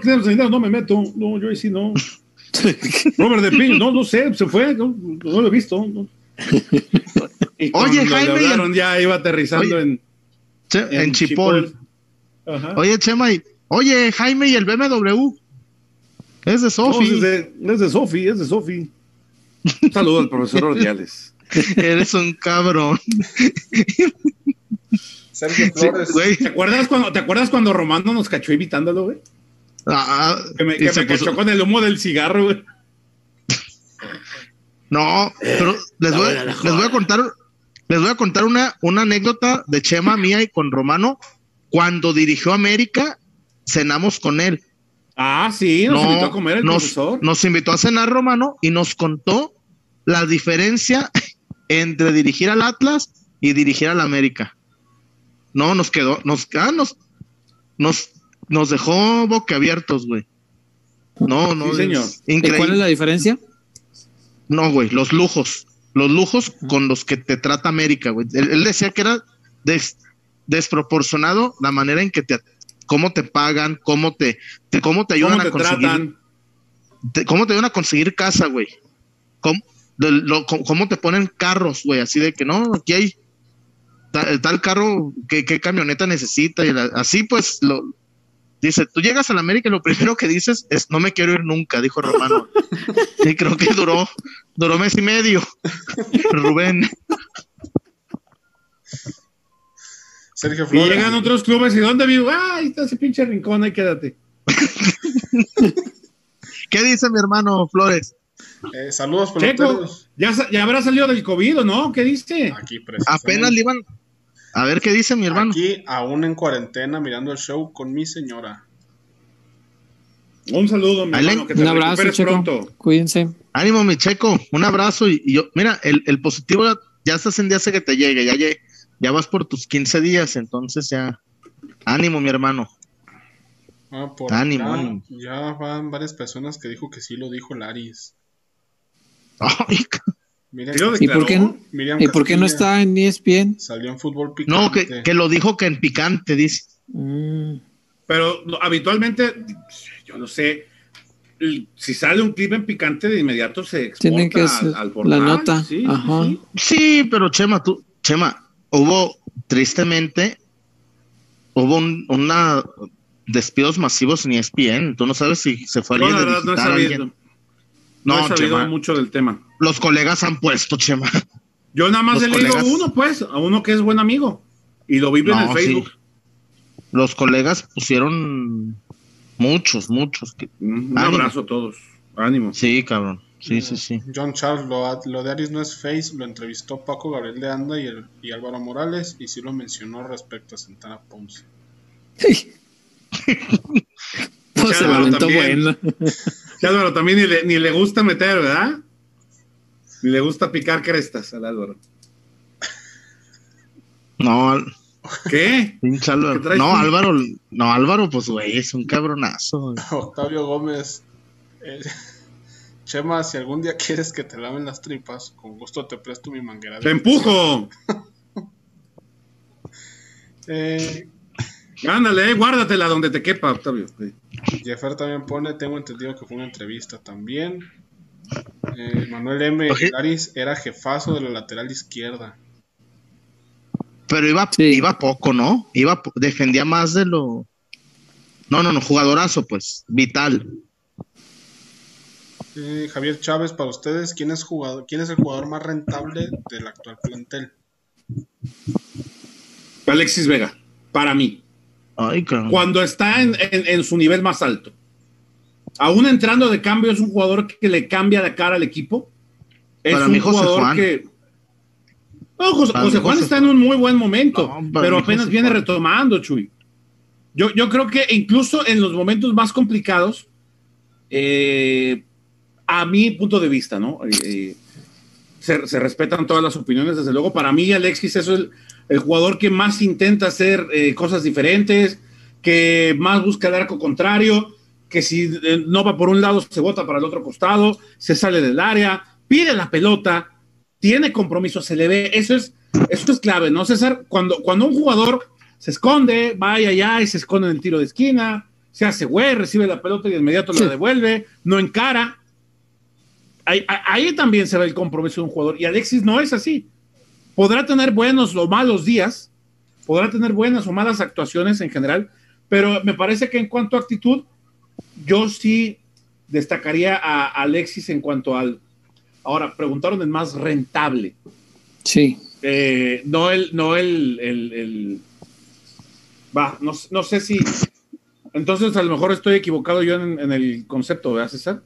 [SPEAKER 1] no me meto, no, yo ahí sí no. Robert de Piño, no, no sé, se fue, no, no lo he visto. no.
[SPEAKER 4] Oye, Jaime,
[SPEAKER 1] hablaron, ya iba aterrizando
[SPEAKER 4] Oye,
[SPEAKER 1] en,
[SPEAKER 4] Che- en, Chipol.
[SPEAKER 1] Ajá.
[SPEAKER 4] Oye, Chema, y- oye, Jaime y el BMW. Es de
[SPEAKER 1] No,
[SPEAKER 4] Sofi.
[SPEAKER 1] es de, es de Sofi, es de Sofi. Un saludo al profesor Ordiales.
[SPEAKER 4] Eres un cabrón.
[SPEAKER 2] Sergio
[SPEAKER 4] Sí,
[SPEAKER 2] Flores,
[SPEAKER 4] güey.
[SPEAKER 1] ¿Te acuerdas cuando, ¿te acuerdas cuando Romano nos cachó imitándolo, güey?
[SPEAKER 4] Ah,
[SPEAKER 1] Que me, que cachó con el humo del cigarro, güey.
[SPEAKER 4] No, pero les voy,
[SPEAKER 1] la
[SPEAKER 4] les voy a contar, les voy a contar una, una anécdota de Chema mía y con Romano. Cuando dirigió América, cenamos con él.
[SPEAKER 1] Ah, sí, nos
[SPEAKER 4] No,
[SPEAKER 1] invitó a comer el
[SPEAKER 4] nos,
[SPEAKER 1] profesor.
[SPEAKER 4] nos invitó a cenar Romano y nos contó la diferencia entre dirigir al Atlas y dirigir al América. No, nos quedó, nos, ah, nos, nos, nos dejó boquiabiertos, güey. No, no,
[SPEAKER 1] Sí, señor.
[SPEAKER 4] es
[SPEAKER 3] ¿Y cuál es la diferencia?
[SPEAKER 4] No, güey, los lujos. Los lujos con los que te trata América, güey. Él, él decía que era des- desproporcionado la manera en que te, cómo te pagan, cómo te, te- cómo te ayudan
[SPEAKER 1] ¿Cómo te
[SPEAKER 4] a conseguir, te- cómo te ayudan a conseguir casa, güey. Cómo, de lo- cómo- cómo te ponen carros, güey, así de que no, aquí hay ta- tal, carro, ¿qué, qué camioneta necesita? Y la- así pues lo dice, tú llegas a la América y lo primero que dices es no me quiero ir nunca, dijo Romano. y creo que duró, duró mes y medio. Rubén.
[SPEAKER 2] Sergio
[SPEAKER 1] Y
[SPEAKER 2] Flores,
[SPEAKER 1] llegan otros clubes y ¿dónde vivo? Ah, ahí está ese pinche rincón, ahí quédate.
[SPEAKER 4] ¿Qué dice mi hermano Flores?
[SPEAKER 2] eh, saludos
[SPEAKER 1] Checo, ya, ya habrá salido del COVID, ¿o ¿no? ¿Qué dice?
[SPEAKER 2] Aquí.
[SPEAKER 4] Apenas le iban. A ver qué dice mi hermano.
[SPEAKER 2] Aquí aún en cuarentena mirando el show con mi señora.
[SPEAKER 1] Un saludo, mi
[SPEAKER 4] Ale-
[SPEAKER 1] hermano, que te
[SPEAKER 3] Un abrazo, Checo.
[SPEAKER 1] pronto.
[SPEAKER 3] Cuídense.
[SPEAKER 4] Ánimo, mi checo. Un abrazo. Y, y yo, mira, el, el positivo ya estás en día hace que te llegue. Ya, lle- ya vas por tus 15 días. Entonces ya. Ánimo, mi hermano.
[SPEAKER 2] Ah, por
[SPEAKER 4] Ánimo,
[SPEAKER 2] acá
[SPEAKER 4] ánimo.
[SPEAKER 2] Ya van varias personas que dijo que sí lo dijo Laris.
[SPEAKER 4] Ay,
[SPEAKER 2] Miriam,
[SPEAKER 1] ¿Sí lo
[SPEAKER 3] ¿Y por qué?
[SPEAKER 2] Miriam
[SPEAKER 3] ¿y por qué no está en ESPN?
[SPEAKER 2] Salió en fútbol
[SPEAKER 4] no,
[SPEAKER 2] picante.
[SPEAKER 4] que, que lo dijo que en picante, dice.
[SPEAKER 3] Mm,
[SPEAKER 1] Pero no, habitualmente, yo no sé, el- si sale un clip en picante, de inmediato se exporta
[SPEAKER 3] Tienen que
[SPEAKER 1] al,
[SPEAKER 3] hacer
[SPEAKER 1] al
[SPEAKER 3] la nota.
[SPEAKER 1] Sí, sí,
[SPEAKER 3] Ajá.
[SPEAKER 1] sí.
[SPEAKER 4] Sí, pero Chema, tú, Chema, hubo, tristemente, hubo un, una despidos masivos en ESPN. Tú no sabes si se fue
[SPEAKER 1] Yo
[SPEAKER 4] alguien
[SPEAKER 1] la verdad no he
[SPEAKER 4] a
[SPEAKER 1] sabido,
[SPEAKER 4] alguien.
[SPEAKER 1] no he
[SPEAKER 4] No,
[SPEAKER 1] sabido
[SPEAKER 4] Chema,
[SPEAKER 1] mucho del tema.
[SPEAKER 4] los colegas han puesto, Chema.
[SPEAKER 1] Yo nada más
[SPEAKER 4] Los
[SPEAKER 1] he leído
[SPEAKER 4] colegas-
[SPEAKER 1] uno, pues, a uno que es buen amigo. Y lo vive en el
[SPEAKER 4] No,
[SPEAKER 1] Facebook.
[SPEAKER 4] sí. Los colegas pusieron muchos, muchos. que-
[SPEAKER 1] Un
[SPEAKER 4] Ánimo.
[SPEAKER 1] abrazo a todos. Ánimo.
[SPEAKER 4] Sí, cabrón. Sí, sí, sí.
[SPEAKER 2] John Charles, lo, lo de Aris no es face, lo entrevistó Paco Gabriel de Anda y, el- y Álvaro Morales y sí lo mencionó respecto a Santana Ponce.
[SPEAKER 3] Pues se
[SPEAKER 1] Álvaro
[SPEAKER 3] lo
[SPEAKER 1] también.
[SPEAKER 3] bueno.
[SPEAKER 1] Sí, Álvaro también ni le, ni le gusta meter, ¿verdad? Ni le gusta picar crestas al Álvaro.
[SPEAKER 4] No,
[SPEAKER 1] ¿Qué? ¿Qué
[SPEAKER 4] No? Álvaro, no, Álvaro, pues güey, es un cabronazo. güey.
[SPEAKER 2] Octavio Gómez. eh, Chema, si algún día quieres que te laven las tripas, con gusto te presto mi manguera.
[SPEAKER 1] ¡Te empujo!
[SPEAKER 2] Eh,
[SPEAKER 1] Ándale, eh, guárdatela donde te quepa, Octavio. Sí.
[SPEAKER 2] Jeffer también pone, tengo entendido que fue una entrevista también. Eh, Manuel M.
[SPEAKER 4] Oje.
[SPEAKER 2] Laris era jefazo de la lateral izquierda.
[SPEAKER 4] Pero iba,
[SPEAKER 3] Sí.
[SPEAKER 4] iba poco, ¿no? Iba, defendía más de lo. No, no, no, jugadorazo, pues, vital.
[SPEAKER 2] Eh, Javier Chávez, para ustedes, ¿quién es, jugador, ¿quién es el jugador más rentable del actual plantel?
[SPEAKER 1] Alexis Vega, para mí.
[SPEAKER 4] Ay, cabrón.
[SPEAKER 1] Cuando está en, en- en su nivel más alto. Aún entrando de cambio, es un jugador que le cambia la cara al equipo. Es
[SPEAKER 4] Para
[SPEAKER 1] un
[SPEAKER 4] mí, José
[SPEAKER 1] jugador
[SPEAKER 4] Juan.
[SPEAKER 1] que. No, José, Juan
[SPEAKER 4] José
[SPEAKER 1] está en un muy buen momento,
[SPEAKER 4] No,
[SPEAKER 1] pero apenas
[SPEAKER 4] José
[SPEAKER 1] viene
[SPEAKER 4] Juan.
[SPEAKER 1] retomando, Chuy. Yo, yo creo que incluso en los momentos más complicados, eh, a mi punto de vista, ¿no? Eh, se, se respetan todas las opiniones, desde luego. Para mí, Alexis es el, el jugador que más intenta hacer eh, cosas diferentes, que más busca el arco contrario, que si eh, no va por un lado, se bota para el otro costado, se sale del área, pide la pelota, tiene compromiso, se le ve. Eso es, eso es clave, ¿no, César? Cuando, cuando un jugador se esconde, va allá y se esconde en el tiro de esquina, se hace güey, recibe la pelota y de inmediato
[SPEAKER 3] Sí.
[SPEAKER 1] la devuelve, no encara. Ahí, ahí también se ve el compromiso de un jugador. Y Alexis no es así. Podrá tener buenos o malos días, podrá tener buenas o malas actuaciones en general, pero me parece que en cuanto a actitud, yo sí destacaría a Alexis en cuanto al. Ahora, preguntaron el más rentable.
[SPEAKER 3] Sí.
[SPEAKER 1] Eh, no el, no el, el, el- va, no, no sé si, entonces a lo mejor estoy equivocado yo en, en el concepto, ¿verdad, César?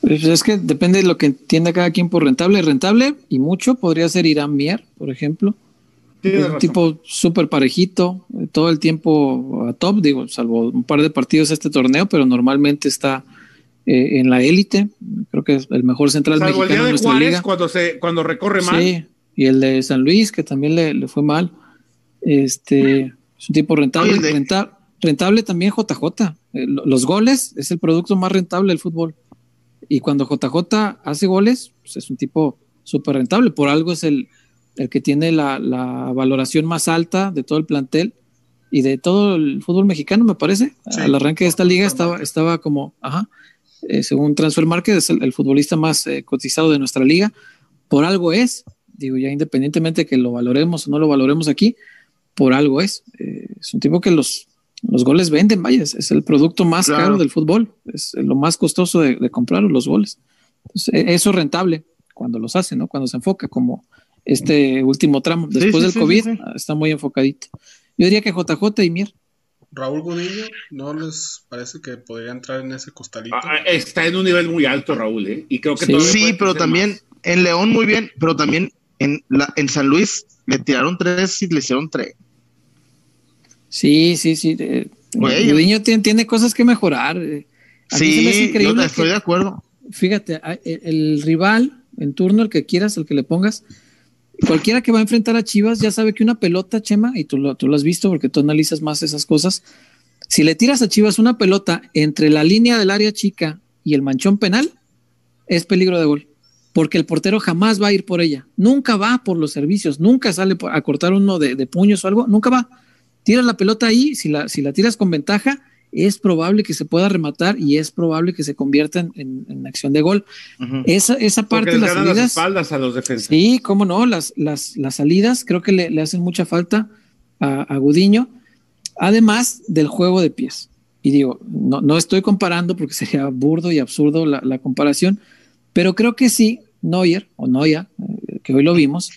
[SPEAKER 3] Pues es que depende de lo que entienda cada quien por rentable. Rentable y mucho podría ser Irán Mier, por ejemplo. Un
[SPEAKER 1] razón.
[SPEAKER 3] tipo súper parejito, todo el tiempo a top, digo, salvo un par de partidos este torneo, pero normalmente está eh, en la élite. Creo que es el mejor central
[SPEAKER 1] Salvo el día
[SPEAKER 3] mexicano en
[SPEAKER 1] de
[SPEAKER 3] nuestra
[SPEAKER 1] Juárez
[SPEAKER 3] liga.
[SPEAKER 1] cuando se, cuando recorre mal.
[SPEAKER 3] Sí, y el de San Luis, que también le, le fue mal. Este es un tipo rentable. Renta- rentable también JJ. Eh, lo- los goles es el producto más rentable del fútbol. Y cuando JJ hace goles, pues es un tipo súper rentable. Por algo es el, el que tiene la, la valoración más alta de todo el plantel y de todo el fútbol mexicano, me parece.
[SPEAKER 2] Sí.
[SPEAKER 3] Al arranque de esta liga estaba, estaba como, ajá, eh, según Transfer Market, es el, el futbolista más eh, cotizado de nuestra liga. Por algo es, digo, ya independientemente de que lo valoremos o no lo valoremos aquí, por algo es. Eh, es un tipo que los, los goles venden, vaya, es, el producto más
[SPEAKER 4] Claro.
[SPEAKER 3] caro del fútbol, es lo más costoso de, de comprar los goles. Entonces, e- eso es rentable cuando los hace, ¿no? Cuando se enfoca, como este último tramo. Después
[SPEAKER 4] sí,
[SPEAKER 3] del
[SPEAKER 4] sí,
[SPEAKER 3] COVID,
[SPEAKER 4] sí, sí.
[SPEAKER 3] ah, está muy enfocadito. Yo diría que JJ y Mier.
[SPEAKER 2] Raúl Godillo, ¿no les parece que podría entrar en ese costalito?
[SPEAKER 1] Ah, Está en un nivel muy alto, Raúl, ¿eh? Y creo que
[SPEAKER 3] Sí.
[SPEAKER 4] pero también
[SPEAKER 1] más.
[SPEAKER 4] en León muy bien, pero también en, la, en San Luis le tiraron tres y le hicieron tres.
[SPEAKER 3] Sí, sí, sí. Eh,
[SPEAKER 4] Güey.
[SPEAKER 3] Gudiño tiene, tiene cosas que mejorar. eh. A mí se me hace
[SPEAKER 4] Sí, yo
[SPEAKER 3] increíble
[SPEAKER 4] estoy
[SPEAKER 3] que-
[SPEAKER 4] de acuerdo.
[SPEAKER 3] fíjate, a- el, el rival en turno, el que quieras, el que le pongas, cualquiera que va a enfrentar a Chivas ya sabe que una pelota, Chema, y tú lo, tú lo has visto porque tú analizas más esas cosas, Si le tiras a Chivas una pelota entre la línea del área chica y el manchón penal, es peligro de gol. Porque el portero jamás va a ir por ella. Nunca va por los servicios. Nunca sale a cortar uno de, puños o algo. Nunca va. Tiras la pelota ahí. Si la, si la tiras con ventaja, es probable que se pueda rematar y es probable que se convierta en, acción de gol. esa, esa parte de las salidas.
[SPEAKER 1] Las espaldas a los defensores.
[SPEAKER 3] Sí, cómo no. Las, las, las salidas creo que le, hacen mucha falta a, a Gudiño además del juego de pies. Y digo, no, no estoy comparando porque sería burdo y absurdo la, comparación, pero creo que sí, Neuer o Noya, eh, que hoy lo vimos,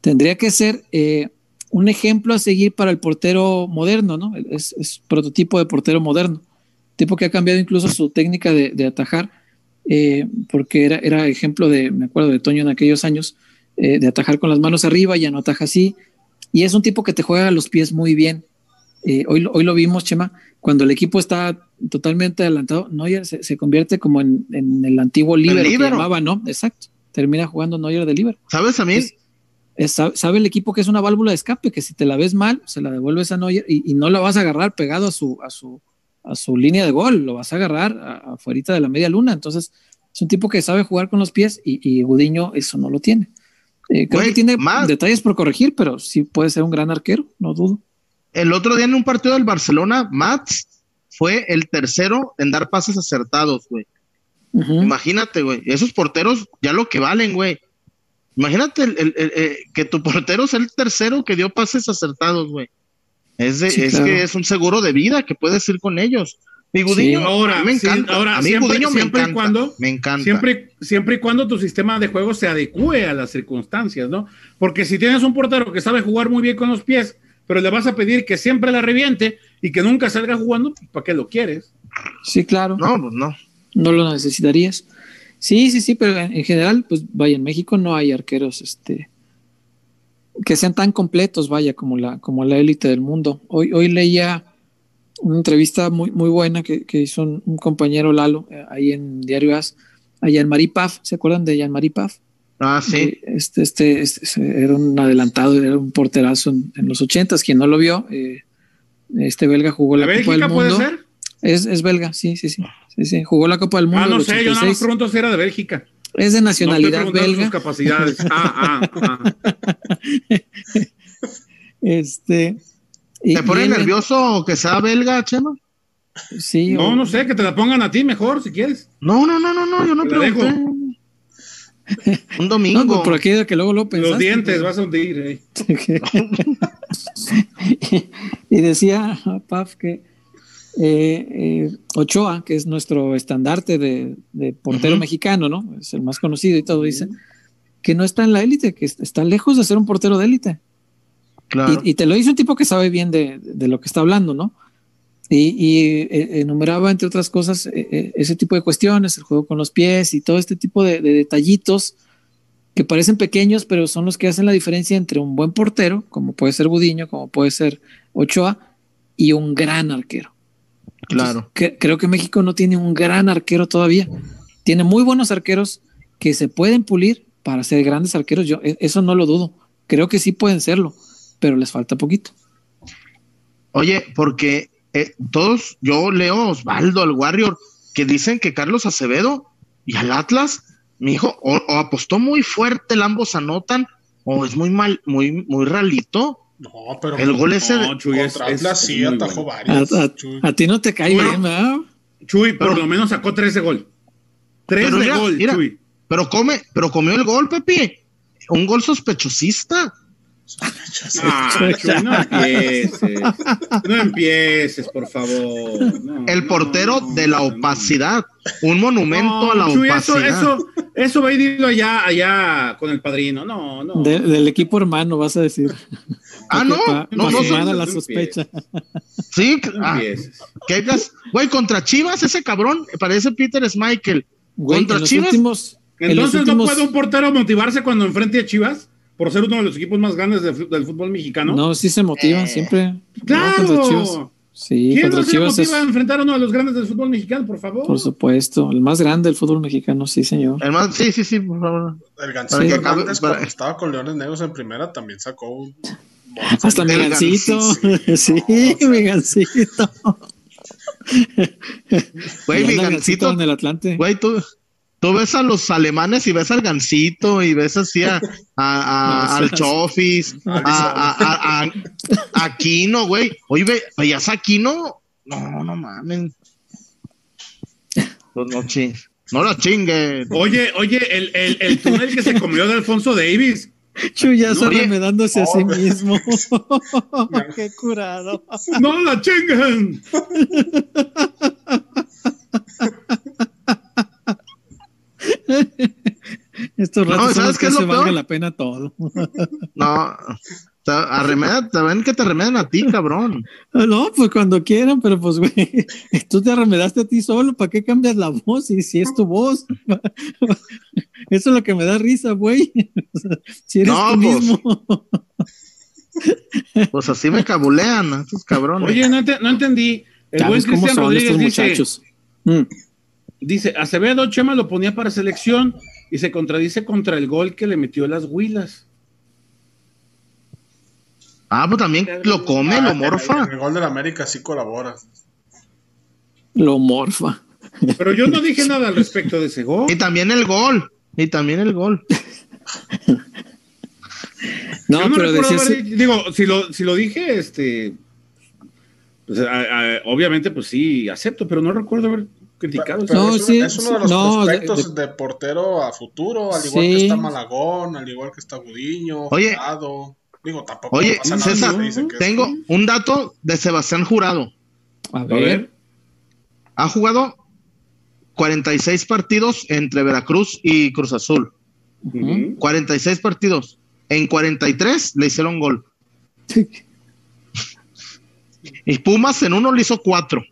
[SPEAKER 3] tendría que ser eh, un ejemplo a seguir para el portero moderno, ¿no? Es, prototipo de portero moderno, tipo que ha cambiado incluso su técnica de, atajar, eh, porque era, era ejemplo de, me acuerdo de Toño en aquellos años, de atajar con las manos arriba, ya no ataja así, y es un tipo que te juega los pies muy bien, eh, hoy, hoy lo vimos, Chema, cuando el equipo está totalmente adelantado, Neuer se, convierte como en, el antiguo que llamaba, ¿no? Exacto. Termina jugando Neuer de líder.
[SPEAKER 4] ¿Sabes a
[SPEAKER 3] sabe el equipo que es una válvula de escape, que si te la ves mal, se la devuelves a Neuer y, no la vas a agarrar pegado a su, a su, a su línea de gol, lo vas a agarrar afuera de la media luna. Entonces, es un tipo que sabe jugar con los pies y, y Gudiño eso no lo tiene. Eh, creo que tiene detalles por corregir, pero sí puede ser un gran arquero, no dudo.
[SPEAKER 4] El otro día en un partido del Barcelona, Mats fue el tercero en dar pases acertados, güey. Imagínate, güey. Esos porteros ya lo que valen, güey. Imagínate el, eh, que tu portero sea el tercero que dio pases acertados, güey. Es, es que es un seguro de vida que puedes ir con ellos. Mi Gudiño,
[SPEAKER 1] ahora, me encanta. ahora, siempre, y cuando,
[SPEAKER 4] me encanta.
[SPEAKER 1] Siempre, siempre y cuando tu sistema de juego se adecue a las circunstancias, ¿no? Porque si tienes un portero que sabe jugar muy bien con los pies, pero le vas a pedir que siempre la reviente y que nunca salga jugando, pues, ¿para qué lo quieres?
[SPEAKER 3] Sí, claro.
[SPEAKER 4] No, pues no.
[SPEAKER 3] No lo necesitarías. Sí, sí, sí, pero en general, pues vaya, en México no hay arqueros este, que sean tan completos, vaya, como la, como la élite del mundo. Hoy, hoy leía una entrevista muy, muy buena que, hizo un, compañero Lalo eh, ahí en Diario As, a Jean-Marie Paf, ¿se acuerdan de Jean-Marie Paf?
[SPEAKER 4] Ah, sí.
[SPEAKER 3] Este, este, este, era un adelantado, era un porterazo en, los ochentas. Quien no lo vio, eh, este belga jugó la Copa del Mundo. puede ser? Es, es belga, sí, sí, sí, sí, sí. Jugó la Copa del Mundo.
[SPEAKER 1] Ah, no sé, yo nada más pregunto si era de Bélgica.
[SPEAKER 3] Es de nacionalidad no belga.
[SPEAKER 1] Sus capacidades. ah, ah, ah.
[SPEAKER 3] este.
[SPEAKER 4] ¿Te pone nervioso que sea belga, Chema?
[SPEAKER 3] Sí.
[SPEAKER 1] No, no sé, que te la pongan a ti mejor si quieres.
[SPEAKER 4] No, no, no, no, no, yo no pregunté. Un domingo. No,
[SPEAKER 3] por aquello que luego lo pensaste.
[SPEAKER 1] Los dientes, vas a hundir. Eh.
[SPEAKER 3] y decía Paf que eh, eh, Ochoa, que es nuestro estandarte de, portero mexicano, ¿no? Es el más conocido y todo, dice, que no está en la élite, que está lejos de ser un portero de élite. Claro. Y, te lo dice un tipo que sabe bien de, de lo que está hablando, ¿no? Y, eh, enumeraba, entre otras cosas, eh, eh, ese tipo de cuestiones, el juego con los pies y todo este tipo de, detallitos que parecen pequeños, pero son los que hacen la diferencia entre un buen portero, como puede ser Budiño, como puede ser Ochoa, y un gran arquero.
[SPEAKER 4] Claro.
[SPEAKER 3] creo que México no tiene un gran arquero todavía. Tiene muy buenos arqueros que se pueden pulir para ser grandes arqueros. Yo e, eso no lo dudo. Creo que sí pueden serlo, pero les falta poquito.
[SPEAKER 4] Oye, porque eh, todos, yo leo Osvaldo, al Warrior, que dicen que Carlos Acevedo y al Atlas, mi hijo, o, apostó muy fuerte, el ambos anotan, o es muy mal, muy, muy ralito.
[SPEAKER 2] No, pero
[SPEAKER 4] el gol ese
[SPEAKER 2] de Atlas sí atajó varios.
[SPEAKER 3] A, ti no te cae bien, ¿no?
[SPEAKER 1] Chuy, por lo menos sacó 13 gol. 3 de gol, Chuy.
[SPEAKER 4] Pero come, pero comió el gol, Pepe. Un gol sospechosista.
[SPEAKER 1] Ah, no empieces. No empieces, por favor.
[SPEAKER 4] el portero de la opacidad. Un monumento a la opacidad.
[SPEAKER 1] Eso, eso, va a ir allá, allá con el padrino. No, no.
[SPEAKER 3] del equipo hermano, vas a decir.
[SPEAKER 4] Ah, no. no,
[SPEAKER 3] no, la sospecha.
[SPEAKER 4] Sí, ah, ¿qué Güey, contra Chivas, ese cabrón parece Peter Schmeichel. contra Chivas.
[SPEAKER 1] Entonces no puede un portero motivarse cuando enfrente a Chivas por ser uno de los equipos más grandes del fútbol mexicano.
[SPEAKER 3] No, sí se motivan eh. siempre.
[SPEAKER 1] ¡Claro!
[SPEAKER 3] Sí,
[SPEAKER 1] ¿Quién no se motiva a enfrentar a uno de los grandes del fútbol mexicano, por favor?
[SPEAKER 3] Por supuesto, el más grande del fútbol mexicano, sí, señor.
[SPEAKER 4] El más, sí, sí, sí, por favor.
[SPEAKER 2] El Gancito cuando estaba con Leones Negros en primera, también sacó un...
[SPEAKER 3] Hasta mi gancito. sí, mi gancito.
[SPEAKER 4] Güey, mi gancito.
[SPEAKER 3] en el Atlante.
[SPEAKER 4] Güey, tú, tú ves a los alemanes y ves al gancito y ves así a, a- a-
[SPEAKER 3] No,
[SPEAKER 4] al Chofis, a, a, a, a- a Aquino, güey. Oye, ve, ¿veías a Aquino? No, no mames. Pues no, ching, no la chingue.
[SPEAKER 1] Oye, oye, el, el, el túnel que se comió de Alfonso Davis.
[SPEAKER 3] Chuyazo
[SPEAKER 4] Oye.
[SPEAKER 3] remedándose a sí mismo. Qué curado.
[SPEAKER 1] ¡No la chingan!
[SPEAKER 3] Estos
[SPEAKER 4] No,
[SPEAKER 3] ratos son
[SPEAKER 4] ¿sabes
[SPEAKER 3] que
[SPEAKER 4] es
[SPEAKER 3] valga la pena todo.
[SPEAKER 4] No, arremeda- ven que te remedian a ti, cabrón.
[SPEAKER 3] No, pues cuando quieran, pero pues, güey, tú te arremedaste a ti solo, ¿para qué cambias la voz? Y si es tu voz. Eso es lo que me da risa, güey. Si eres
[SPEAKER 4] No,
[SPEAKER 3] tú
[SPEAKER 4] pues.
[SPEAKER 3] mismo.
[SPEAKER 4] Pues así me cabulean, esos cabrones.
[SPEAKER 1] Oye, no, ente- no entendí. El buen Cristian
[SPEAKER 3] son
[SPEAKER 1] Rodríguez
[SPEAKER 3] estos
[SPEAKER 1] dice,
[SPEAKER 3] muchachos. Mm.
[SPEAKER 1] dice, Acevedo Chema lo ponía para selección y se contradice contra el gol que le metió las huilas.
[SPEAKER 4] Ah, pues también lo come,
[SPEAKER 2] Ah,
[SPEAKER 4] lo
[SPEAKER 2] el-
[SPEAKER 4] morfa.
[SPEAKER 2] En el gol del América sí colabora.
[SPEAKER 3] Lo morfa.
[SPEAKER 1] Pero yo no dije nada al respecto de ese gol.
[SPEAKER 4] Y también el gol. Y también el gol.
[SPEAKER 3] No,
[SPEAKER 1] Yo
[SPEAKER 3] pero
[SPEAKER 1] recuerdo
[SPEAKER 3] decías,
[SPEAKER 1] haber digo, si lo, si lo dije, este, pues, a- a- obviamente, pues sí, acepto, pero no recuerdo haber criticado.
[SPEAKER 2] Pero
[SPEAKER 3] No,
[SPEAKER 2] es,
[SPEAKER 3] sí,
[SPEAKER 2] es uno de los
[SPEAKER 3] no, de-
[SPEAKER 2] prospectos de, portero a futuro, al igual
[SPEAKER 3] Sí.
[SPEAKER 2] que está Malagón, al igual que está Gudiño,
[SPEAKER 4] Oye.
[SPEAKER 2] Jurado. Digo, tampoco
[SPEAKER 4] Oye,
[SPEAKER 2] pasa nada
[SPEAKER 4] César,
[SPEAKER 2] es-
[SPEAKER 4] tengo un dato de Sebastián Jurado.
[SPEAKER 3] a ver,
[SPEAKER 4] Ha jugado 46 partidos entre Veracruz y Cruz Azul.
[SPEAKER 1] ujú.
[SPEAKER 4] 46 partidos. En 43 le hicieron gol. Y Pumas en uno le hizo cuatro.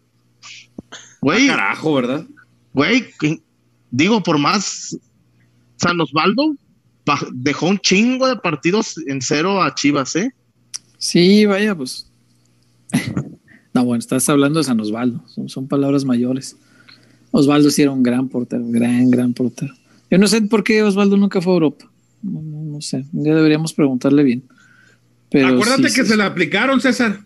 [SPEAKER 4] Güey,
[SPEAKER 1] carajo, ¿verdad?
[SPEAKER 4] güey, que- digo, por más San Osvaldo pa- dejó un chingo de partidos en cero a Chivas, ¿eh?
[SPEAKER 3] sí, vaya, pues. No, bueno, estás hablando de San Osvaldo, son, son palabras mayores. Osvaldo sí era un gran portero, gran, gran portero. Yo no sé por qué Osvaldo nunca fue a Europa. No, no- no sé, día deberíamos preguntarle bien. Pero
[SPEAKER 1] Acuérdate
[SPEAKER 3] sí,
[SPEAKER 1] que
[SPEAKER 3] sí,
[SPEAKER 1] se le aplicaron, César.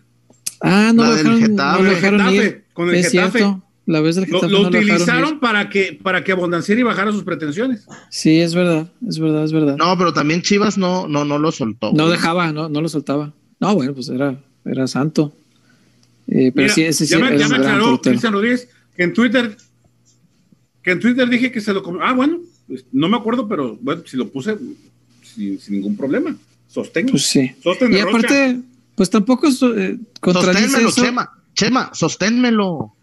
[SPEAKER 3] Ah, no
[SPEAKER 4] La
[SPEAKER 3] lo dejaron,
[SPEAKER 4] Getafe.
[SPEAKER 3] no lo dejaron
[SPEAKER 1] Con el
[SPEAKER 3] ir.
[SPEAKER 1] Getafe, con el
[SPEAKER 3] es
[SPEAKER 1] Getafe.
[SPEAKER 3] cierto, la vez del
[SPEAKER 1] Lo,
[SPEAKER 3] Getafe
[SPEAKER 1] lo
[SPEAKER 3] no lo dejaron ir.
[SPEAKER 1] utilizaron para que, para que Bondancieri bajara sus pretensiones.
[SPEAKER 3] Sí, es verdad, es verdad, es verdad. No,
[SPEAKER 4] No, pero también Chivas no, no, no lo soltó. güey.
[SPEAKER 3] dejaba, no, no lo soltaba. No, bueno, pues era, era santo. Eh, pero
[SPEAKER 1] Mira,
[SPEAKER 3] sí, ese sí
[SPEAKER 1] ya me, ya aclaró. Cristian Rodríguez que en Twitter que en Twitter dije que se lo comió. Ah, bueno, pues, no me acuerdo, pero bueno, si lo puse sin, sin ningún problema. Sostengo.
[SPEAKER 3] Pues sí.
[SPEAKER 1] Sostén
[SPEAKER 3] Y
[SPEAKER 1] Rocha.
[SPEAKER 3] aparte, pues tampoco eh, contradice
[SPEAKER 4] Sosténmelo,
[SPEAKER 3] eso.
[SPEAKER 4] Chema. Chema, sosténmelo.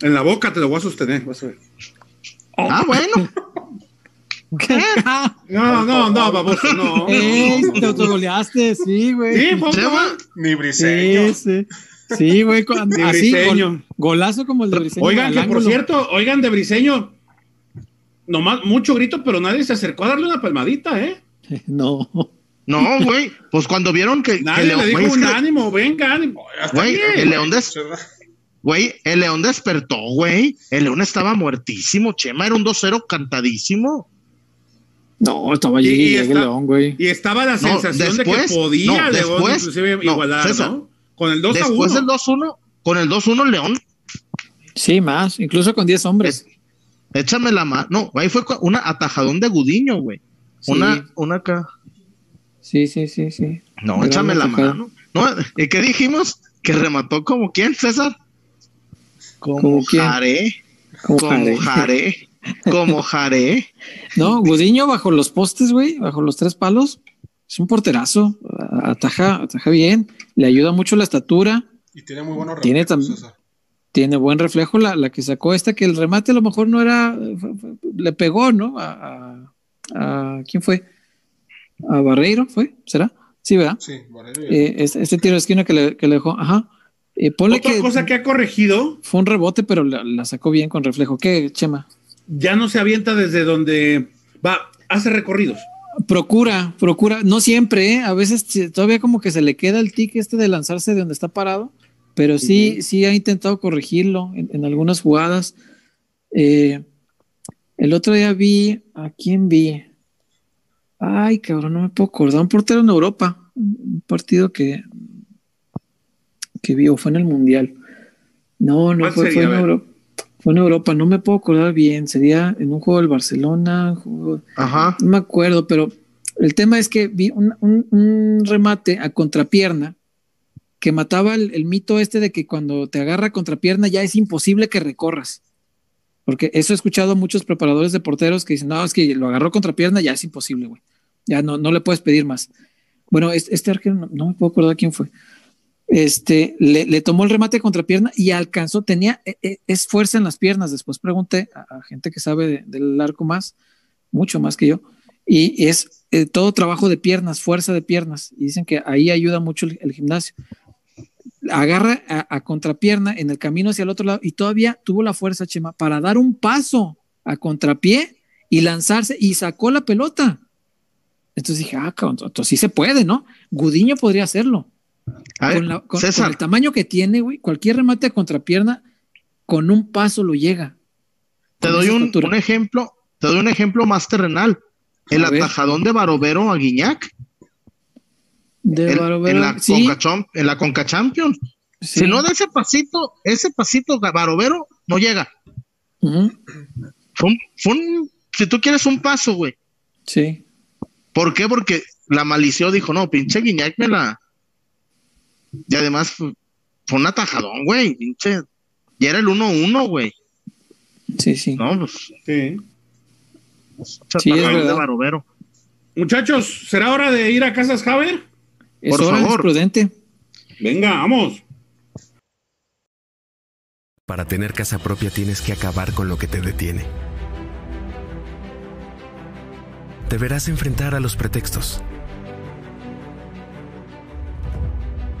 [SPEAKER 1] En la boca te lo voy a sostener. vas a ver.
[SPEAKER 4] Ah, bueno.
[SPEAKER 1] No, no, no, baboso, no.
[SPEAKER 3] Ey,
[SPEAKER 1] no,
[SPEAKER 3] te autogoleaste, sí, güey.
[SPEAKER 1] Sí,
[SPEAKER 4] Chema.
[SPEAKER 2] Ni Briseño.
[SPEAKER 3] Sí, sí. Sí, güey, con-
[SPEAKER 1] De
[SPEAKER 3] así,
[SPEAKER 1] Briseño.
[SPEAKER 3] gol- golazo como el de Briseño.
[SPEAKER 1] Oigan, que por cierto, oigan de Briseño. Nomás mucho grito, pero nadie se acercó a darle una palmadita, ¿eh?
[SPEAKER 3] No.
[SPEAKER 4] No, güey. Pues cuando vieron que, que
[SPEAKER 1] Nadie
[SPEAKER 4] León,
[SPEAKER 1] le dijo un
[SPEAKER 4] que-
[SPEAKER 1] ánimo, venga, ánimo.
[SPEAKER 4] güey, el León des- güey, el León despertó, güey. El León estaba muertísimo, Chema, era un 2-0 cantadísimo.
[SPEAKER 3] No, estaba allí,
[SPEAKER 1] Y- y
[SPEAKER 3] llega
[SPEAKER 1] está-
[SPEAKER 3] el León, güey.
[SPEAKER 1] Y estaba la
[SPEAKER 4] No,
[SPEAKER 1] sensación de que podía
[SPEAKER 4] no,
[SPEAKER 1] León
[SPEAKER 4] después-
[SPEAKER 1] inclusive
[SPEAKER 4] no,
[SPEAKER 1] igualar,
[SPEAKER 4] César,
[SPEAKER 1] ¿no? Con el 2 a 1.
[SPEAKER 4] Después del 2-1, con el 2-1 León,
[SPEAKER 3] Sí, más, incluso con 10 hombres.
[SPEAKER 4] échame la mano. No, ahí fue una atajadón de Gudiño, güey.
[SPEAKER 3] Sí.
[SPEAKER 4] Una, una acá.
[SPEAKER 3] Sí, sí, sí, sí.
[SPEAKER 4] No,
[SPEAKER 3] Gran
[SPEAKER 4] échame la mano. No, ¿y qué dijimos? Que remató como quién, César? Como
[SPEAKER 3] ¿Como quién?
[SPEAKER 4] Jaré.
[SPEAKER 3] Como
[SPEAKER 4] Como
[SPEAKER 3] Jare.
[SPEAKER 4] Jaré. Como Jaré.
[SPEAKER 3] No, Gudiño bajo los postes, güey, bajo los tres palos. Es un porterazo. Ataja, ataja bien. Le ayuda mucho la estatura.
[SPEAKER 2] Y tiene muy buenos
[SPEAKER 3] Tiene
[SPEAKER 2] reflejos.
[SPEAKER 3] Tiene buen reflejo la, la que sacó esta, que el remate a lo mejor no era. Le pegó, ¿no? A, a- a- ¿Quién fue? A Barreiro, ¿fue? ¿Será? Sí, ¿verdad?
[SPEAKER 2] Sí, y-
[SPEAKER 3] Eh, este, este tiro de esquina que le, que le dejó. Ajá. Eh, ponle
[SPEAKER 1] Otra
[SPEAKER 3] que,
[SPEAKER 1] cosa que ha corregido,
[SPEAKER 3] fue un rebote, pero la, la sacó bien con reflejo. ¿Qué, Chema?
[SPEAKER 1] ya no se avienta desde donde va, hace recorridos.
[SPEAKER 3] Procura, procura, no siempre, ¿eh? a veces todavía como que se le queda el tic este de lanzarse de donde está parado, pero sí, sí ha intentado corregirlo en, en algunas jugadas. Eh, el otro día vi, ¿a quién vi? Ay, cabrón, no me puedo acordar, un portero en Europa, un partido que, que vi, o fue en el Mundial. No, no
[SPEAKER 1] ¿Cuál
[SPEAKER 3] fue, fue en. Europa. Fue en Europa, no me puedo acordar bien. Sería en un juego del Barcelona, juego-
[SPEAKER 4] Ajá.
[SPEAKER 3] no me acuerdo, pero el tema es que vi un, un- un remate a contrapierna que mataba el, el mito este de que cuando te agarra contrapierna ya es imposible que recorras. Porque eso he escuchado a muchos preparadores de porteros que dicen, no, es que lo agarró contrapierna, ya es imposible, güey. Ya no, no le puedes pedir más. Bueno, es- este arquero, no, no me puedo acordar quién fue. Este, le, tomó el remate a contrapierna y alcanzó, tenía, e- e- es fuerza en las piernas. Después pregunté a, gente que sabe de- del arco más, mucho más que yo, y es eh, todo trabajo de piernas, fuerza de piernas. Y dicen que ahí ayuda mucho el, gimnasio. Agarra a, a contrapierna en el camino hacia el otro lado y todavía tuvo la fuerza, Chema, para dar un paso a contrapié y lanzarse y sacó la pelota. Entonces dije, ah, entonces sí se puede, ¿no? Gudiño podría hacerlo.
[SPEAKER 4] Ver,
[SPEAKER 3] Con, la- con- con
[SPEAKER 4] César,
[SPEAKER 3] el tamaño que tiene, güey, cualquier remate a contrapierna con un paso lo llega.
[SPEAKER 4] te doy un, ejemplo, te doy un ejemplo más terrenal. El
[SPEAKER 3] A ver.
[SPEAKER 4] atajadón de Barovero a Guiñac
[SPEAKER 3] De Barovero,
[SPEAKER 4] en la
[SPEAKER 3] sí,
[SPEAKER 4] Conca en la Conca Champions.
[SPEAKER 3] sí.
[SPEAKER 4] Si no de ese pasito, ese pasito Barovero no llega.
[SPEAKER 3] Ujú,
[SPEAKER 4] Fue un, fue un- si tú quieres un paso, güey.
[SPEAKER 3] sí.
[SPEAKER 4] ¿Por qué? Porque la malició dijo, no, pinche Guiñac me la. Y además fue, fue un atajadón, güey. Pinche. Y era el 1-1, güey.
[SPEAKER 3] Sí, sí.
[SPEAKER 4] No, pues.
[SPEAKER 1] Sí.
[SPEAKER 3] Sí, es
[SPEAKER 4] de
[SPEAKER 3] verdad.
[SPEAKER 4] Barovero.
[SPEAKER 1] Muchachos, ¿será hora de ir a Casas?
[SPEAKER 3] Es
[SPEAKER 4] por
[SPEAKER 3] hora, es
[SPEAKER 4] favor.
[SPEAKER 3] prudente.
[SPEAKER 1] Venga, vamos.
[SPEAKER 5] Para tener casa propia tienes que acabar con lo que te detiene. Deberás enfrentar a los pretextos.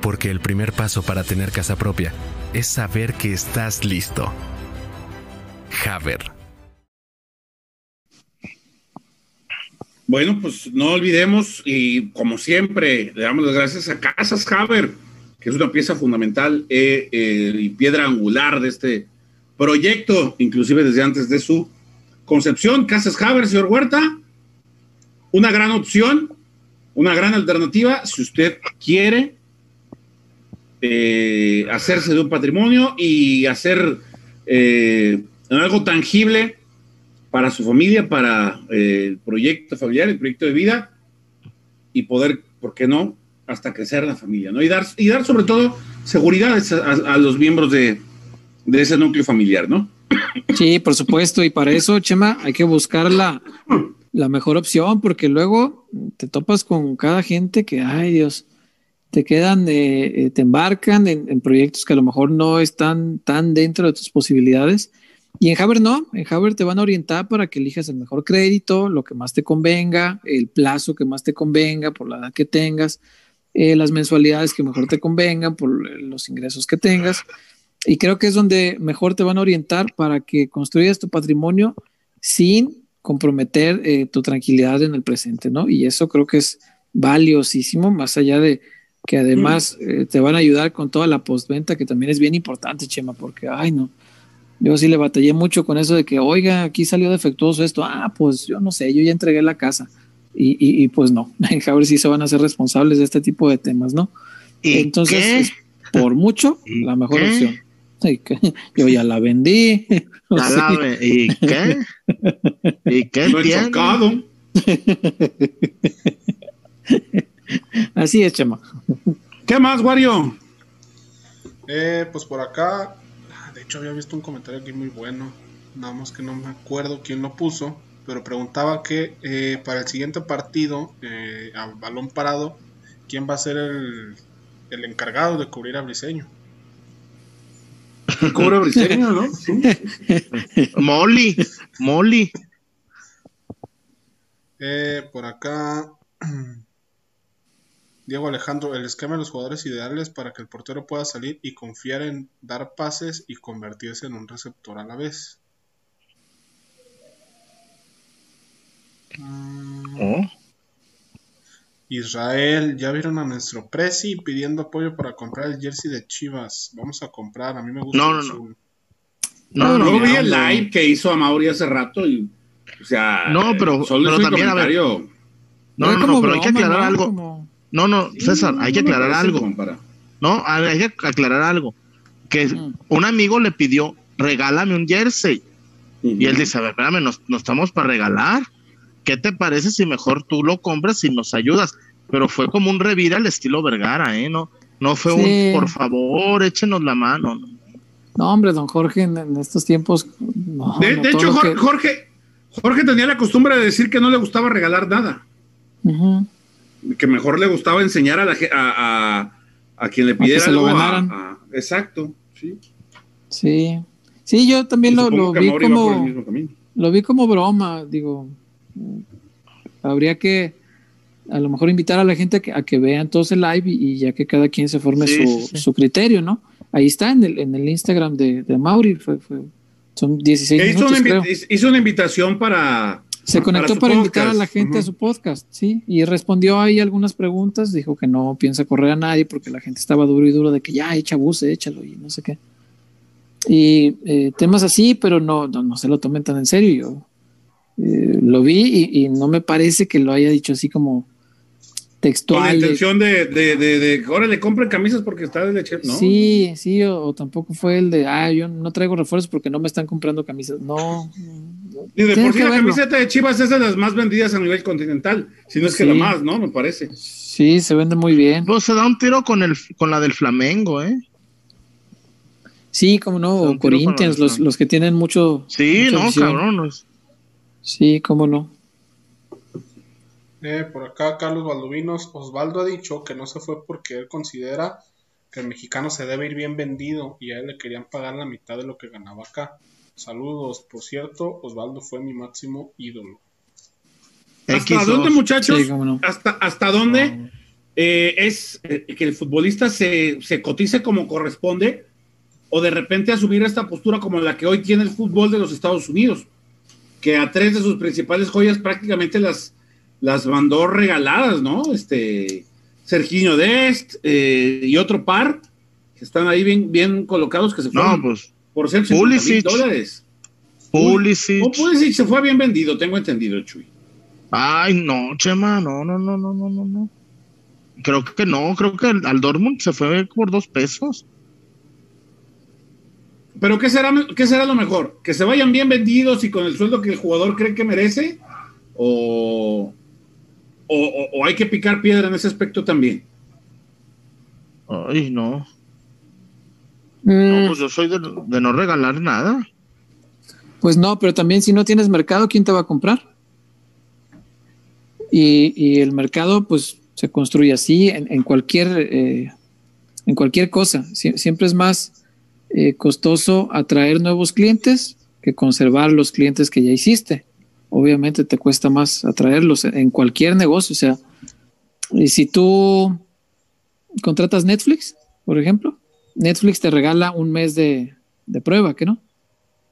[SPEAKER 5] Porque el primer paso para tener casa propia es saber que estás listo. Haber.
[SPEAKER 1] Bueno, pues no olvidemos y como siempre le damos las gracias a Casas Haber, que es una pieza fundamental eh, eh, y piedra angular de este proyecto, inclusive desde antes de su concepción. Casas Haber, señor Huerta, una gran opción, una gran alternativa si usted quiere eh, hacerse de un patrimonio y hacer eh, algo tangible para su familia, para eh, el proyecto familiar, el proyecto de vida y poder, ¿por qué no?, hasta crecer la familia, ¿no? Y dar, y dar sobre todo seguridad a, a- a los miembros de, de ese núcleo familiar, ¿no?
[SPEAKER 3] Sí, por supuesto. Y para eso, Chema, hay que buscar la, la mejor opción, porque luego te topas con cada gente que, ay Dios, te quedan, eh, eh, te embarcan en, en proyectos que a lo mejor no están tan dentro de tus posibilidades. Y en Haber no, en Haber te van a orientar para que elijas el mejor crédito, lo que más te convenga, el plazo que más te convenga por la edad que tengas, eh, las mensualidades que mejor te convengan por eh, los ingresos que tengas. Y creo que es donde mejor te van a orientar para que construyas tu patrimonio sin comprometer eh, tu tranquilidad en el presente, ¿no? Y eso creo que es valiosísimo, más allá de que además eh, te van a ayudar con toda la postventa, que también es bien importante, Chema, porque, ay, no, yo sí le batallé mucho con eso de que, oiga, aquí salió defectuoso esto, ah, pues yo no sé, yo ya entregué la casa. Y, y, y pues no, en Javier sí se van a ser responsables de este tipo de temas, ¿no?
[SPEAKER 4] ¿Y
[SPEAKER 3] Entonces,
[SPEAKER 4] qué?
[SPEAKER 3] es por mucho,
[SPEAKER 4] ¿Y
[SPEAKER 3] la mejor
[SPEAKER 4] qué?
[SPEAKER 3] opción. Yo ya la vendí.
[SPEAKER 4] Ya
[SPEAKER 3] Sí.
[SPEAKER 4] la ve- ¿Y qué? ¿Y qué
[SPEAKER 1] No he.
[SPEAKER 3] Así es, Chema.
[SPEAKER 1] ¿Qué más, Wario?
[SPEAKER 2] Eh, pues por acá, de hecho había visto un comentario aquí muy bueno, nada más que no me acuerdo quién lo puso, pero preguntaba que eh, para el siguiente partido, eh, a balón parado, ¿quién va a ser el, el encargado de cubrir a Briseño?
[SPEAKER 1] Cubre briseño, ¿no? Sí.
[SPEAKER 4] Molly, Molly.
[SPEAKER 2] Eh, por acá, Diego Alejandro, el esquema de los jugadores ideales para que el portero pueda salir y confiar en dar pases y convertirse en un receptor a la vez.
[SPEAKER 4] Oh.
[SPEAKER 2] Israel, ya vieron a nuestro Prezi pidiendo apoyo para comprar el jersey de Chivas. Vamos a comprar, a mí me gusta.
[SPEAKER 4] No, no, no.
[SPEAKER 1] No, no, vi el live que hizo a Mauri hace rato y, o sea,
[SPEAKER 4] No, pero-
[SPEAKER 1] solo
[SPEAKER 4] pero también, a ver. No, no,
[SPEAKER 3] como
[SPEAKER 4] no, pero hay que aclarar
[SPEAKER 3] ¿no?
[SPEAKER 4] algo.
[SPEAKER 3] Como-
[SPEAKER 4] No, no, César, hay que aclarar algo. No, hay que aclarar algo. Que un amigo le pidió, regálame un jersey. Y él dice, a ver, espérame, no, no estamos para regalar. ¿Qué te parece si mejor tú lo compras y nos ayudas? Pero fue como un revira al estilo Vergara, ¿eh? No, no fue
[SPEAKER 3] Sí.
[SPEAKER 4] un, por favor, échenos la mano. no.
[SPEAKER 3] No, hombre, don Jorge, en, en estos tiempos. no,
[SPEAKER 1] De,
[SPEAKER 3] no,
[SPEAKER 1] de
[SPEAKER 3] todo
[SPEAKER 1] hecho, Jorge,
[SPEAKER 3] que-
[SPEAKER 1] Jorge, Jorge tenía la costumbre de decir que no le gustaba regalar nada,
[SPEAKER 3] Ujú.
[SPEAKER 1] Que mejor le gustaba enseñar a, la, a, a, a quien le
[SPEAKER 3] que
[SPEAKER 1] pidiera
[SPEAKER 3] se lo ganaran.
[SPEAKER 1] exacto, sí.
[SPEAKER 3] Sí. Sí, yo también lo, lo vi como. Lo vi como broma, digo. Habría que a lo mejor invitar a la gente a que, a que vean todos el live y, y ya que cada quien se forme
[SPEAKER 4] Sí,
[SPEAKER 3] su,
[SPEAKER 4] sí,
[SPEAKER 3] su criterio, ¿no? Ahí está en el, en el Instagram de, de Mauri, fue, fue- son 16
[SPEAKER 1] Que hizo,
[SPEAKER 3] minutos,
[SPEAKER 1] una
[SPEAKER 3] creo.
[SPEAKER 1] invi- hizo una invitación para.
[SPEAKER 3] Se conectó para, invitar a la gente a su podcast, sí, y respondió ahí algunas preguntas, dijo que no piensa correr a nadie porque la gente estaba duro y duro de que ya echa buce, échalo y no sé qué. Y eh, temas así, pero no, no, no se lo tomen tan en serio. Yo eh, lo vi y, y no me parece que lo haya dicho así como
[SPEAKER 1] Con la
[SPEAKER 3] textual. de-
[SPEAKER 1] intención de, de, de, de, órale, compren camisas porque está de leche. No.
[SPEAKER 3] Sí, sí, o, o tampoco fue el de, ah, yo no traigo refuerzos porque no me están comprando camisas. No.
[SPEAKER 1] Y de por sí la
[SPEAKER 3] verlo.
[SPEAKER 1] camiseta de Chivas es de las más vendidas a nivel continental, si no es que
[SPEAKER 3] Sí.
[SPEAKER 1] la más, ¿no? Me parece.
[SPEAKER 3] Sí, se vende muy bien.
[SPEAKER 4] Pues se da un tiro con, el, con la del Flamengo, ¿eh?
[SPEAKER 3] Sí, como no, o Corinthians, los, los que tienen mucho.
[SPEAKER 4] Sí, no,
[SPEAKER 3] afición.
[SPEAKER 4] cabrón. no es-
[SPEAKER 3] Sí, cómo no.
[SPEAKER 2] Eh, por acá Carlos Valdovinos, Osvaldo ha dicho que no se fue porque él considera que el mexicano se debe ir bien vendido y a él le querían pagar la mitad de lo que ganaba acá. Saludos, por cierto, Osvaldo fue mi máximo ídolo.
[SPEAKER 1] ¿Hasta
[SPEAKER 4] X2.
[SPEAKER 1] dónde, muchachos?
[SPEAKER 3] Sí, cómo no.
[SPEAKER 1] ¿Hasta, hasta dónde eh, es eh, que el futbolista se, se cotice como corresponde o de repente asumir esta postura como la que hoy tiene el fútbol de los Estados Unidos? Que a tres de sus principales joyas prácticamente las, las mandó regaladas, ¿no? Este, Serginho Dest eh, y otro par que están ahí bien, bien colocados que se fueron
[SPEAKER 4] No, pues
[SPEAKER 1] por ser 50 mil
[SPEAKER 4] Pulisic.
[SPEAKER 1] dólares.
[SPEAKER 4] Pulisic.
[SPEAKER 1] O Pulisic se fue bien vendido, tengo entendido, Chuy.
[SPEAKER 4] Ay, no, Chema, no, no, no, no, no, no, no. Creo que no, creo que al, Dortmund se fue por dos pesos.
[SPEAKER 1] Pero ¿qué será, ¿qué será lo mejor? ¿Que se vayan bien vendidos y con el sueldo que el jugador cree que merece? ¿O, o, o- o hay que picar piedra en ese aspecto también?
[SPEAKER 4] Ay, no.
[SPEAKER 3] Mm,
[SPEAKER 4] No, pues yo soy de, de no regalar nada.
[SPEAKER 3] Pues no, pero también si no tienes mercado, ¿quién te va a comprar? Y, y el mercado, pues, se construye así en, en cualquier eh, en cualquier cosa. Sie- siempre es más eh, costoso atraer nuevos clientes que conservar los clientes que ya hiciste. Obviamente te cuesta más atraerlos en- en cualquier negocio. O sea, y si tú contratas Netflix, por ejemplo, Netflix te regala un mes de, prueba, ¿que no?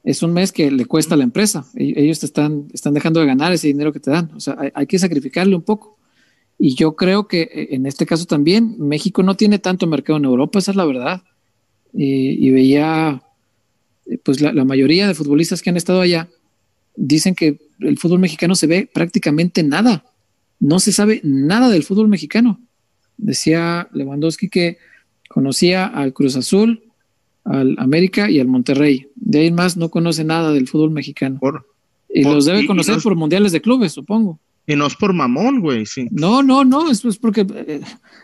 [SPEAKER 3] es un mes que le cuesta a la empresa. E- Ellos te están, están dejando de ganar ese dinero que te dan. O sea, hay, que sacrificarle un poco. Y yo creo que eh, en este caso también México no tiene tanto mercado en Europa, esa es la verdad. Y, y veía, eh, pues la, la mayoría de futbolistas que han estado allá dicen que el fútbol mexicano se ve prácticamente nada. No se sabe nada del fútbol mexicano. Decía Lewandowski que conocía al Cruz Azul, al América y al Monterrey. De ahí en más no conoce nada del fútbol mexicano.
[SPEAKER 4] Por,
[SPEAKER 3] Y
[SPEAKER 4] por-
[SPEAKER 3] los debe conocer
[SPEAKER 4] no es-
[SPEAKER 3] por mundiales de clubes, supongo.
[SPEAKER 4] y no es por mamón, güey, sí.
[SPEAKER 3] No, no, no, es, es porque eh,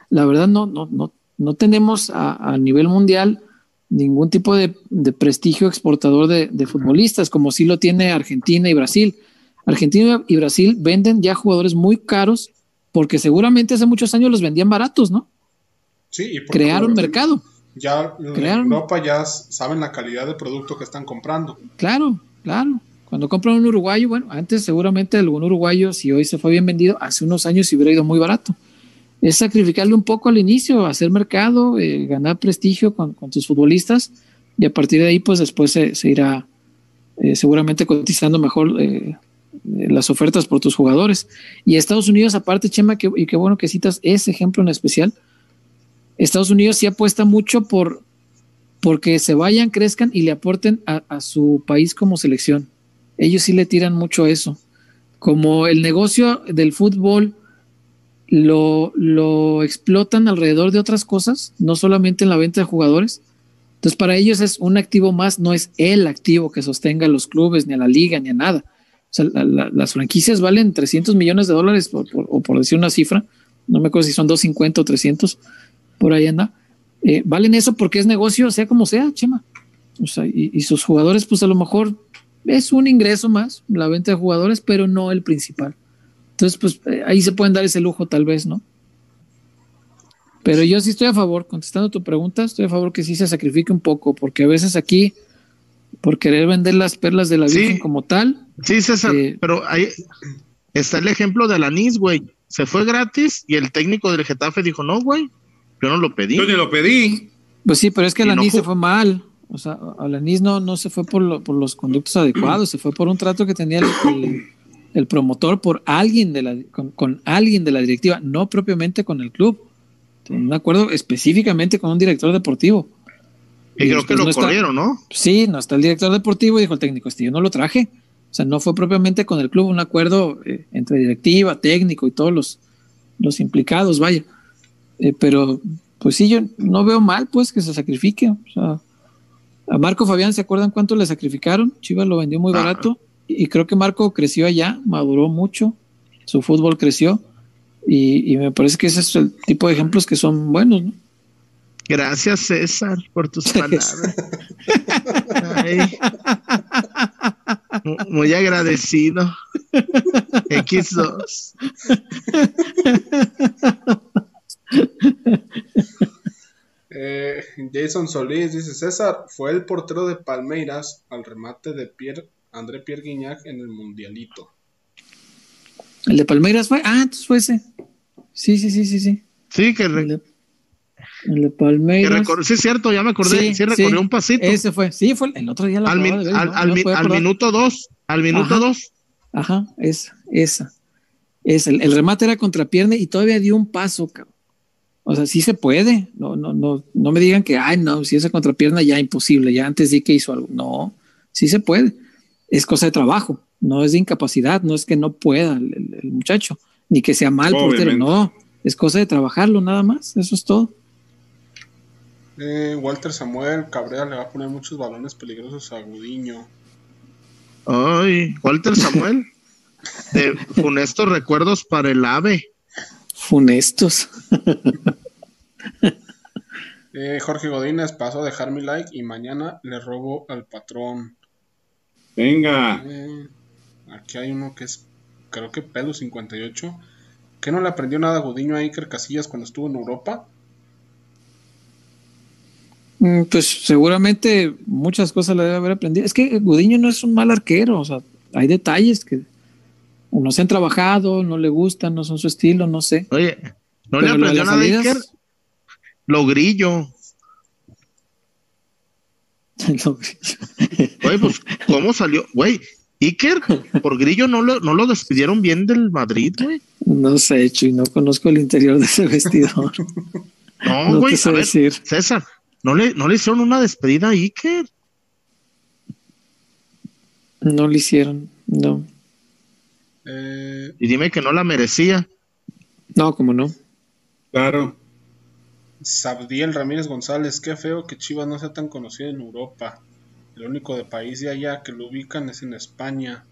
[SPEAKER 3] la verdad no, no, no, no tenemos a, a nivel mundial ningún tipo de, de prestigio exportador de, de futbolistas, como sí lo tiene Argentina y Brasil. Argentina y Brasil venden ya jugadores muy caros porque seguramente hace muchos años los vendían baratos, ¿no?
[SPEAKER 2] Sí, y
[SPEAKER 3] mercado.
[SPEAKER 2] Ya en
[SPEAKER 3] Crearon.
[SPEAKER 2] Europa ya saben la calidad de producto que están comprando.
[SPEAKER 3] Claro, claro. Cuando compran un uruguayo, bueno, antes seguramente algún uruguayo, si hoy se fue bien vendido, hace unos años se hubiera ido muy barato. es sacrificarle un poco al inicio, hacer mercado, eh, ganar prestigio con, con, tus futbolistas y a partir de ahí pues después se, se irá eh, seguramente cotizando mejor eh, las ofertas por tus jugadores. Y Estados Unidos, aparte, Chema, que, y qué bueno que citas ese ejemplo en especial, Estados Unidos sí apuesta mucho por porque se vayan, crezcan y le aporten a, su país como selección. Ellos sí le tiran mucho eso. Como el negocio del fútbol lo, lo explotan alrededor de otras cosas, no solamente en la venta de jugadores. Entonces, para ellos es un activo más, no es el activo que sostenga a los clubes, ni a la liga, ni a nada. O sea, la, la, las franquicias valen 300 millones de dólares, o por decir una cifra, no me acuerdo si son 250 o 300, por ahí anda. Eh, valen eso porque es negocio, sea como sea, Chema. O sea, y, y, sus jugadores, pues a lo mejor es un ingreso más, la venta de jugadores, pero no el principal. Entonces, pues eh, ahí se pueden dar ese lujo, tal vez, ¿no? Pero yo sí estoy a favor, contestando tu pregunta, estoy a favor que sí se sacrifique un poco, porque a veces aquí, por querer vender las perlas de la Virgen
[SPEAKER 4] Sí.
[SPEAKER 3] como tal,
[SPEAKER 4] Sí, César,
[SPEAKER 3] Eh,
[SPEAKER 4] pero ahí está el ejemplo de Alanis, güey. Se fue gratis y el técnico del Getafe dijo, no, güey, yo no lo pedí.
[SPEAKER 1] Yo ni lo pedí.
[SPEAKER 3] pues sí, pero es que
[SPEAKER 4] no
[SPEAKER 3] Alanis se fue mal. O sea, Alanis no, no se fue por, lo- por los conductos adecuados, se fue por un trato que tenía el, el- el promotor por alguien de la, con, con alguien de la directiva, no propiamente con el club. Un acuerdo específicamente con un director deportivo.
[SPEAKER 4] Y
[SPEAKER 3] y
[SPEAKER 4] creo que lo
[SPEAKER 3] no está-
[SPEAKER 4] corrieron, ¿no?
[SPEAKER 3] Sí, no está el director deportivo y dijo el técnico, este, yo no lo traje. O sea, no fue propiamente con el club un acuerdo eh, entre directiva, técnico y todos los, los implicados, vaya. Eh, pero, pues sí, yo no veo mal, pues, que se sacrifique. O sea, a Marco Fabián, ¿se acuerdan cuánto le sacrificaron? Chivas lo vendió muy barato y, creo que Marco creció allá, maduró mucho, su fútbol creció y, y me parece que ese es el tipo de ejemplos que son buenos, ¿no?
[SPEAKER 4] Gracias, César, por tus palabras. Ay. Muy agradecido. X2.
[SPEAKER 2] Eh, Jason Solís dice: César fue el portero de Palmeiras al remate de Pierre, André Pierre Guignac en el Mundialito.
[SPEAKER 3] El de Palmeiras fue, ah, entonces fue ese. Sí, sí, sí, sí, sí.
[SPEAKER 4] Sí, que, re-
[SPEAKER 3] El de, el de Palmeiras.
[SPEAKER 4] sí, es cierto, ya me acordé. Sí,
[SPEAKER 3] Sí,
[SPEAKER 4] recorrió
[SPEAKER 3] sí.
[SPEAKER 4] un pasito.
[SPEAKER 3] Ese fue. Sí, fue el otro día la
[SPEAKER 4] al, min-
[SPEAKER 3] acababa de ver,
[SPEAKER 4] al-
[SPEAKER 3] ¿no?
[SPEAKER 4] al
[SPEAKER 3] No me
[SPEAKER 4] mi-
[SPEAKER 3] podía
[SPEAKER 4] al
[SPEAKER 3] acordar.
[SPEAKER 4] minuto dos. Al minuto
[SPEAKER 3] Ajá.
[SPEAKER 4] dos.
[SPEAKER 3] Ajá, esa, esa. Esa. El, el remate era contra pierna y todavía dio un paso, cabrón. O sea, sí se puede. No, no, no, no me digan que, ay, no, si esa contrapierna ya imposible, ya antes sí que hizo algo. No, sí se puede. Es cosa de trabajo, no es de incapacidad, no es que no pueda el, el- el muchacho, ni que sea mal portero,
[SPEAKER 1] Obviamente.
[SPEAKER 3] no. Es cosa de trabajarlo, nada más. Eso es todo.
[SPEAKER 2] Eh, Walter Samuel Cabrera le va a poner muchos balones peligrosos a Gudiño.
[SPEAKER 4] Ay, Walter Samuel. De funestos recuerdos para el ave.
[SPEAKER 3] Funestos.
[SPEAKER 2] Eh, Jorge Godínez pasó a dejar mi like y mañana le robo al patrón.
[SPEAKER 1] Venga.
[SPEAKER 2] Eh, aquí hay uno que es, creo que Pelo 58. ¿Que no le aprendió nada a Gudiño a Iker Casillas cuando estuvo en Europa?
[SPEAKER 3] Mm, Pues seguramente muchas cosas le debe haber aprendido. Es que Gudiño no es un mal arquero, o sea, hay detalles que no se han trabajado, no le gustan, no son su estilo, no sé.
[SPEAKER 4] Oye, ¿no
[SPEAKER 3] Pero
[SPEAKER 4] le aprendió nada a Iker? Lo grillo. Oye, pues, ¿cómo salió? Güey, Iker, por grillo no lo, no lo despidieron bien del Madrid, güey.
[SPEAKER 3] no sé, Chuy, no conozco el interior de ese vestidor.
[SPEAKER 4] No,
[SPEAKER 3] No
[SPEAKER 4] güey, a ver,
[SPEAKER 3] decir.
[SPEAKER 4] César, no le, no le hicieron una despedida a Iker.
[SPEAKER 3] No lo hicieron, no.
[SPEAKER 2] Eh,
[SPEAKER 4] Y dime que no la merecía.
[SPEAKER 3] No, como no.
[SPEAKER 1] Claro.
[SPEAKER 2] Sabdiel Ramírez González, qué feo que Chivas no sea tan conocido en Europa. El único de país de allá que lo ubican es en España.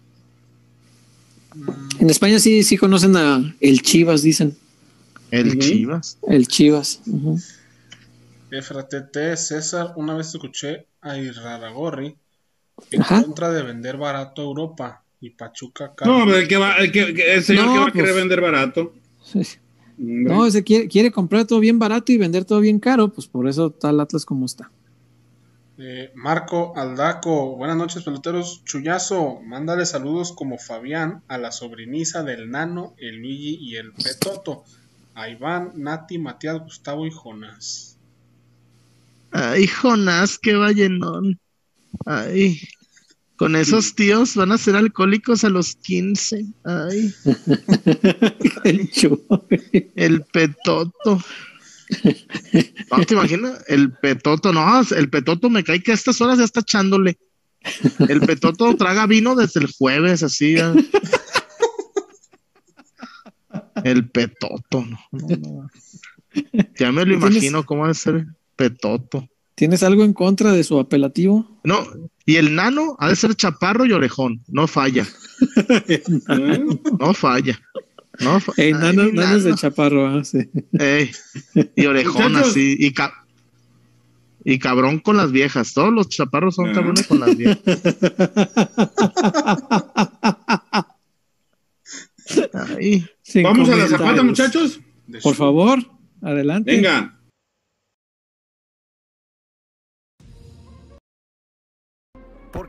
[SPEAKER 3] En España sí, sí conocen a el Chivas, dicen.
[SPEAKER 4] El. Chivas.
[SPEAKER 3] El Chivas. ujú.
[SPEAKER 2] FRTT César, una vez escuché a Irraragorri en
[SPEAKER 3] Ajá.
[SPEAKER 2] contra de vender barato a Europa y Pachuca.
[SPEAKER 1] No, el, que va, el, que, el señor
[SPEAKER 3] No,
[SPEAKER 1] que va a
[SPEAKER 3] pues.
[SPEAKER 1] querer vender barato. Hombre.
[SPEAKER 3] No, ese quiere, quiere comprar todo bien barato y vender todo bien caro, pues por eso está el Atlas como está.
[SPEAKER 2] Eh, Marco Aldaco, buenas noches peloteros. Chuyazo, mándale saludos como Fabián a la sobriniza del Nano, el Luigi y el Petoto. a Iván, Nati, Matías, Gustavo y Jonás.
[SPEAKER 4] Ay, Jonás, qué vallenón. Ay, con esos tíos van a ser alcohólicos a los 15. Ay,
[SPEAKER 3] El
[SPEAKER 4] petoto. No, ¿te imaginas? El petoto, no, el petoto me cae que a estas horas ya está echándole. El petoto traga vino desde el jueves, así. ya. El petoto, no, no, no. Ya me lo
[SPEAKER 3] ¿Tienes-
[SPEAKER 4] imagino cómo debe ser petoto.
[SPEAKER 3] ¿Tienes algo en contra de su apelativo?
[SPEAKER 4] No, y el nano ha de ser chaparro y orejón, no falla, no falla. No fa-
[SPEAKER 3] Eh,
[SPEAKER 4] Ay,
[SPEAKER 3] nano, nano es de chaparro, ah, sí.
[SPEAKER 4] Ey, y orejón
[SPEAKER 1] Muchachos.
[SPEAKER 4] así, y, ca- y cabrón con las viejas. Todos los chaparros son
[SPEAKER 1] Ah.
[SPEAKER 4] cabrones con las viejas. Ay,
[SPEAKER 1] Vamos a la zapata, muchachos.
[SPEAKER 3] Por favor, adelante.
[SPEAKER 1] Venga.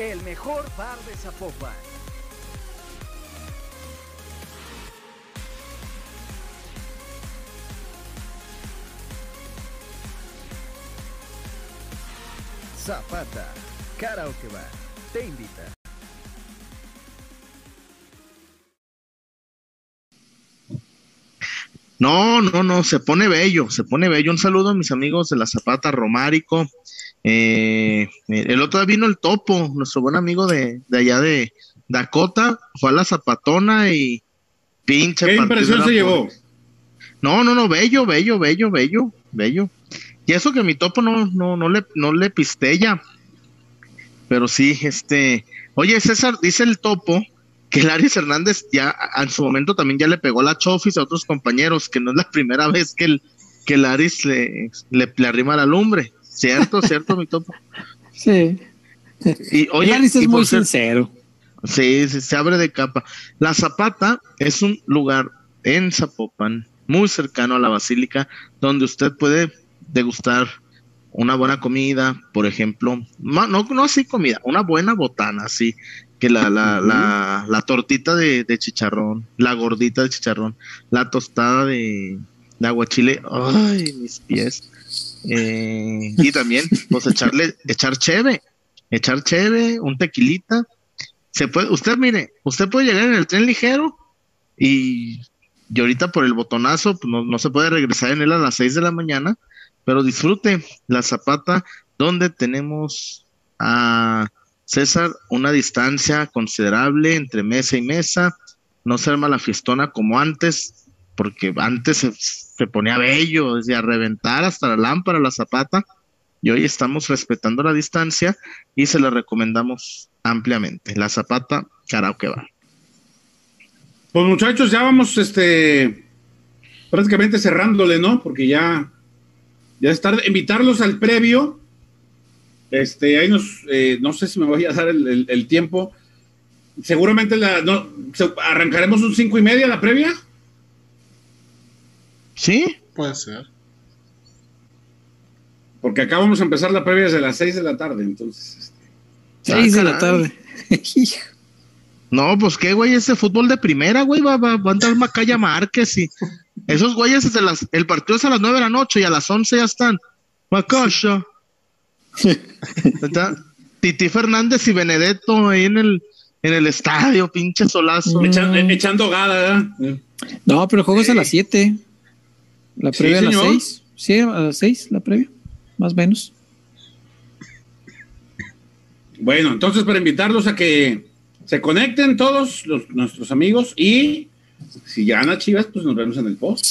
[SPEAKER 6] El mejor bar de Zapopan. Zapata, Karaoke Bar, te invita.
[SPEAKER 4] No, no, no, se pone bello, se pone bello. Un saludo a mis amigos de la Zapata Romárico. Eh, el otro día vino el Topo, nuestro buen amigo de, de allá de Dakota, fue a la Zapatona y pinche
[SPEAKER 1] ¿Qué impresión se llevó?
[SPEAKER 4] No, no, no, bello, bello, bello, bello, bello. Y eso que mi topo no, no, no le, no le pistella. Pero sí, este. Oye, César, dice el topo que el Aries Hernández ya en su momento también ya le pegó la chofis a otros compañeros, que no es la primera vez que el, que el Aries le, le, le arrima la lumbre. Cierto, cierto, mi topo.
[SPEAKER 3] Sí.
[SPEAKER 4] Y oye,
[SPEAKER 3] es
[SPEAKER 4] y
[SPEAKER 3] muy
[SPEAKER 4] ser-
[SPEAKER 3] sincero.
[SPEAKER 4] Sí, sí, se abre de capa. La Zapata es un lugar en Zapopan, muy cercano a la Basílica, donde usted puede degustar una buena comida, por ejemplo, no, no, no así comida, una buena botana, así, que la, la, la, la tortita de, de chicharrón, la gordita de chicharrón, la tostada de, de aguachile, ay, mis pies. Eh, y también, pues echarle, echar cheve, echar cheve, un tequilita, se puede, usted mire, usted puede llegar en el tren ligero y, y ahorita por el botonazo pues, no, no se puede regresar en él a las 6 de la mañana, pero disfrute la zapata donde tenemos a César una distancia considerable entre mesa y mesa, no se arma la fiestona como antes, porque antes se, se ponía bello, desde a reventar hasta la lámpara, la zapata, y hoy estamos respetando la distancia y se la recomendamos ampliamente. La Zapata Karaoke Bar.
[SPEAKER 1] Pues muchachos, ya vamos este prácticamente cerrándole, ¿no? Porque ya, ya es tarde. Invitarlos al previo. Este, ahí nos, eh, no sé si me voy a dar el, el- tiempo. Seguramente la, no, arrancaremos un cinco y media la previa.
[SPEAKER 4] ¿Sí?
[SPEAKER 2] Puede ser.
[SPEAKER 1] Porque acá vamos a empezar la previa desde las seis de la tarde, entonces. este,
[SPEAKER 3] Seis de la
[SPEAKER 4] caray.
[SPEAKER 3] tarde.
[SPEAKER 4] No, pues qué güey, ese fútbol de primera, güey, va, va, va a entrar Macaya Márquez y esos güeyes desde las, el partido es a las nueve de la noche y a las once ya están. Macaya. Está Titi Fernández y Benedetto ahí en el, en el estadio, pinche solazo.
[SPEAKER 1] Echan- echando gada, ¿verdad?
[SPEAKER 3] No, pero el juego es a las 7. La
[SPEAKER 1] Sí,
[SPEAKER 3] previa a las
[SPEAKER 1] señor.
[SPEAKER 3] 6. Sí, a las 6 la previa. Más o menos.
[SPEAKER 1] Bueno, entonces para invitarlos a que se conecten todos los, nuestros amigos y si gana Chivas, pues nos vemos en el post.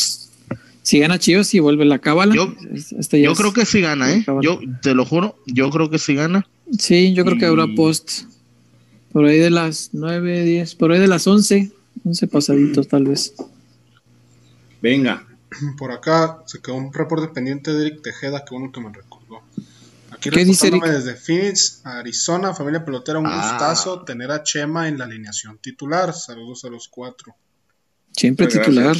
[SPEAKER 3] Si gana Chivas, sí vuelve la cábala.
[SPEAKER 4] Yo-
[SPEAKER 3] Este ya
[SPEAKER 4] Yo
[SPEAKER 3] es-
[SPEAKER 4] creo que sí gana, ¿eh? Yo te lo juro, yo creo que sí gana.
[SPEAKER 3] Sí, yo creo que habrá
[SPEAKER 4] Y-
[SPEAKER 3] post por ahí de las 9, 10, por ahí de las 11, 11 pasaditos tal vez.
[SPEAKER 1] Venga.
[SPEAKER 2] Por acá se quedó un reporte pendiente de Eric Tejeda, que uno que me recordó. Aquí
[SPEAKER 3] ¿Qué dice
[SPEAKER 2] reportándome desde Phoenix, Arizona, familia pelotera, un
[SPEAKER 4] Ah.
[SPEAKER 2] gustazo tener a Chema en la alineación titular. Saludos a los cuatro.
[SPEAKER 3] Siempre
[SPEAKER 1] Muchas
[SPEAKER 3] titular,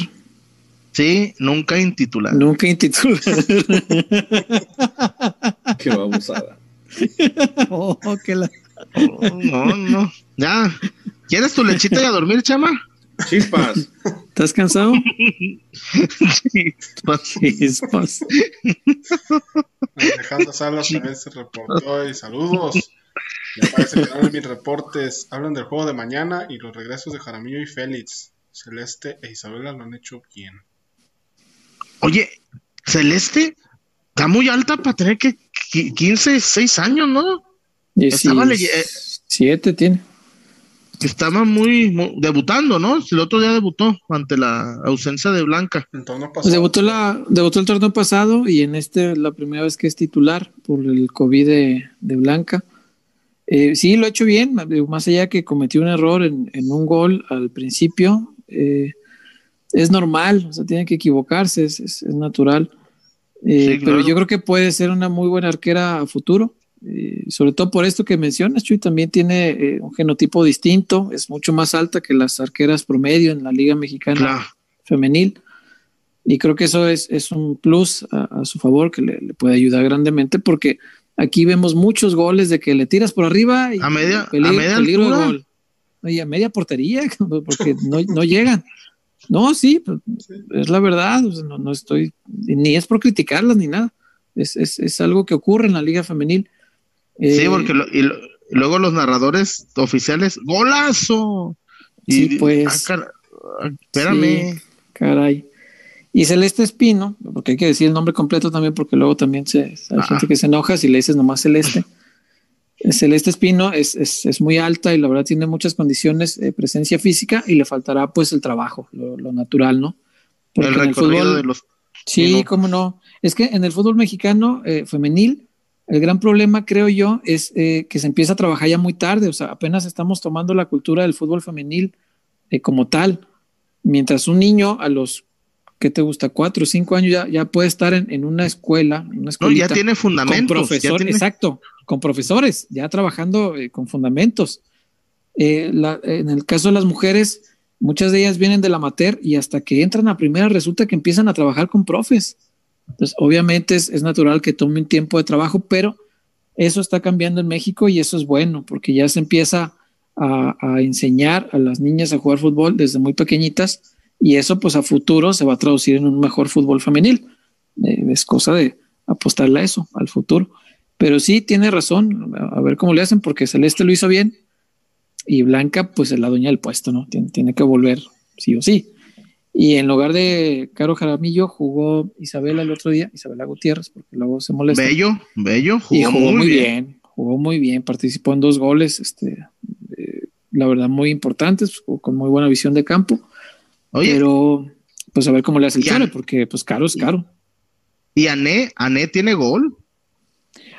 [SPEAKER 4] Sí, nunca intitular.
[SPEAKER 3] nunca intitular.
[SPEAKER 1] Qué babosada.
[SPEAKER 3] oh, que la-
[SPEAKER 4] No, no. Ya. ¿Quieres tu lechita y a dormir, chama?
[SPEAKER 1] Chispas.
[SPEAKER 3] ¿Estás cansado? Chispas.
[SPEAKER 2] Alejandro Salas también se reportó y saludos. Me parece que no en mis reportes hablan del juego de mañana y los regresos de Jaramillo y Félix. Celeste e Isabela lo han hecho bien.
[SPEAKER 4] Oye, Celeste está muy alta para tener que qui- 15, 6 años, ¿no? Estaba leye- eh, Estaba muy, muy- debutando, ¿no? El otro día debutó ante la ausencia de Blanca.
[SPEAKER 2] En torneo
[SPEAKER 3] Pues
[SPEAKER 2] pasado.
[SPEAKER 3] debutó, la, debutó el torneo pasado y en este la primera vez que es titular por el COVID de, de Blanca. Eh, sí, lo ha hecho bien, más allá que cometió un error en, en un gol al principio. eh, es normal, o sea, tiene que equivocarse, es, es- es natural. Eh,
[SPEAKER 4] Sí, claro.
[SPEAKER 3] Pero yo creo que puede ser una muy buena arquera a futuro, eh, sobre todo por esto que mencionas, Chuy, también tiene eh, un genotipo distinto, es mucho más alta que las arqueras promedio en la Liga Mexicana
[SPEAKER 4] Claro.
[SPEAKER 3] femenil. Y creo que eso es, es un plus a, a su favor que le, le puede ayudar grandemente porque aquí vemos muchos goles de que le tiras por arriba y
[SPEAKER 4] A media-
[SPEAKER 3] peligro,
[SPEAKER 4] a media
[SPEAKER 3] peligro de
[SPEAKER 4] altura.
[SPEAKER 3] gol. Y a media portería porque no, no llegan. No, sí, pues, es la verdad. o sea, no, no estoy, ni es por criticarlas ni nada. Es, es, es algo que ocurre en la liga femenil.
[SPEAKER 4] Sí,
[SPEAKER 3] Eh,
[SPEAKER 4] porque lo- y, lo- luego los narradores oficiales, ¡golazo! Y,
[SPEAKER 3] Sí, pues.
[SPEAKER 4] ah, car- ah, espérame.
[SPEAKER 3] Sí, caray. Y Celeste Espino, porque hay que decir el nombre completo también, porque luego también se, hay
[SPEAKER 4] Ah.
[SPEAKER 3] gente que se enoja si le dices nomás Celeste. Eh, Celeste Espino es, es, es muy alta y la verdad tiene muchas condiciones de presencia física y le faltará pues el trabajo, lo, lo natural, ¿no? Porque
[SPEAKER 4] el recorrido
[SPEAKER 3] fútbol-
[SPEAKER 4] de los.
[SPEAKER 3] Sí, cómo no. Es que en el fútbol mexicano eh, femenil, el gran problema, creo yo, es eh, que se empieza a trabajar ya muy tarde. O sea, apenas estamos tomando la cultura del fútbol femenil eh, como tal. Mientras un niño a los, ¿qué te gusta? Cuatro o cinco años ya, ya puede estar en, en una escuela, una
[SPEAKER 4] No, ya tiene
[SPEAKER 3] con
[SPEAKER 4] fundamentos. ya
[SPEAKER 3] profesor,
[SPEAKER 4] tiene-
[SPEAKER 3] exacto, con profesores, ya trabajando eh, con fundamentos. Eh, la- en el caso de las mujeres, muchas de ellas vienen del amateur y hasta que entran a primera resulta que empiezan a trabajar con profes. Entonces, obviamente es, es natural que tome un tiempo de trabajo, pero eso está cambiando en México y eso es bueno, porque ya se empieza a, a enseñar a las niñas a jugar fútbol desde muy pequeñitas y eso pues a futuro se va a traducir en un mejor fútbol femenil. Eh, es cosa de apostarle a eso, al futuro. Pero sí, tiene razón, a ver cómo le hacen, porque Celeste lo hizo bien y Blanca pues es la dueña del puesto, ¿no? Tiene que volver sí o sí. Y en lugar de Caro Jaramillo jugó Isabela el otro día, Isabela Gutiérrez, porque luego se molesta.
[SPEAKER 4] Bello, bello, jugó,
[SPEAKER 3] y jugó
[SPEAKER 4] muy bien.
[SPEAKER 3] jugó muy bien, participó en dos goles, este, eh, la verdad muy importantes, con muy buena visión de campo,
[SPEAKER 4] Oye,
[SPEAKER 3] pero pues a ver cómo le hace el porque pues caro es caro.
[SPEAKER 4] y Ané, Ané tiene gol.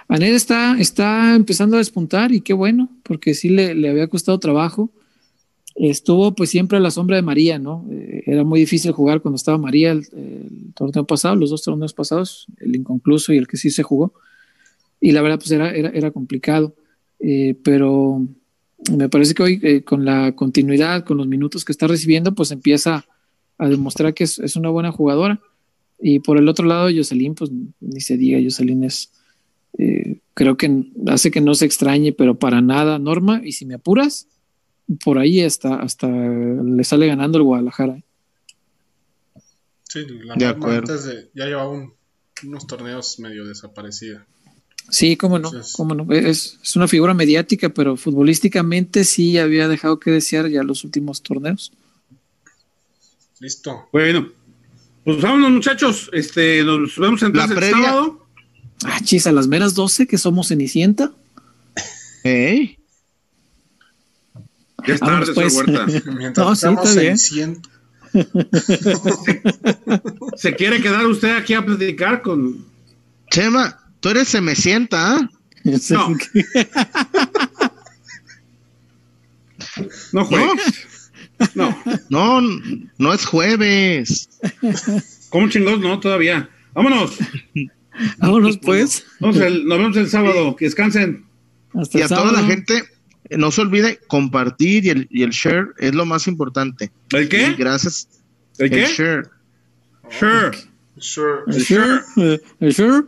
[SPEAKER 3] Anel está, está empezando a despuntar y qué bueno, porque sí le, le había costado trabajo. Estuvo pues siempre a la sombra de María, ¿no? Eh, era muy difícil jugar cuando estaba María el, torneo pasado, los dos torneos pasados, el inconcluso y el que sí se jugó. Y la verdad pues era, era, era complicado. Eh, pero me parece que hoy eh, con la continuidad, con los minutos que está recibiendo, pues empieza a demostrar que es, una buena jugadora. Y por el otro lado, Jocelyn, pues ni se diga, Jocelyn es, creo que hace que no se extrañe, pero para nada, Norma. Y si me apuras, por ahí hasta, hasta le sale ganando el Guadalajara. ¿eh?
[SPEAKER 2] Sí, la
[SPEAKER 4] De acuerdo.
[SPEAKER 2] antes de, ya llevaba un- unos torneos medio desaparecida.
[SPEAKER 3] Sí, cómo no,
[SPEAKER 2] Entonces-
[SPEAKER 3] cómo no. Es, es una figura mediática, pero futbolísticamente sí había dejado que desear ya los últimos torneos.
[SPEAKER 2] Listo.
[SPEAKER 1] Bueno, pues vámonos, muchachos. Este, nos vemos entonces
[SPEAKER 4] La
[SPEAKER 1] el
[SPEAKER 4] previa.
[SPEAKER 1] sábado.
[SPEAKER 3] Ah, chis, a las meras 12 que somos Cenicienta.
[SPEAKER 4] ¿Eh?
[SPEAKER 1] Ya es tarde, señor
[SPEAKER 3] pues.
[SPEAKER 1] Huerta.
[SPEAKER 2] Mientras
[SPEAKER 3] No, sí,
[SPEAKER 2] estamos
[SPEAKER 3] bien.
[SPEAKER 2] Ceniciento.
[SPEAKER 1] ¿Se quiere quedar usted aquí a platicar con.?
[SPEAKER 4] Chema, tú eres se me sienta, ¿ah?
[SPEAKER 1] No. No juegues. No.
[SPEAKER 4] No, no es jueves.
[SPEAKER 1] ¿Cómo chingados? No, todavía. Vámonos.
[SPEAKER 3] Vámonos, pues.
[SPEAKER 1] Vamos el- nos vemos el sábado. Que descansen.
[SPEAKER 3] Hasta
[SPEAKER 4] Y
[SPEAKER 3] el
[SPEAKER 4] a toda la
[SPEAKER 3] sábado.
[SPEAKER 4] gente, no se olvide compartir y el, y el share es lo más importante.
[SPEAKER 1] ¿El
[SPEAKER 4] Y
[SPEAKER 1] qué?
[SPEAKER 4] gracias.
[SPEAKER 1] ¿El qué?
[SPEAKER 4] share.
[SPEAKER 1] Sure.
[SPEAKER 2] Sure.
[SPEAKER 3] ¿El sure? Eh, ¿El sure?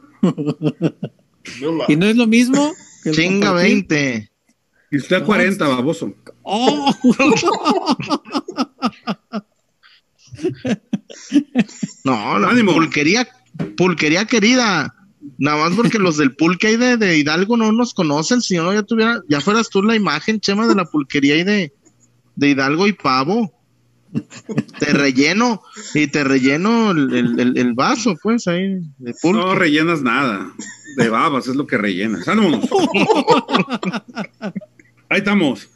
[SPEAKER 2] Yula.
[SPEAKER 3] Y no es lo mismo. que el
[SPEAKER 4] Chinga
[SPEAKER 3] compartir.
[SPEAKER 4] 20.
[SPEAKER 1] Y usted a 40, baboso.
[SPEAKER 3] ¡Oh!
[SPEAKER 4] No, la
[SPEAKER 1] Ánimo.
[SPEAKER 4] pulquería, pulquería querida. Nada más porque los del pulque ahí de, de Hidalgo no nos conocen, si no ya tuviera, ya fueras tú la imagen, Chema, de la pulquería ahí de, de Hidalgo y pavo. Te relleno, y te relleno el, el- el- el vaso, pues, ahí, de pulque.
[SPEAKER 1] No rellenas nada. De babas es lo que rellenas. Vámonos. Ahí estamos.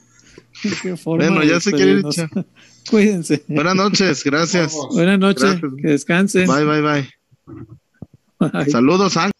[SPEAKER 3] Qué forma
[SPEAKER 4] Bueno, ya se quiere ir.
[SPEAKER 3] Cuídense.
[SPEAKER 4] Buenas noches, gracias.
[SPEAKER 2] Vamos.
[SPEAKER 3] Buenas noches.
[SPEAKER 4] Gracias.
[SPEAKER 3] Que descansen.
[SPEAKER 4] Bye, bye, bye.
[SPEAKER 3] Bye.
[SPEAKER 4] Saludos, Ángel.